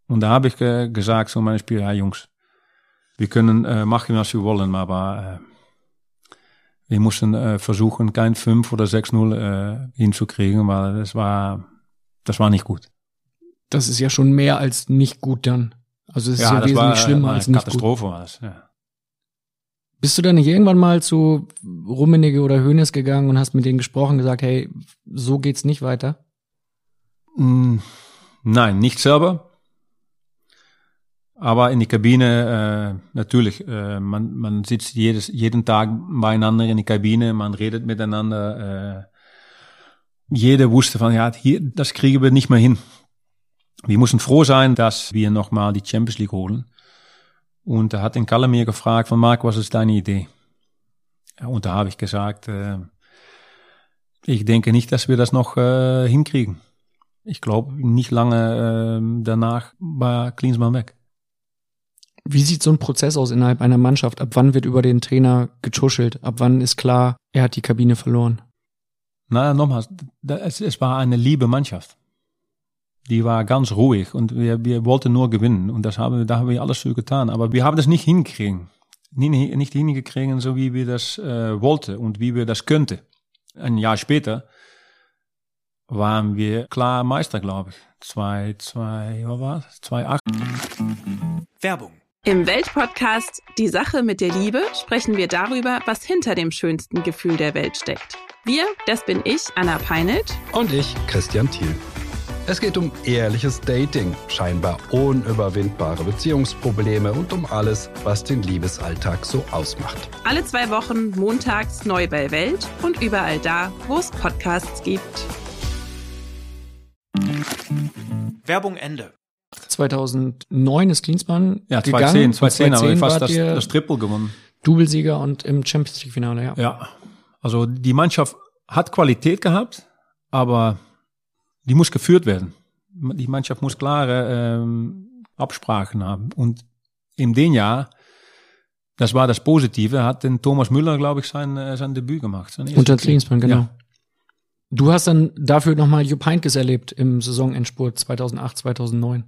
S1: Und da habe ich äh, gesagt zu meinen Spieler, ja Jungs, wir können äh, machen, was wir wollen, aber äh, wir mussten äh, versuchen, kein 5 oder 6-0 äh, hinzukriegen, weil das war, das war nicht gut.
S3: Das ist ja schon mehr als nicht gut dann. Also es ist ja,
S1: das
S3: wesentlich
S1: war,
S3: schlimmer als nicht gut.
S1: Katastrophe war das, ja.
S3: Bist du dann nicht irgendwann mal zu Rummenigge oder Hönes gegangen und hast mit denen gesprochen, gesagt, hey, so geht's nicht weiter?
S1: Mm, Nein, nicht selber. Aber in die Kabine, äh, natürlich, äh, man, man sitzt jedes, jeden Tag beieinander in die Kabine, man redet miteinander. Äh, jeder wusste von, ja, hier, das kriegen wir nicht mehr hin. Wir müssen froh sein, dass wir nochmal die Champions League holen. Und da hat den Kalle mir gefragt von, Marc, was ist deine Idee? Und da habe ich gesagt, äh, ich denke nicht, dass wir das noch äh, hinkriegen. Ich glaube, nicht lange äh, danach war Klinsmann weg.
S3: Wie sieht so ein Prozess aus innerhalb einer Mannschaft? Ab wann wird über den Trainer getuschelt? Ab wann ist klar, er hat die Kabine verloren?
S1: Na, nochmals, da- es, es war eine liebe Mannschaft. Die war ganz ruhig und wir, wir wollten nur gewinnen. Und das haben wir, da haben wir alles für getan. Aber wir haben das nicht hingekriegen. Nicht, nicht hingekriegen, so wie wir das äh, wollten und wie wir das könnten. Ein Jahr später waren wir klar Meister, glaube ich. Zwei, zwei, was war es? Zwei, acht.
S6: Werbung.
S10: Im Weltpodcast Die Sache mit der Liebe sprechen wir darüber, was hinter dem schönsten Gefühl der Welt steckt. Wir, das bin ich, Anna Peinelt.
S11: Und ich, Christian Thiel. Es geht um ehrliches Dating, scheinbar unüberwindbare Beziehungsprobleme und um alles, was den Liebesalltag so ausmacht.
S10: Alle zwei Wochen montags neu bei Welt und überall da, wo es Podcasts gibt.
S6: Werbung Ende.
S3: 2009 ist Klinsmann
S1: Ja,
S3: gegangen.
S1: 2010, 2010 haben wir fast das, das Triple gewonnen.
S3: Doublesieger und im Champions League Finale, ja.
S1: Ja, also die Mannschaft hat Qualität gehabt, aber die muss geführt werden. Die Mannschaft muss klare ähm, Absprachen haben. Und in dem Jahr, das war das Positive, hat den Thomas Müller, glaube ich, sein, äh, sein Debüt gemacht. Sein
S3: Unter. Klinsmann, genau.
S1: Ja.
S3: Du hast dann dafür nochmal Jupp Heynckes erlebt im Saisonendspurt 2008, 2009.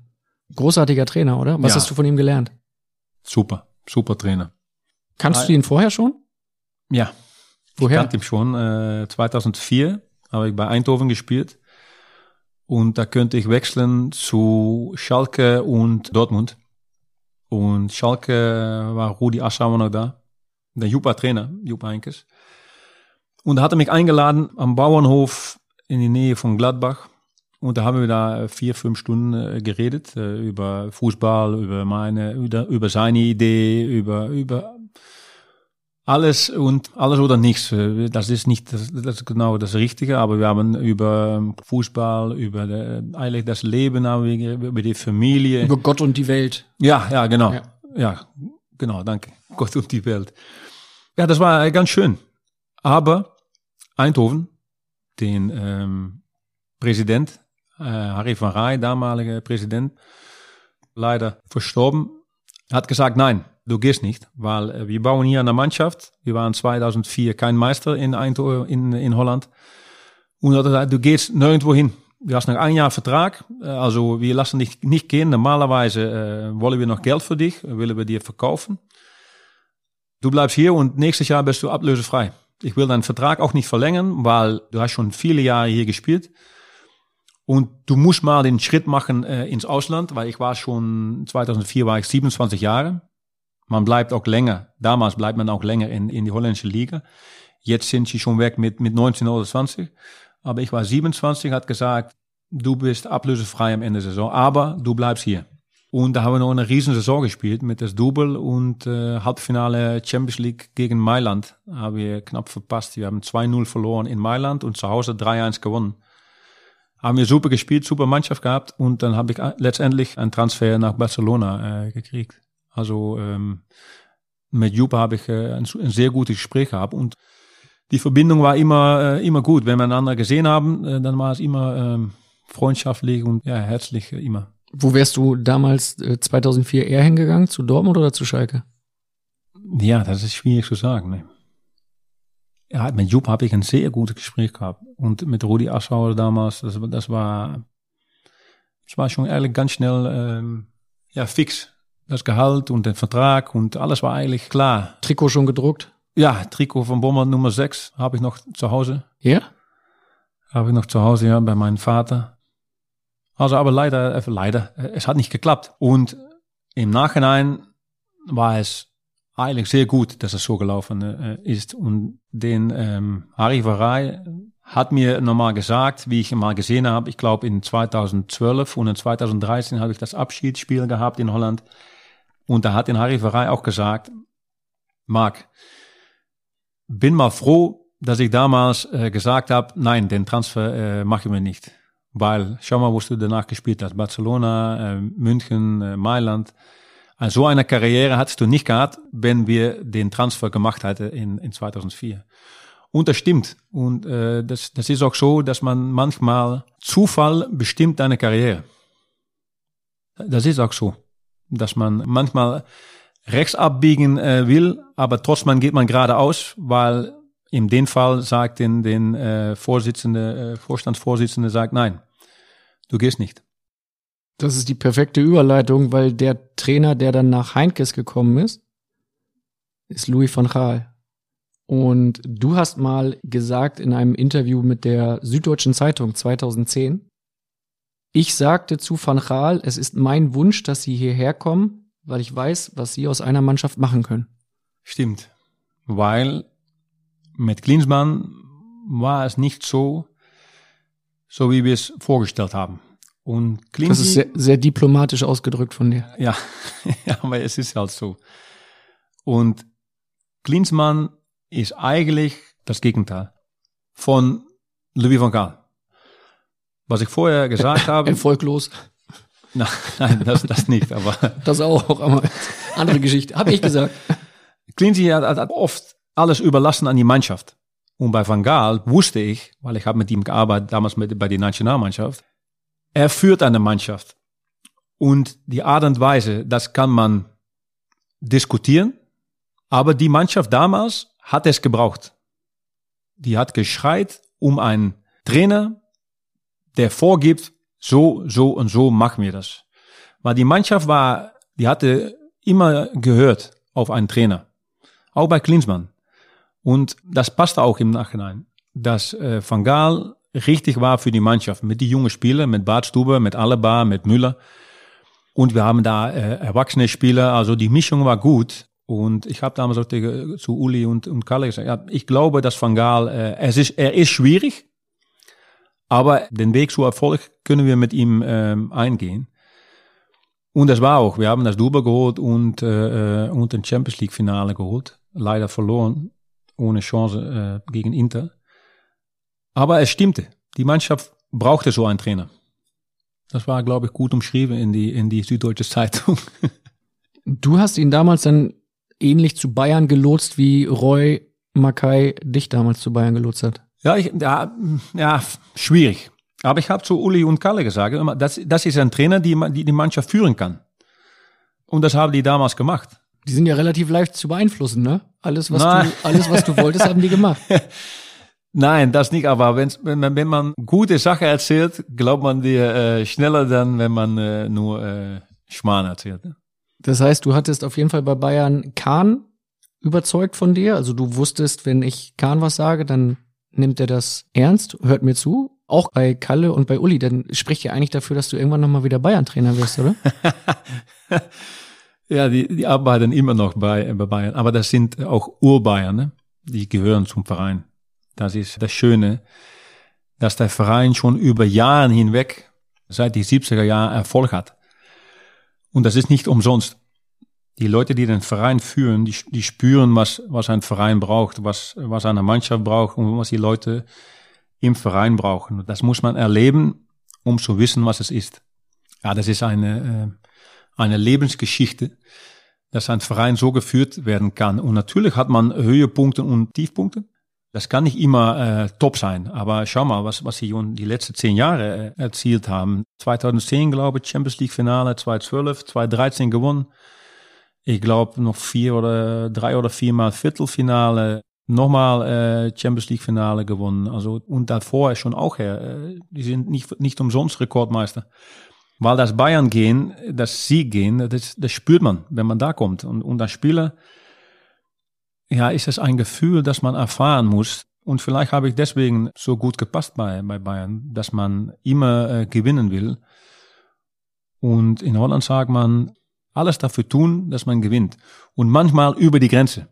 S3: Großartiger Trainer, oder? Was
S1: Ja.
S3: hast du von ihm gelernt?
S1: Super, super Trainer.
S3: Kannst du ihn vorher schon?
S1: Ja, ich
S3: Woher?
S1: kannte ihn schon. Äh, 2004 habe ich bei Eindhoven gespielt. Und da könnte ich wechseln zu Schalke und Dortmund. Und Schalke war Rudi Assauer noch da. Der Jupa Trainer, Jupa Heinkes. Und er hatte mich eingeladen am Bauernhof in die Nähe von Gladbach. Und da haben wir da vier, fünf Stunden äh, geredet äh, über Fußball, über meine, über seine Idee, über, über alles und alles oder nichts. Das ist nicht das, das ist genau das Richtige, aber wir haben über Fußball, über der, eigentlich das Leben, haben wir, über die Familie.
S3: Über Gott und die Welt.
S1: Ja, ja, genau. Ja, ja genau, danke. Gott und die Welt. Ja, das war ganz schön. Aber Eindhoven, den ähm, Präsident, äh, Harry van Rij, damaliger Präsident, leider verstorben, hat gesagt, nein, du gehst nicht, weil äh, wir bauen hier eine Mannschaft. Wir waren 2004 kein Meister in, Eindhoven, in, in Holland. Und du gehst nirgendwo hin. Du hast noch ein Jahr Vertrag, äh, also wir lassen dich nicht gehen. Normalerweise äh, wollen wir noch Geld für dich, willen wir dir verkaufen. Du bleibst hier und nächstes Jahr bist du ablösefrei. Ich will deinen Vertrag auch nicht verlängern, weil du hast schon viele Jahre hier gespielt. Und du musst mal den Schritt machen äh, ins Ausland, weil ich war schon, 2004 war ich 27 Jahre. Man bleibt auch länger, damals bleibt man auch länger in, in die holländische Liga. Jetzt sind sie schon weg mit, mit 19 oder 20. Aber ich war 27, hat gesagt, du bist ablösefrei am Ende der Saison, aber du bleibst hier. Und da haben wir noch eine riesen Saison gespielt mit das Double und äh, Halbfinale Champions League gegen Mailand. Haben wir knapp verpasst. Wir haben 2-0 verloren in Mailand und zu Hause 3-1 gewonnen. Haben wir super gespielt, super Mannschaft gehabt und dann habe ich letztendlich einen Transfer nach Barcelona äh, gekriegt. Also ähm, mit Juppe habe ich äh, ein, ein, sehr gutes Gespräch gehabt und die Verbindung war immer, äh, immer gut. Wenn wir einander gesehen haben, äh, dann war es immer ähm, freundschaftlich und ja, herzlich äh, immer.
S3: Wo wärst du damals äh, 2004 eher hingegangen? Zu Dortmund oder zu Schalke?
S1: Ja, das ist schwierig zu sagen. Ne? Ja, mit Jupp habe ich ein sehr gutes Gespräch gehabt. Und mit Rudi Assauer damals, das, das war, das war schon eigentlich ganz schnell, ähm, ja, fix. Das Gehalt und der Vertrag und alles war eigentlich klar.
S3: Trikot schon gedruckt?
S1: Ja, Trikot von Bomber Nummer 6 habe ich noch zu Hause.
S3: Ja?
S1: Habe ich noch zu Hause, ja, bei meinem Vater. Also aber leider, äh, leider, äh, es hat nicht geklappt. Und im Nachhinein war es eigentlich sehr gut, dass es so gelaufen äh, ist. Und den ähm, Harry Varay hat mir nochmal gesagt, wie ich ihn mal gesehen habe, ich glaube in 2012 und in 2013 habe ich das Abschiedsspiel gehabt in Holland. Und da hat den Harry Varay auch gesagt, Marc, bin mal froh, dass ich damals äh, gesagt habe, nein, den Transfer äh, machen wir nicht. Weil, schau mal, wo du danach gespielt hast. Barcelona, äh, München, äh, Mailand. Also so eine Karriere hattest du nicht gehabt, wenn wir den Transfer gemacht hätten in, in 2004. Und das stimmt. Und äh, das, das ist auch so, dass man manchmal Zufall bestimmt deine Karriere. Das ist auch so, dass man manchmal rechts abbiegen äh, will, aber trotzdem geht man geradeaus, weil in dem Fall sagt den, den äh, Vorsitzende, äh, Vorstandsvorsitzende sagt nein. Du gehst nicht.
S3: Das ist die perfekte Überleitung, weil der Trainer, der dann nach Heinkes gekommen ist, ist Louis van Gaal. Und du hast mal gesagt in einem Interview mit der Süddeutschen Zeitung 2010, ich sagte zu Van Gaal, es ist mein Wunsch, dass Sie hierher kommen, weil ich weiß, was Sie aus einer Mannschaft machen können.
S1: Stimmt. Weil mit Klinsmann war es nicht so, so wie wir es vorgestellt haben. Und
S3: Klinsi, das ist sehr, sehr diplomatisch ausgedrückt von dir.
S1: Ja, ja, aber es ist halt so. Und Klinsmann ist eigentlich das Gegenteil von Louis van Gaal. Was ich vorher gesagt habe.
S3: Erfolglos.
S1: Nein, nein das, das nicht, aber.
S3: Das auch, aber andere Geschichte. Habe ich gesagt.
S1: Clincy hat, hat oft alles überlassen an die Mannschaft. Und bei Van Gaal wusste ich, weil ich habe mit ihm gearbeitet, damals mit, bei der Nationalmannschaft, er führt eine Mannschaft. Und die Art und Weise, das kann man diskutieren, aber die Mannschaft damals hat es gebraucht. Die hat geschreit um einen Trainer, der vorgibt, so, so und so machen wir das. Weil die Mannschaft war, die hatte immer gehört auf einen Trainer. Auch bei Klinsmann. Und das passte auch im Nachhinein, dass äh, Van Gaal richtig war für die Mannschaft. Mit die jungen Spieler, mit Bart Stuber, mit Alaba, mit Müller. Und wir haben da äh, erwachsene Spieler, also die Mischung war gut. Und ich habe damals auch tegen, zu Uli und, und Kalle gesagt, ja, ich glaube, dass Van Gaal, äh, es ist, er ist schwierig, aber den Weg zu Erfolg können wir mit ihm ähm, eingehen. Und das war auch, wir haben das Double geholt und, äh, und ein Champions League Finale geholt. Leider verloren, ohne Chance äh, gegen Inter. Aber es stimmte, die Mannschaft brauchte so einen Trainer. Das war, glaube ich, gut umschrieben in die, in die Süddeutsche Zeitung.
S3: Du hast ihn damals dann ähnlich zu Bayern gelotst, wie Roy Mackay dich damals zu Bayern gelotst hat.
S1: Ja, ich, ja, ja schwierig. Aber ich habe zu Uli und Kalle gesagt, das, das ist ein Trainer, die, die die Mannschaft führen kann. Und das haben die damals gemacht.
S3: Die sind ja relativ leicht zu beeinflussen, ne? Alles, was, du, alles, was du wolltest, haben die gemacht.
S1: Nein, das nicht. Aber wenn, wenn, wenn man gute Sachen erzählt, glaubt man dir äh, schneller dann, wenn man äh, nur äh, Schmarrn erzählt. Ne?
S3: Das heißt, du hattest auf jeden Fall bei Bayern Kahn überzeugt von dir. Also du wusstest, wenn ich Kahn was sage, dann nimmt er das ernst, hört mir zu. Auch bei Kalle und bei Uli, dann spricht ja eigentlich dafür, dass du irgendwann nochmal wieder Bayern-Trainer wirst, oder?
S1: ja, die, die arbeiten immer noch bei, bei Bayern. Aber das sind auch Urbayern, ne? die gehören zum Verein. Das ist das Schöne, dass der Verein schon über Jahre hinweg, seit die 70er Jahre, Erfolg hat. Und das ist nicht umsonst. Die Leute, die den Verein führen, die, die spüren, was, was ein Verein braucht, was, was eine Mannschaft braucht und was die Leute im Verein brauchen. Das muss man erleben, um zu wissen, was es ist. Ja, das ist eine, äh, eine Lebensgeschichte, dass ein Verein so geführt werden kann. Und natürlich hat man Höhepunkte und Tiefpunkte. Das kann nicht immer äh, top sein, aber schau mal, was, was sie die letzten zehn Jahre äh, erzielt haben. 2010, glaube ich, Champions League Finale, 2012, 2013 gewonnen. Ich glaube noch vier oder drei oder viermal Viertelfinale, nochmal äh, Champions League Finale gewonnen. Also und davor schon auch her. Äh, die sind nicht nicht umsonst Rekordmeister. Weil das Bayern gehen, das Sie gehen, das, das spürt man, wenn man da kommt. Und, und als Spieler ja, ist es ein Gefühl, das man erfahren muss. Und vielleicht habe ich deswegen so gut gepasst bei, bei Bayern, dass man immer äh, gewinnen will. Und in Holland sagt man, alles dafür tun, dass man gewinnt. Und manchmal über die Grenze.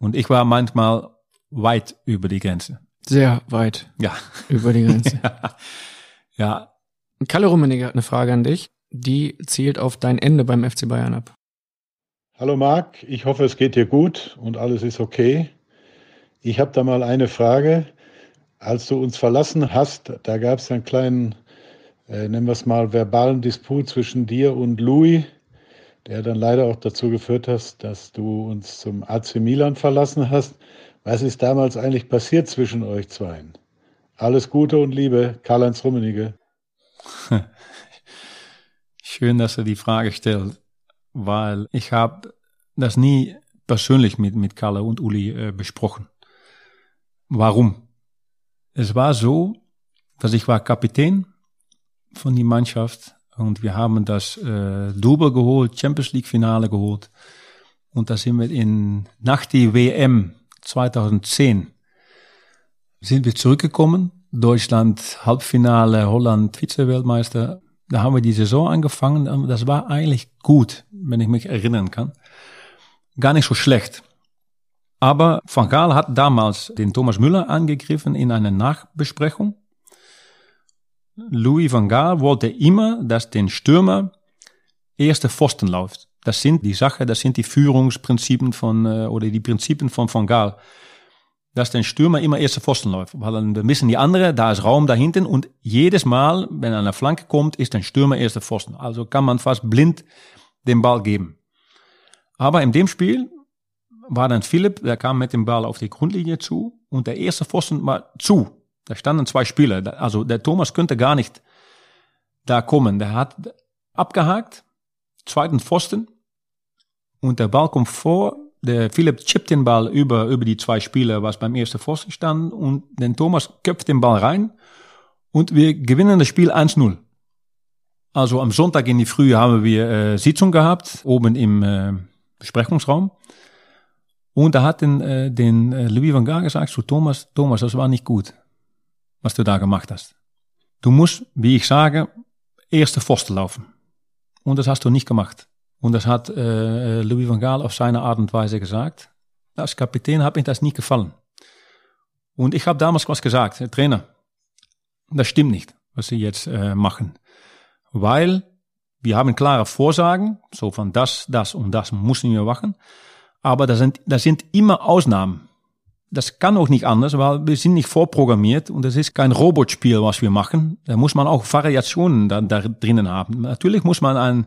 S1: Und ich war manchmal weit über die Grenze.
S3: Sehr weit.
S1: Ja.
S3: Über die Grenze.
S1: ja. ja.
S3: Kalle Rummenigge hat eine Frage an dich. Die zielt auf dein Ende beim FC Bayern ab.
S8: Hallo Marc, ich hoffe, es geht dir gut und alles ist okay. Ich habe da mal eine Frage. Als du uns verlassen hast, da gab es einen kleinen, äh, nennen wir es mal, verbalen Disput zwischen dir und Louis, der dann leider auch dazu geführt hat, dass du uns zum AC Milan verlassen hast. Was ist damals eigentlich passiert zwischen euch zweien? Alles Gute und Liebe, Karl-Heinz Rummenigge.
S1: Schön, dass er die Frage stellt weil ich habe das nie persönlich mit, mit Kalle und Uli äh, besprochen. Warum? Es war so, dass ich war Kapitän von die Mannschaft und wir haben das äh, Double geholt, Champions League Finale geholt und da sind wir in nach die WM 2010 sind wir zurückgekommen. Deutschland Halbfinale, Holland Vize-Weltmeister da haben wir die Saison angefangen. Das war eigentlich gut, wenn ich mich erinnern kann. Gar nicht so schlecht. Aber Van Gaal hat damals den Thomas Müller angegriffen in einer Nachbesprechung. Louis van Gaal wollte immer, dass den Stürmer erste Pfosten läuft. Das sind die Sache, das sind die Führungsprinzipien von, äh, oder die Prinzipien von Van Gaal dass der Stürmer immer erste Pfosten läuft. Weil dann wissen die anderen, da ist Raum da hinten und jedes Mal, wenn eine Flanke kommt, ist der Stürmer erste Pfosten. Also kann man fast blind den Ball geben. Aber in dem Spiel war dann Philipp, der kam mit dem Ball auf die Grundlinie zu und der erste Pfosten war zu. Da standen zwei Spieler. Also der Thomas könnte gar nicht da kommen. Der hat abgehakt, zweiten Pfosten und der Ball kommt vor der Philipp chippt den Ball über, über die zwei Spieler, was beim ersten Pfosten stand, und den Thomas köpft den Ball rein und wir gewinnen das Spiel 1-0. Also am Sonntag in die Früh haben wir äh, Sitzung gehabt, oben im äh, Besprechungsraum. Und da hat den, äh, den äh, Louis van Gaal gesagt zu Thomas, Thomas, das war nicht gut. Was du da gemacht hast. Du musst, wie ich sage, erste Pfosten laufen. Und das hast du nicht gemacht. Und das hat äh, Louis van Gaal auf seine Art und Weise gesagt. Als Kapitän hat mir das nicht gefallen. Und ich habe damals was gesagt, Trainer, das stimmt nicht, was Sie jetzt äh, machen. Weil wir haben klare Vorsagen, so von das, das und das müssen wir machen. Aber das sind, das sind immer Ausnahmen. Das kann auch nicht anders, weil wir sind nicht vorprogrammiert und es ist kein Robotspiel, was wir machen. Da muss man auch Variationen da, da drinnen haben. Natürlich muss man einen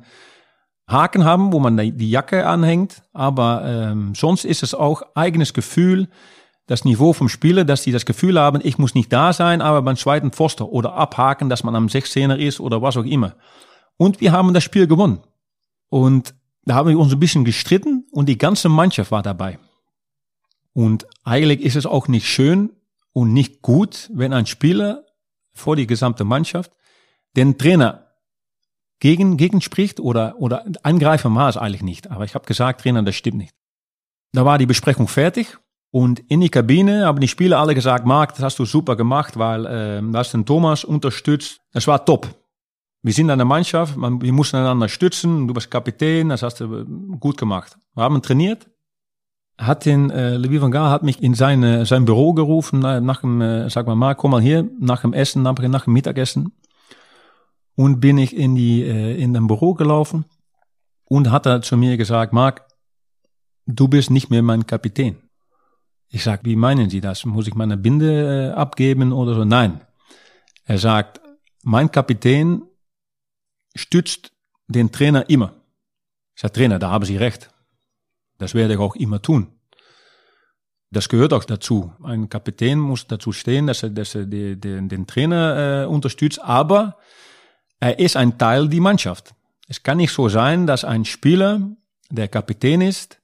S1: Haken haben, wo man die Jacke anhängt, aber ähm, sonst ist es auch eigenes Gefühl, das Niveau vom Spieler, dass die das Gefühl haben, ich muss nicht da sein, aber beim zweiten Pfoster oder abhaken, dass man am 16er ist oder was auch immer. Und wir haben das Spiel gewonnen. Und da haben wir uns ein bisschen gestritten und die ganze Mannschaft war dabei. Und eigentlich ist es auch nicht schön und nicht gut, wenn ein Spieler vor die gesamte Mannschaft den Trainer gegen, gegen spricht oder, oder angreifen war es eigentlich nicht. Aber ich habe gesagt, Trainer, das stimmt nicht. Da war die Besprechung fertig und in die Kabine haben die Spieler alle gesagt, Marc, das hast du super gemacht, weil äh, du hast den Thomas unterstützt. Das war top. Wir sind eine Mannschaft, wir mussten einander stützen, du bist Kapitän, das hast du gut gemacht. Wir haben trainiert. Hat den äh, Louis van Gaal hat mich in seine, sein Büro gerufen, nach dem, äh, sag mal, Marc, komm mal hier, nach dem Essen, nach, nach dem Mittagessen. Und bin ich in die, äh, in dem Büro gelaufen und hat er zu mir gesagt, Marc, du bist nicht mehr mein Kapitän. Ich sag, wie meinen Sie das? Muss ich meine Binde äh, abgeben oder so? Nein. Er sagt, mein Kapitän stützt den Trainer immer. Ich sage, Trainer, da haben Sie recht. Das werde ich auch immer tun. Das gehört auch dazu. Ein Kapitän muss dazu stehen, dass er, dass er die, die, den Trainer äh, unterstützt, aber er ist ein Teil der Mannschaft. Es kann nicht so sein, dass ein Spieler, der Kapitän ist,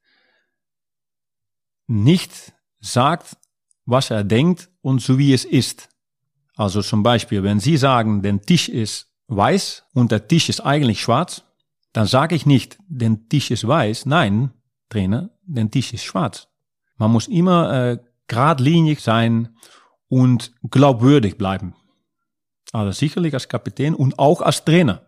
S1: nicht sagt, was er denkt und so wie es ist. Also zum Beispiel, wenn Sie sagen, der Tisch ist weiß und der Tisch ist eigentlich schwarz, dann sage ich nicht, der Tisch ist weiß. Nein, Trainer, der Tisch ist schwarz. Man muss immer äh, geradlinig sein und glaubwürdig bleiben. Also sicherlich als Kapitän und auch als Trainer.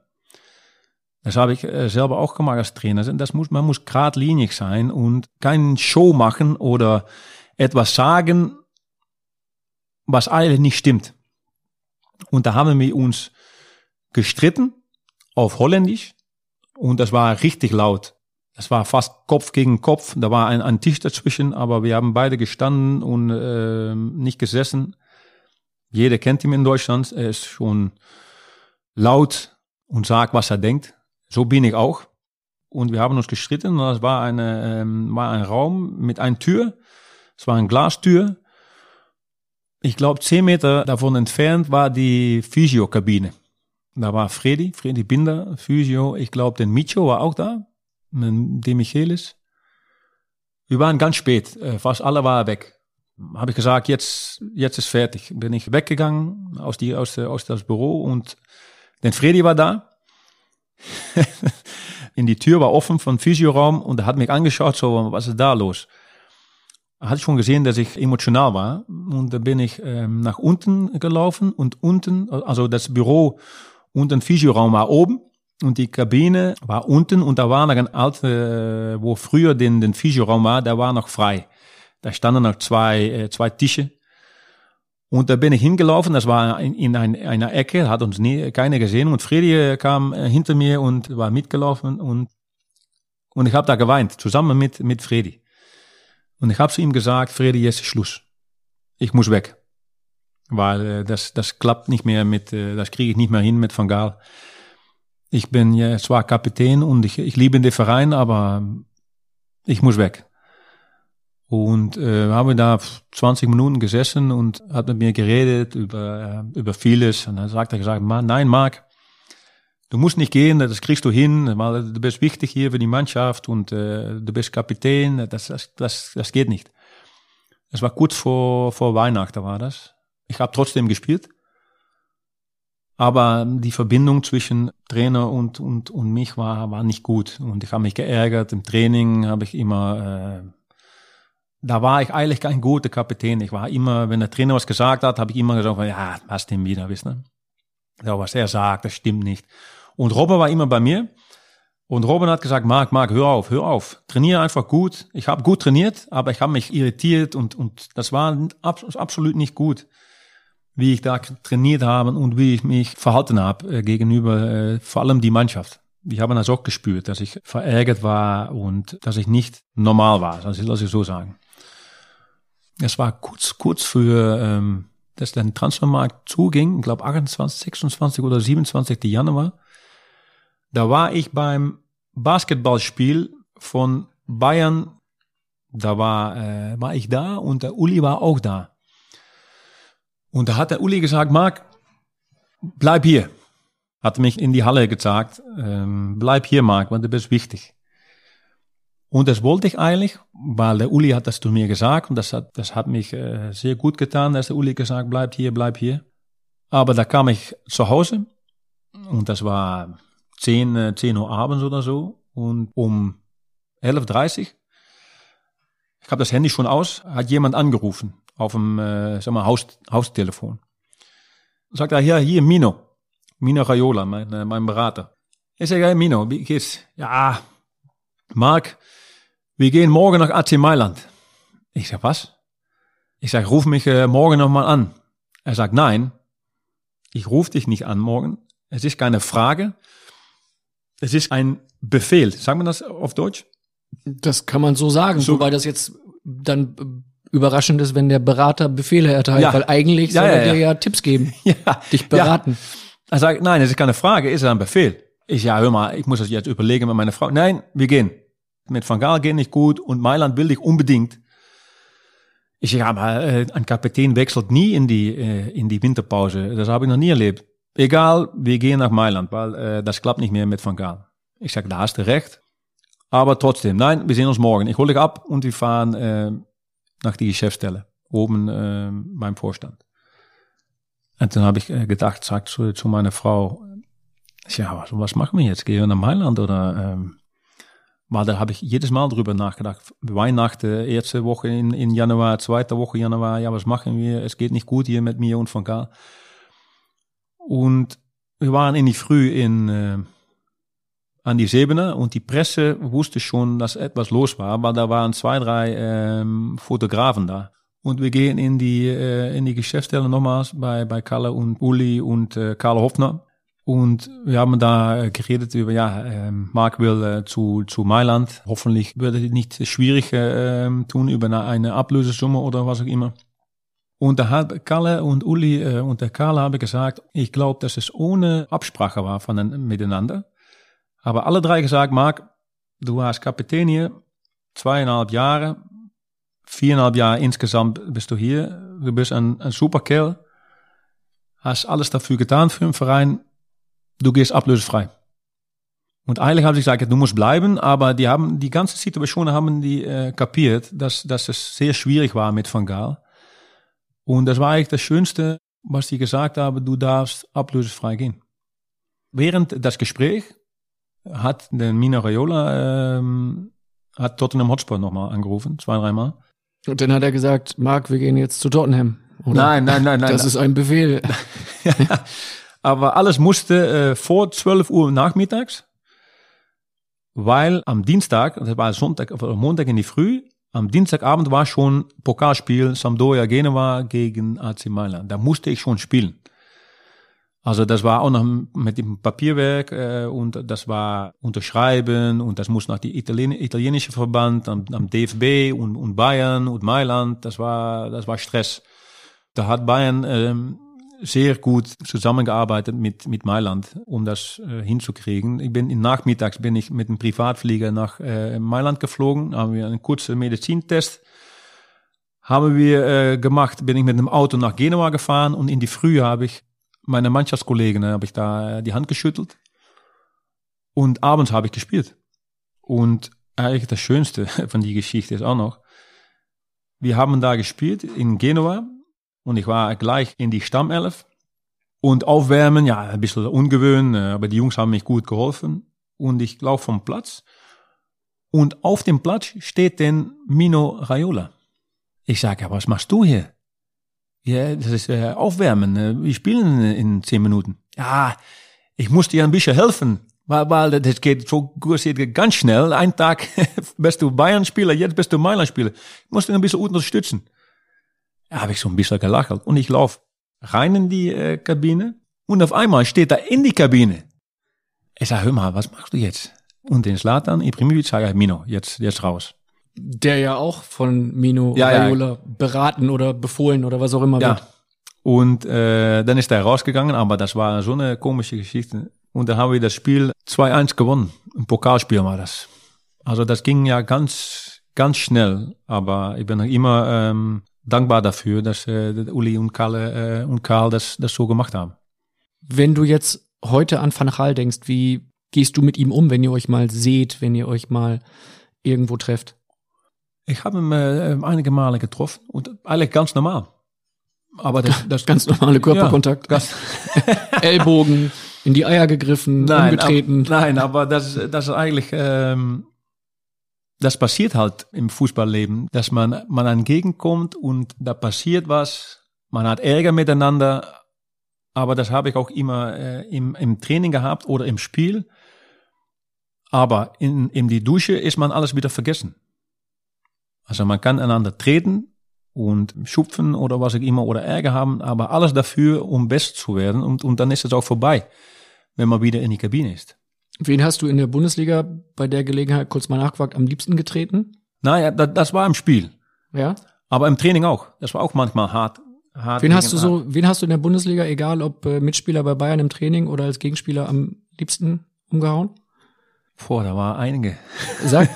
S1: Das habe ich äh, selber auch gemacht als Trainer. Das muss, man muss geradlinig sein und keinen Show machen oder etwas sagen, was eigentlich nicht stimmt. Und da haben wir uns gestritten auf Holländisch und das war richtig laut. Das war fast Kopf gegen Kopf. Da war ein, ein Tisch dazwischen, aber wir haben beide gestanden und äh, nicht gesessen. Jeder kennt ihn in Deutschland. Er ist schon laut und sagt, was er denkt. So bin ich auch. Und wir haben uns gestritten. Und das war, eine, ähm, war ein Raum mit einer Tür. Es war eine Glastür. Ich glaube, zehn Meter davon entfernt war die Physiokabine. Da war Freddy, Freddy Binder, Physio. Ich glaube, den Micho war auch da, De Michelis. Wir waren ganz spät, äh, fast alle waren weg. Habe ich gesagt, jetzt, jetzt ist fertig. Bin ich weggegangen aus, die, aus, aus das Büro und den Freddy war da. In die Tür war offen von Physioraum und er hat mich angeschaut, so, was ist da los? Er hat schon gesehen, dass ich emotional war und da bin ich ähm, nach unten gelaufen und unten, also das Büro und ein Physioraum war oben und die Kabine war unten und da war noch ein alte, wo früher den, den Physioraum war, der war noch frei. Da standen noch zwei, äh, zwei Tische. Und da bin ich hingelaufen, das war in, in ein, einer Ecke, hat uns nie, keiner gesehen und Freddy äh, kam äh, hinter mir und war mitgelaufen und, und ich habe da geweint, zusammen mit, mit Freddy. Und ich habe zu ihm gesagt, Freddy, jetzt ist Schluss. Ich muss weg. Weil äh, das, das klappt nicht mehr mit, äh, das kriege ich nicht mehr hin mit Van Gaal. Ich bin ja zwar Kapitän und ich, ich liebe den Verein, aber ich muss weg. Und äh, habe da 20 Minuten gesessen und hat mit mir geredet über, äh, über vieles. Und dann sagt er gesagt, nein, Marc, du musst nicht gehen, das kriegst du hin, weil du bist wichtig hier für die Mannschaft und äh, du bist Kapitän, das, das, das, das geht nicht. Es war kurz vor, vor Weihnachten war das. Ich habe trotzdem gespielt. Aber die Verbindung zwischen Trainer und, und, und mich war, war nicht gut. Und ich habe mich geärgert. Im Training habe ich immer äh, da war ich eigentlich kein guter Kapitän. Ich war immer, wenn der Trainer was gesagt hat, habe ich immer gesagt, ja, was denn wieder, wisst ihr? Ja, was er sagt, das stimmt nicht. Und Robin war immer bei mir. Und Robin hat gesagt, Marc, Marc, hör auf, hör auf. Trainiere einfach gut. Ich habe gut trainiert, aber ich habe mich irritiert und, und das war absolut nicht gut, wie ich da trainiert habe und wie ich mich verhalten habe äh, gegenüber äh, vor allem die Mannschaft. Ich habe das auch gespürt, dass ich verärgert war und dass ich nicht normal war, das lass ich so sagen. Es war kurz, kurz für, ähm, dass der Transfermarkt zuging, ich glaube 28, 26 oder 27. Januar. Da war ich beim Basketballspiel von Bayern, da war, äh, war ich da und der Uli war auch da. Und da hat der Uli gesagt, Marc, bleib hier. Hat mich in die Halle gezeigt, ähm, bleib hier, Marc, weil du bist wichtig. Und das wollte ich eigentlich, weil der Uli hat das zu mir gesagt und das hat, das hat mich äh, sehr gut getan, dass der Uli gesagt bleibt hier, bleib hier. Aber da kam ich zu Hause und das war 10, äh, 10 Uhr abends oder so und um 11.30 Uhr, ich habe das Handy schon aus, hat jemand angerufen auf dem äh, sag mal, Haus, Haustelefon. Sagt er, ja, hier Mino, Mino Raiola, mein, äh, mein Berater. Ich sage, hey Mino, wie geht's? Ja, Marc, wir gehen morgen nach AC Mailand. Ich sag, was? Ich sag, ruf mich äh, morgen nochmal an. Er sagt, nein, ich rufe dich nicht an morgen. Es ist keine Frage. Es ist ein Befehl. Sagen wir das auf Deutsch?
S3: Das kann man so sagen, so, wobei das jetzt dann überraschend ist, wenn der Berater Befehle erteilt, ja. weil eigentlich soll ja, ja, er dir ja Tipps geben, dich beraten.
S1: Er sagt, nein, es ist keine Frage, ist es ein Befehl? Ich, ja, hör mal, ich muss das jetzt überlegen mit meiner Frau. Nein, wir gehen mit Van Gaal geht nicht gut und Mailand will dich unbedingt. Ich sage, aber äh, ein Kapitän wechselt nie in die, äh, in die Winterpause. Das habe ich noch nie erlebt. Egal, wir gehen nach Mailand, weil äh, das klappt nicht mehr mit Van Gaal. Ich sage, da hast du recht. Aber trotzdem, nein, wir sehen uns morgen. Ich hole dich ab und wir fahren äh, nach die Geschäftsstelle, oben äh, beim Vorstand. Und dann habe ich äh, gedacht, sagt zu, zu meiner Frau, ja, was, was machen wir jetzt? Gehen wir nach Mailand oder ähm, maar daar heb ik jedes Mal drüber nachgedacht. Weihnachten, erste Woche in, in Januar, zweite Woche Januar, ja, was machen wir? Es geht nicht gut hier mit mir und von Gaal. Und wir waren in die Früh in, äh, an die Sebene und die Presse wusste schon, dass etwas los war, weil da waren zwei, drei ähm, Fotografen da. Und wir gehen in die, äh, in die Geschäftsstelle nochmals bei, bei Kalle und Uli und äh, Karl Hoffner. Und wir haben da geredet über, ja, ähm, Mark will äh, zu, zu Mailand. Hoffentlich würde es nicht schwierig äh, tun über eine, Ablösesumme oder was auch immer. Und da hat Kalle und Uli äh, und der Karl haben gesagt, ich glaube, dass es ohne Absprache war von miteinander. Aber alle drei gesagt, Mark, du warst Kapitän hier, zweieinhalb Jahre, viereinhalb Jahre insgesamt bist du hier. Du bist ein, ein super Kerl, hast alles dafür getan für den Verein du gehst ablösefrei. Und eigentlich haben sie gesagt, du musst bleiben, aber die haben die ganze Situation haben die äh, kapiert, dass, dass es sehr schwierig war mit Van Gaal. Und das war eigentlich das Schönste, was die gesagt haben, du darfst ablösefrei gehen. Während das Gespräch hat der Mina Raiola ähm, hat Tottenham Hotspur nochmal angerufen, zwei, dreimal.
S3: Und dann hat er gesagt, Marc, wir gehen jetzt zu Tottenham.
S1: Oder? Nein, nein, nein, nein.
S3: Das
S1: nein.
S3: ist ein Befehl.
S1: ja, aber alles musste äh, vor 12 Uhr nachmittags, weil am Dienstag, das war Sonntag, oder Montag in die Früh, am Dienstagabend war schon Pokalspiel Sampdoria Genua gegen AC Mailand. Da musste ich schon spielen. Also das war auch noch mit dem Papierwerk äh, und das war unterschreiben und das muss nach die Italien italienische Verband, am, am DFB und, und Bayern und Mailand. Das war das war Stress. Da hat Bayern ähm, sehr gut zusammengearbeitet mit, mit Mailand, um das äh, hinzukriegen. Ich bin in nachmittags bin ich mit einem Privatflieger nach äh, Mailand geflogen, haben wir einen kurzen Medizintest haben wir äh, gemacht, bin ich mit einem Auto nach Genua gefahren und in die Früh habe ich meine Mannschaftskollegen habe ich da äh, die Hand geschüttelt und abends habe ich gespielt. Und eigentlich das Schönste von die Geschichte ist auch noch, wir haben da gespielt in Genua und ich war gleich in die Stammelf. Und aufwärmen, ja, ein bisschen ungewöhnt, äh, aber die Jungs haben mich gut geholfen. Und ich laufe vom Platz. Und auf dem Platz steht denn Mino Raiola. Ich sage, ja, was machst du hier? Ja, das ist äh, Aufwärmen. äh, Wir spielen in, zehn Minuten. Ja, ich muss dir ein bisschen helfen. Weil, weil das geht so gut, geht ganz schnell. Ein Tag bist du Bayern-Spieler, jetzt bist du Mailand-Spieler. Ich muss dich ein bisschen unterstützen. Ja, habe ich so ein bisschen gelacht. Und ich lauf rein in die äh, Kabine. Und auf einmal steht er in die Kabine. Ich sag, hör mal, was machst du jetzt? Und den Slatan Ibrahimovic sage ich, Mino, jetzt, jetzt raus.
S3: Der ja auch von Mino
S1: Ja, ja.
S3: Raiola beraten oder befohlen oder was auch immer
S1: Ja.
S3: wird.
S1: Und äh, dann ist er rausgegangen, aber das war so eine komische Geschichte. Und dann haben wir das Spiel 2-1 gewonnen. Ein Pokalspiel war das. Also das ging ja ganz, ganz schnell. Aber ich bin noch immer ähm, dankbar dafür, dass äh, Uli und Karl, äh, und Karl das, das so gemacht haben.
S3: Wenn du jetzt heute an Van Gaal denkst, wie gehst du mit ihm um, wenn ihr euch mal seht, wenn ihr euch mal irgendwo trefft?
S1: Ich habe ihn äh, einige Male getroffen und eigentlich ganz normal. Aber das, das
S3: Ganz normale Körperkontakt.
S1: Ja,
S3: Ellbogen in die Eier gegriffen,
S1: nein,
S3: umgetreten.
S1: Ab, nein, aber das, das ist eigentlich, ähm, das passiert halt im Fußballleben, dass man, man entgegenkommt und da passiert was, man hat Ärger miteinander, aber das habe ich auch immer äh, im, im Training gehabt oder im Spiel. Aber in, in die Dusche ist man alles wieder vergessen. Also man kann einander treten und schupfen oder was auch immer oder Ärger haben, aber alles dafür, um best zu werden und, und dann ist es auch vorbei, wenn man wieder in die Kabine ist.
S3: Wen hast du in der Bundesliga bei der Gelegenheit kurz mal nachgefragt am liebsten getreten?
S1: Naja, das, das war im Spiel,
S3: Ja.
S1: aber im Training auch. Das war auch manchmal hart. hart
S3: Wen hast du so, wen hast du in der Bundesliga, egal ob äh, Mitspieler bei Bayern im Training oder als Gegenspieler am liebsten umgehauen?
S1: Boah, da war einige.
S3: Sag.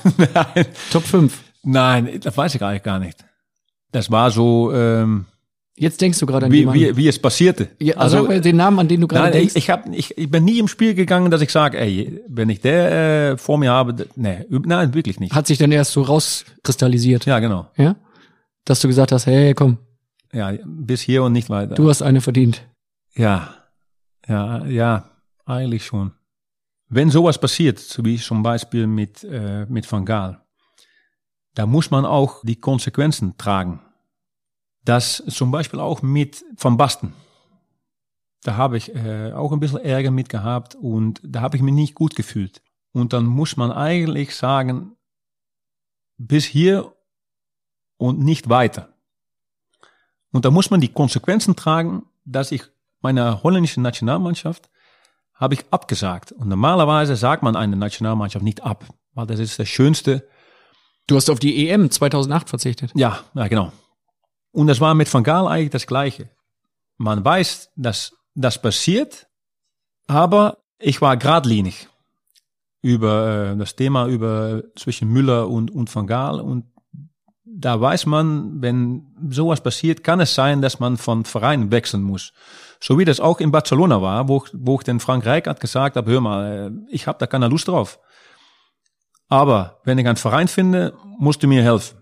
S3: Top 5.
S1: Nein, das weiß ich eigentlich gar nicht. Das war so, ähm,
S3: Jetzt denkst du gerade an
S1: wie,
S3: jemanden.
S1: wie, wie es passierte.
S3: ja, also mal den Namen, an den du gerade denkst.
S1: ich, ich, hab, ich, ich bin nie im Spiel gegangen, dass ich sage, ey, wenn ich der äh, vor mir habe, nee, nein, wirklich nicht.
S3: hat sich dann erst so rauskristallisiert.
S1: Ja, genau.
S3: Ja? Dass du gesagt hast, hey, komm,
S1: Ja, bis hier und nicht weiter.
S3: du hast eine verdient.
S1: Ja, ja, ja, eigentlich schon. Wenn sowas passiert, so wie zum Beispiel mit, äh, mit Van Gaal, da muss man auch die Konsequenzen tragen. Das zum Beispiel auch mit Van Basten. Da habe ich äh, auch ein bisschen Ärger mit gehabt und da habe ich mich nicht gut gefühlt. Und dann muss man eigentlich sagen, bis hier und nicht weiter. Und da muss man die Konsequenzen tragen, dass ich meiner holländischen Nationalmannschaft habe ich abgesagt. Und normalerweise sagt man eine Nationalmannschaft nicht ab, weil das ist das Schönste.
S3: Du hast auf die EM 2008 verzichtet.
S1: Ja, ja, genau. Und das war mit Van Gaal eigentlich das Gleiche. Man weiß, dass das passiert, aber ich war geradlinig über äh, das Thema über zwischen Müller und, und Van Gaal und da weiß man, wenn sowas passiert, kann es sein, dass man von Verein wechseln muss. So wie das auch in Barcelona war, wo, wo ich den Frank Rijkaard gesagt habe, hör mal, äh, ich habe da keine Lust drauf. Aber wenn ich einen Verein finde, musst du mir helfen.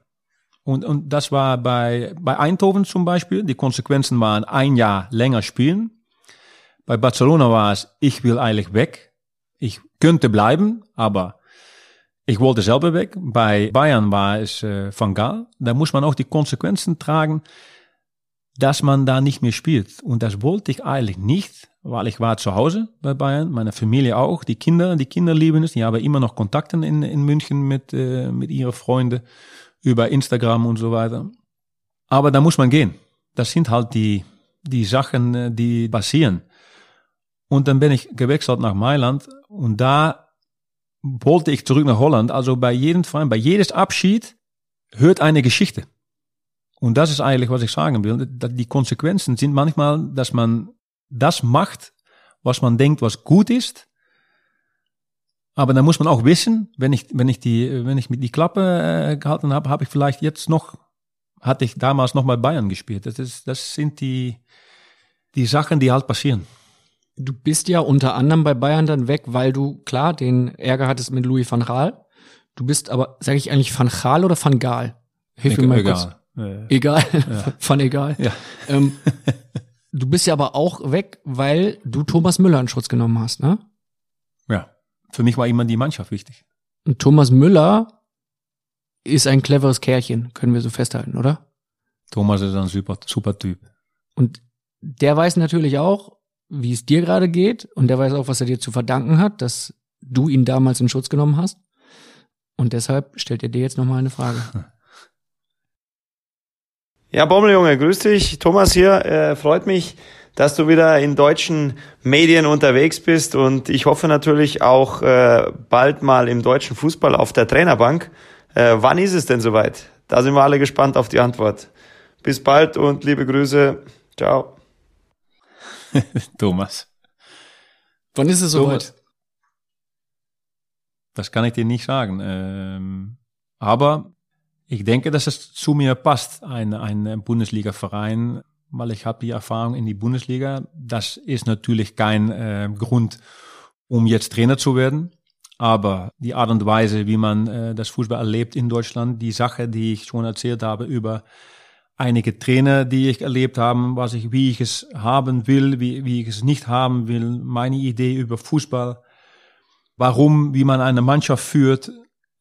S1: Und, und das war bei, bei Eindhoven zum Beispiel. Die Konsequenzen waren ein Jahr länger spielen. Bei Barcelona war es, ich will eigentlich weg. Ich könnte bleiben, aber ich wollte selber weg. Bei Bayern war es äh, Van Gaal. Da muss man auch die Konsequenzen tragen, dass man da nicht mehr spielt. Und das wollte ich eigentlich nicht, weil ich war zu Hause bei Bayern, meine Familie auch, die Kinder, die Kinder lieben es, die haben immer noch Kontakten in, in München mit, äh, mit ihren Freunden über Instagram und so weiter. Aber da muss man gehen. Das sind halt die, die Sachen, äh, die passieren. Und dann bin ich gewechselt nach Mailand und da wollte ich zurück nach Holland. Also bei jedem Verein, bei jedes Abschied hört eine Geschichte. Und das ist eigentlich, was ich sagen will. dass Die Konsequenzen sind manchmal, dass man das macht, was man denkt, was gut ist. Aber dann muss man auch wissen, wenn ich, wenn ich die, wenn ich mit die Klappe äh, gehalten habe, habe ich vielleicht jetzt noch, hatte ich damals noch bei Bayern gespielt. Das ist, das sind die, die Sachen, die halt passieren.
S3: Du bist ja unter anderem bei Bayern dann weg, weil du klar den Ärger hattest mit Louis van Gaal. Du bist aber, sage ich eigentlich Van Gaal oder Van Gaal? Hilf mir mal kurz.
S1: Äh,
S3: Egal, Van egal.
S1: Ja.
S3: Ähm, du bist ja aber auch weg, weil du Thomas Müller in Schutz genommen hast, ne?
S1: ja. Für mich war immer die Mannschaft wichtig.
S3: Und Thomas Müller ist ein cleveres Kerlchen, können wir so festhalten, oder?
S1: Thomas ist ein super, super Typ.
S3: Und der weiß natürlich auch, wie es dir gerade geht und der weiß auch, was er dir zu verdanken hat, dass du ihn damals in Schutz genommen hast. Und deshalb stellt er dir jetzt nochmal eine Frage.
S12: Ja, Bommeljunge, grüß dich. Thomas hier. Äh, freut mich, dass du wieder in deutschen Medien unterwegs bist und ich hoffe natürlich auch äh, bald mal im deutschen Fußball auf der Trainerbank. Äh, wann ist es denn soweit? Da sind wir alle gespannt auf die Antwort. Bis bald und liebe Grüße. Ciao.
S1: Thomas.
S3: Wann ist es soweit?
S1: Das kann ich dir nicht sagen. Ähm, aber ich denke, dass es zu mir passt, ein, ein Bundesliga-Verein, weil ich habe die Erfahrung in die Bundesliga. Das ist natürlich kein äh, Grund, um jetzt Trainer zu werden. Aber die Art und Weise, wie man äh, das Fußball erlebt in Deutschland, die Sache, die ich schon erzählt habe über einige Trainer, die ich erlebt habe, was ich, wie ich es haben will, wie, wie ich es nicht haben will, meine Idee über Fußball, warum, wie man eine Mannschaft führt,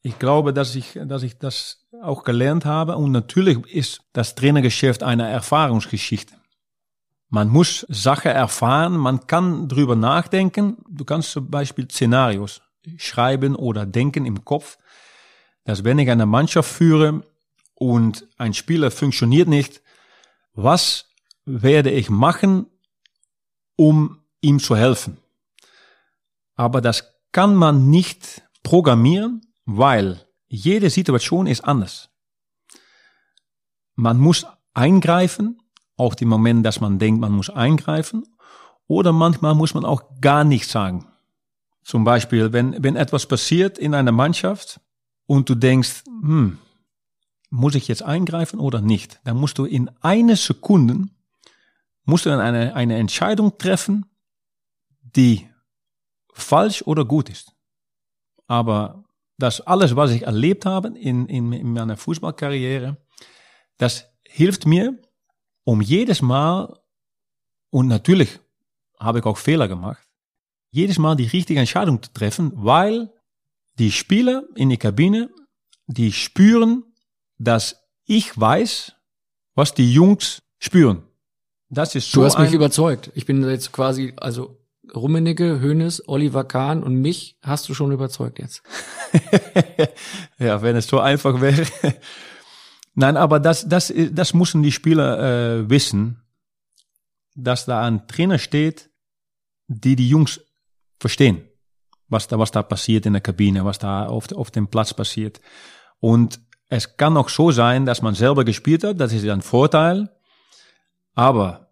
S1: ich glaube, dass ich, dass ich das auch gelernt habe. Und natürlich ist das Trainergeschäft eine Erfahrungsgeschichte. Man muss Sachen erfahren, man kann drüber nachdenken. Du kannst zum Beispiel Szenarios schreiben oder denken im Kopf, dass wenn ich eine Mannschaft führe und ein Spieler funktioniert nicht, was werde ich machen, um ihm zu helfen? Aber das kann man nicht programmieren, weil jede Situation ist anders. Man muss eingreifen, auch die Moment, dass man denkt, man muss eingreifen, oder manchmal muss man auch gar nichts sagen. Zum Beispiel, wenn, wenn etwas passiert in einer Mannschaft und du denkst, hm, muss ich jetzt eingreifen oder nicht? Dann musst du in einer Sekunde, musst du dann eine, eine Entscheidung treffen, die falsch oder gut ist. Aber das alles, was ich erlebt habe in, in, in meiner Fußballkarriere, das hilft mir, um jedes Mal, und natürlich habe ich auch Fehler gemacht, jedes Mal die richtige Entscheidung zu treffen, weil die Spieler in der Kabine, die spüren, dass ich weiß, was die Jungs spüren. Das ist so
S3: Du hast mich überzeugt. Ich bin jetzt quasi, also Rummenigge, Hönes, Oliver Kahn und mich hast du schon überzeugt jetzt.
S1: ja, wenn es so einfach wäre. Nein, aber das, das, das müssen die Spieler äh, wissen, dass da ein Trainer steht, die die Jungs verstehen, was da, was da passiert in der Kabine, was da auf, auf dem Platz passiert. Und es kann auch so sein, dass man selber gespielt hat, das ist ein Vorteil. Aber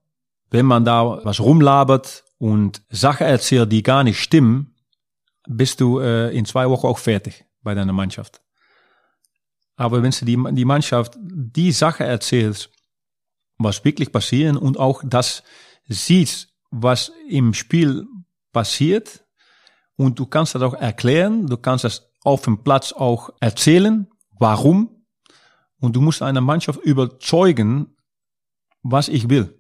S1: wenn man da was rumlabert und Sachen erzählt, die gar nicht stimmen, bist du äh, in zwei Wochen auch fertig bei deiner Mannschaft. Aber wenn du die, die Mannschaft die Sache erzählt, was wirklich passiert und auch das siehst, was im Spiel passiert und du kannst das auch erklären, du kannst das auf dem Platz auch erzählen, warum und du musst eine Mannschaft überzeugen, was ich will.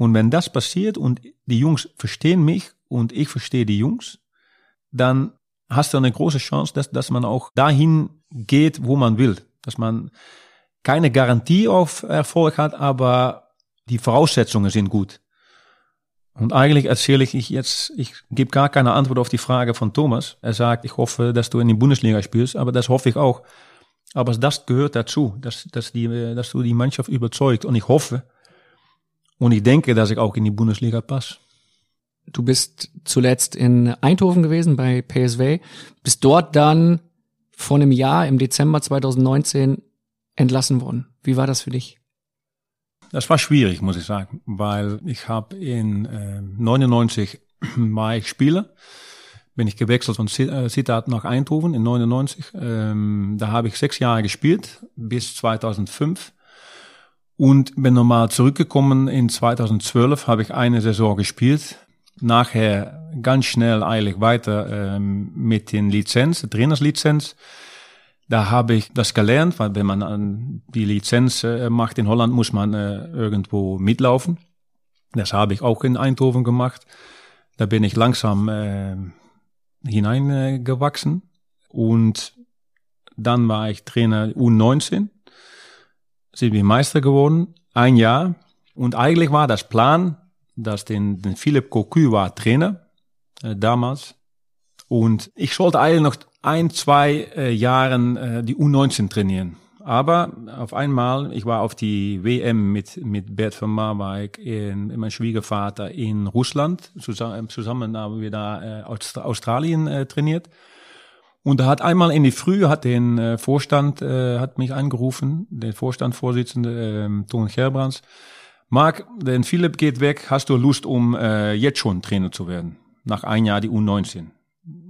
S1: Und wenn das passiert und die Jungs verstehen mich und ich verstehe die Jungs, dann hast du eine große Chance, dass, dass man auch dahin geht, wo man will. Dass man keine Garantie auf Erfolg hat, aber die Voraussetzungen sind gut. Und eigentlich erzähle ich jetzt, ich gebe gar keine Antwort auf die Frage von Thomas. Er sagt, ich hoffe, dass du in die Bundesliga spielst, aber das hoffe ich auch. Aber das gehört dazu, dass, dass, die, dass du die Mannschaft überzeugt. Und ich hoffe, und ich denke, dass ich auch in die Bundesliga passe.
S3: Du bist zuletzt in Eindhoven gewesen bei PSV, bist dort dann vor einem Jahr im Dezember 2019 entlassen worden. Wie war das für dich?
S1: Das war schwierig, muss ich sagen, weil ich habe in äh, 99 war ich Spieler, bin ich gewechselt von Sittard nach Eindhoven in 99. Ähm, da habe ich sechs Jahre gespielt bis 2005 und bin nochmal zurückgekommen. In 2012 habe ich eine Saison gespielt. Nachher ganz schnell eigentlich weiter ähm, mit den Lizenz, Trainerslizenz. Da habe ich das gelernt, weil wenn man an die Lizenz äh, macht in Holland, muss man äh, irgendwo mitlaufen. Das habe ich auch in Eindhoven gemacht. Da bin ich langsam äh, hineingewachsen. Und dann war ich Trainer U19 sind wir Meister geworden. ein Jahr. Und eigentlich war das Plan, dass den, den Philipp Cocu war Trainer äh, damals. Und ich sollte eigentlich noch ein, zwei äh, Jahren äh, die U19 trainieren. Aber auf einmal, ich war auf die WM mit, mit Bert van Marwijk, in, mein Schwiegervater in Russland. Zusammen, zusammen haben wir da äh, Australien äh, trainiert. Und da hat einmal in die Früh hat den äh, Vorstand äh, hat mich angerufen, der Vorstandsvorsitzende äh, Ton Gerbrands. Marc, denn Philipp geht weg, hast du Lust, um äh, jetzt schon Trainer zu werden? Nach ein Jahr die U19.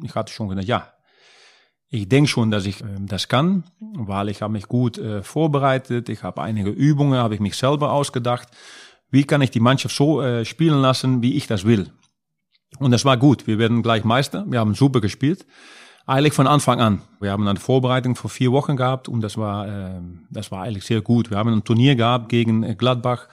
S1: Ich hatte schon gedacht, ja, ich denke schon, dass ich äh, das kann, weil ich habe mich gut äh, vorbereitet. Ich habe einige Übungen, habe ich mich selber ausgedacht. Wie kann ich die Mannschaft so äh, spielen lassen, wie ich das will? Und das war gut. Wir werden gleich Meister. Wir haben super gespielt. Eigentlich von Anfang an. Wir haben eine Vorbereitung vor vier Wochen gehabt und das war, äh, das war eigentlich sehr gut. Wir haben ein Turnier gehabt gegen äh, Gladbach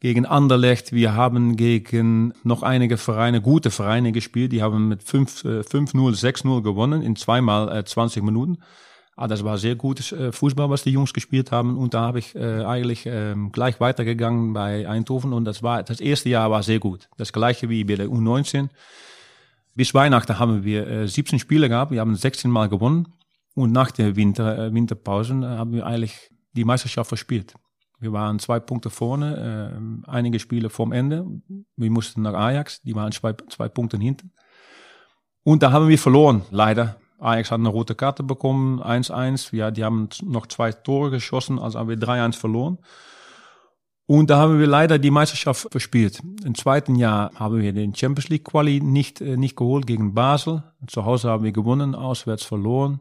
S1: gegen Anderlecht. Wir haben gegen noch einige Vereine, gute Vereine gespielt. Die haben mit 5-0, 6-0 äh, gewonnen in zweimal äh, 20 Minuten. Ah, das war sehr gutes äh, Fußball, was die Jungs gespielt haben. Und da habe ich äh, eigentlich äh, gleich weitergegangen bei Eindhoven. Und das war das erste Jahr war sehr gut. Das gleiche wie bei der U19. Bis Weihnachten haben wir äh, 17 Spiele gehabt. Wir haben 16 Mal gewonnen. Und nach der Winter, äh, Winterpausen äh, haben wir eigentlich die Meisterschaft verspielt. Wir waren zwei Punkte vorne, äh, einige Spiele vorm Ende. Wir mussten nach Ajax, die waren zwei, zwei Punkte hinten. Und da haben wir verloren, leider. Ajax hat eine rote Karte bekommen, 1-1. Ja, die haben noch zwei Tore geschossen, also haben wir 3-1 verloren. Und da haben wir leider die Meisterschaft verspielt. Im zweiten Jahr haben wir den Champions League Quali nicht, äh, nicht geholt gegen Basel. Zu Hause haben wir gewonnen, auswärts verloren.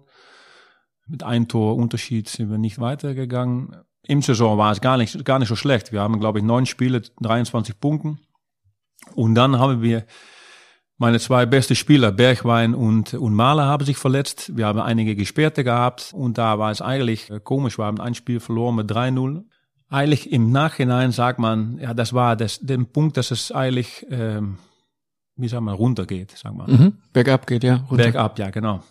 S1: Mit einem Tor Unterschied sind wir nicht weitergegangen im Saison war es gar nicht, gar nicht so schlecht. Wir haben, glaube ich, neun Spiele, 23 Punkten. Und dann haben wir meine zwei beste Spieler, Bergwein und, und Mahler, haben sich verletzt. Wir haben einige Gesperrte gehabt. Und da war es eigentlich äh, komisch. Wir haben ein Spiel verloren mit 3-0. Eigentlich im Nachhinein sagt man, ja, das war das, der Punkt, dass es eigentlich, ähm, wie sagt man, runtergeht, sag mal.
S3: Mhm. Bergab geht, ja.
S1: Runter. Bergab, ja, genau.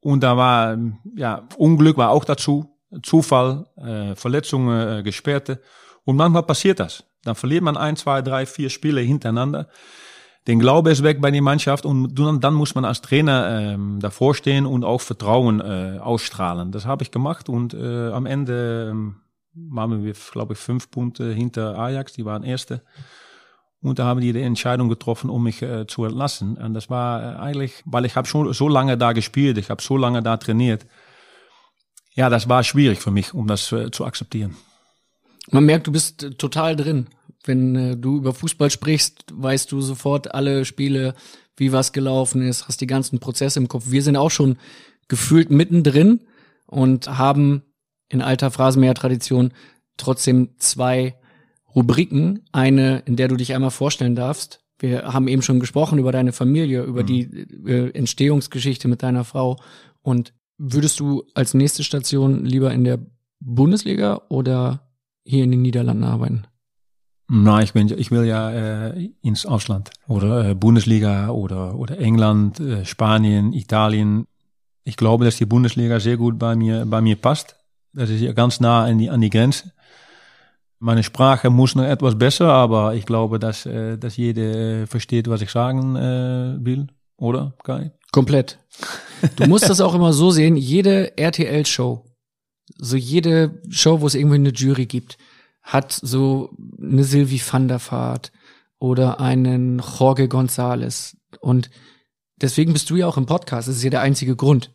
S1: Und da war, ja, Unglück war auch dazu. Zufall, äh, Verletzungen, äh, Gesperrte. Und manchmal passiert das. Dann verliert man ein, zwei, drei, vier Spiele hintereinander. Den Glaube ist weg bei der Mannschaft und dann muss man als Trainer ähm, davor stehen und auch Vertrauen äh, ausstrahlen. Das habe ich gemacht und äh, am Ende ähm, waren wir, glaube ich, fünf Punkte hinter Ajax, die waren Erste. Und da haben die die Entscheidung getroffen, um mich äh, zu entlassen. Und das war äh, eigentlich, weil ich habe schon so lange da gespielt, ich habe so lange da trainiert ja, das war schwierig für mich, um das äh, zu akzeptieren.
S3: Man merkt, du bist äh, total drin. Wenn äh, du über Fußball sprichst, weißt du sofort alle Spiele, wie was gelaufen ist, hast die ganzen Prozesse im Kopf. Wir sind auch schon gefühlt mittendrin und haben in alter Phrasenmäher-Tradition trotzdem zwei Rubriken. Eine, in der du dich einmal vorstellen darfst. Wir haben eben schon gesprochen über deine Familie, über mhm. die äh, Entstehungsgeschichte mit deiner Frau und Würdest du als nächste Station lieber in der Bundesliga oder hier in den Niederlanden arbeiten?
S1: Nein, ich, bin, ich will ja äh, ins Ausland oder äh, Bundesliga oder, oder England, äh, Spanien, Italien. Ich glaube, dass die Bundesliga sehr gut bei mir, bei mir passt. Das ist ja ganz nah an die, an die Grenze. Meine Sprache muss noch etwas besser, aber ich glaube, dass, äh, dass jeder versteht, was ich sagen äh, will. Oder, Kai?
S3: Komplett. Du musst das auch immer so sehen, jede RTL-Show, so jede Show, wo es irgendwie eine Jury gibt, hat so eine Sylvie van der Vaart oder einen Jorge González. Und deswegen bist du ja auch im Podcast. Das ist ja der einzige Grund.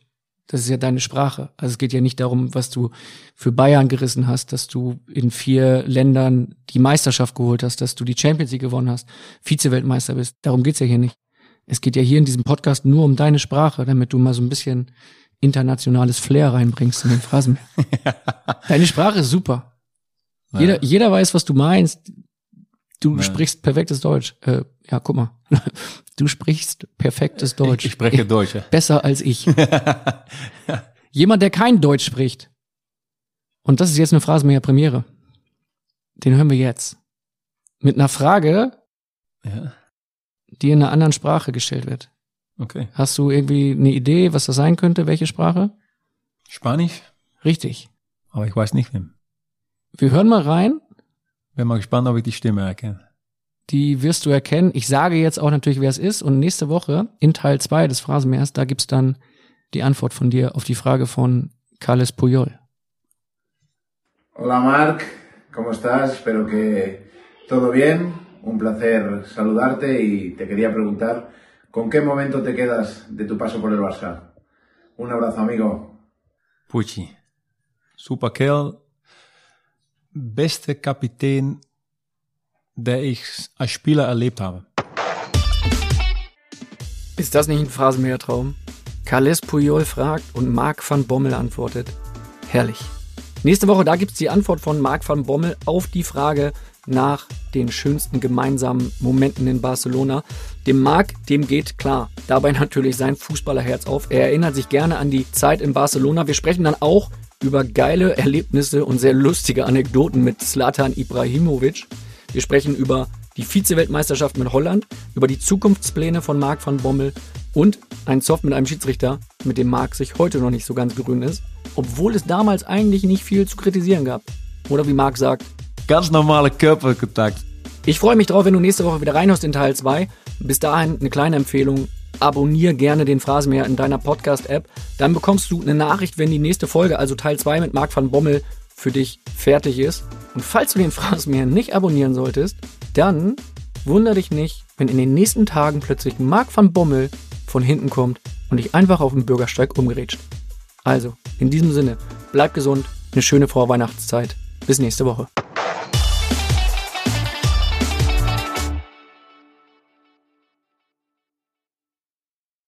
S3: Das ist ja deine Sprache. Also es geht ja nicht darum, was du für Bayern gerissen hast, dass du in vier Ländern die Meisterschaft geholt hast, dass du die Champions League gewonnen hast, Vize-Weltmeister bist. Darum geht's ja hier nicht. Es geht ja hier in diesem Podcast nur um deine Sprache, damit du mal so ein bisschen internationales Flair reinbringst in den Phrasen. Deine Sprache ist super. Ja. Jeder, jeder weiß, was du meinst. Du ja. sprichst perfektes Deutsch. Äh, ja, guck mal. Du sprichst perfektes Deutsch.
S1: Ich, spreche Deutsch.
S3: Besser als ich. Jemand, der kein Deutsch spricht. Und das ist jetzt eine Phrasenmäher Premiere. Den hören wir jetzt. Mit einer Frage, ja die in einer anderen Sprache gestellt wird.
S1: Okay.
S3: Hast du irgendwie eine Idee, was das sein könnte? Welche Sprache?
S1: Spanisch.
S3: Richtig.
S1: Aber ich weiß nicht wem.
S3: Wir hören mal rein
S1: Bin mal gespannt, ob ich die Stimme erkenne.
S3: Die wirst du erkennen. Ich sage jetzt auch natürlich, wer es ist. Und nächste Woche in Teil 2 des Phrasenmeers, da gibt's dann die Antwort von dir auf die Frage von Carles Puyol.
S13: Hola Marc, ¿cómo estás? Espero que todo bien. Un placer saludarte y te quería preguntar, ¿con qué momento te quedas de tu paso por el Barça? Un abrazo, amigo.
S1: Pucci. Super Kerl. Beste Kapitän, der ich als Spieler erlebt habe.
S3: Ist das nicht ein Phrasenmähertraum? Carles Puyol fragt und Marc van Bommel antwortet. Herrlich. Nächste Woche, da gibt's die Antwort von Marc van Bommel auf die Frage nach den schönsten gemeinsamen Momenten in Barcelona. Dem Marc, dem geht klar dabei natürlich sein Fußballerherz auf. Er erinnert sich gerne an die Zeit in Barcelona. Wir sprechen dann auch über geile Erlebnisse und sehr lustige Anekdoten mit Slatan Ibrahimovic. Wir sprechen über die Vize-Weltmeisterschaft mit Holland, über die Zukunftspläne von Marc van Bommel und ein Soft mit einem Schiedsrichter, mit dem Marc sich heute noch nicht so ganz grün ist, obwohl es damals eigentlich nicht viel zu kritisieren gab. Oder wie Marc sagt,
S1: ganz normale Körperkontakt.
S3: Ich freue mich drauf, wenn du nächste Woche wieder reinhörst in Teil 2. Bis dahin eine kleine Empfehlung. Abonnier gerne den Phrasenmäher in deiner Podcast-App. Dann bekommst du eine Nachricht, wenn die nächste Folge, also Teil 2 mit Marc van Bommel, für dich fertig ist. Und falls du den Phrasenmäher nicht abonnieren solltest, dann wundere dich nicht, wenn in den nächsten Tagen plötzlich Marc van Bommel von hinten kommt und dich einfach auf dem Bürgersteig umgerätscht. Also, in diesem Sinne, bleib gesund, eine schöne Vorweihnachtszeit. Bis nächste Woche.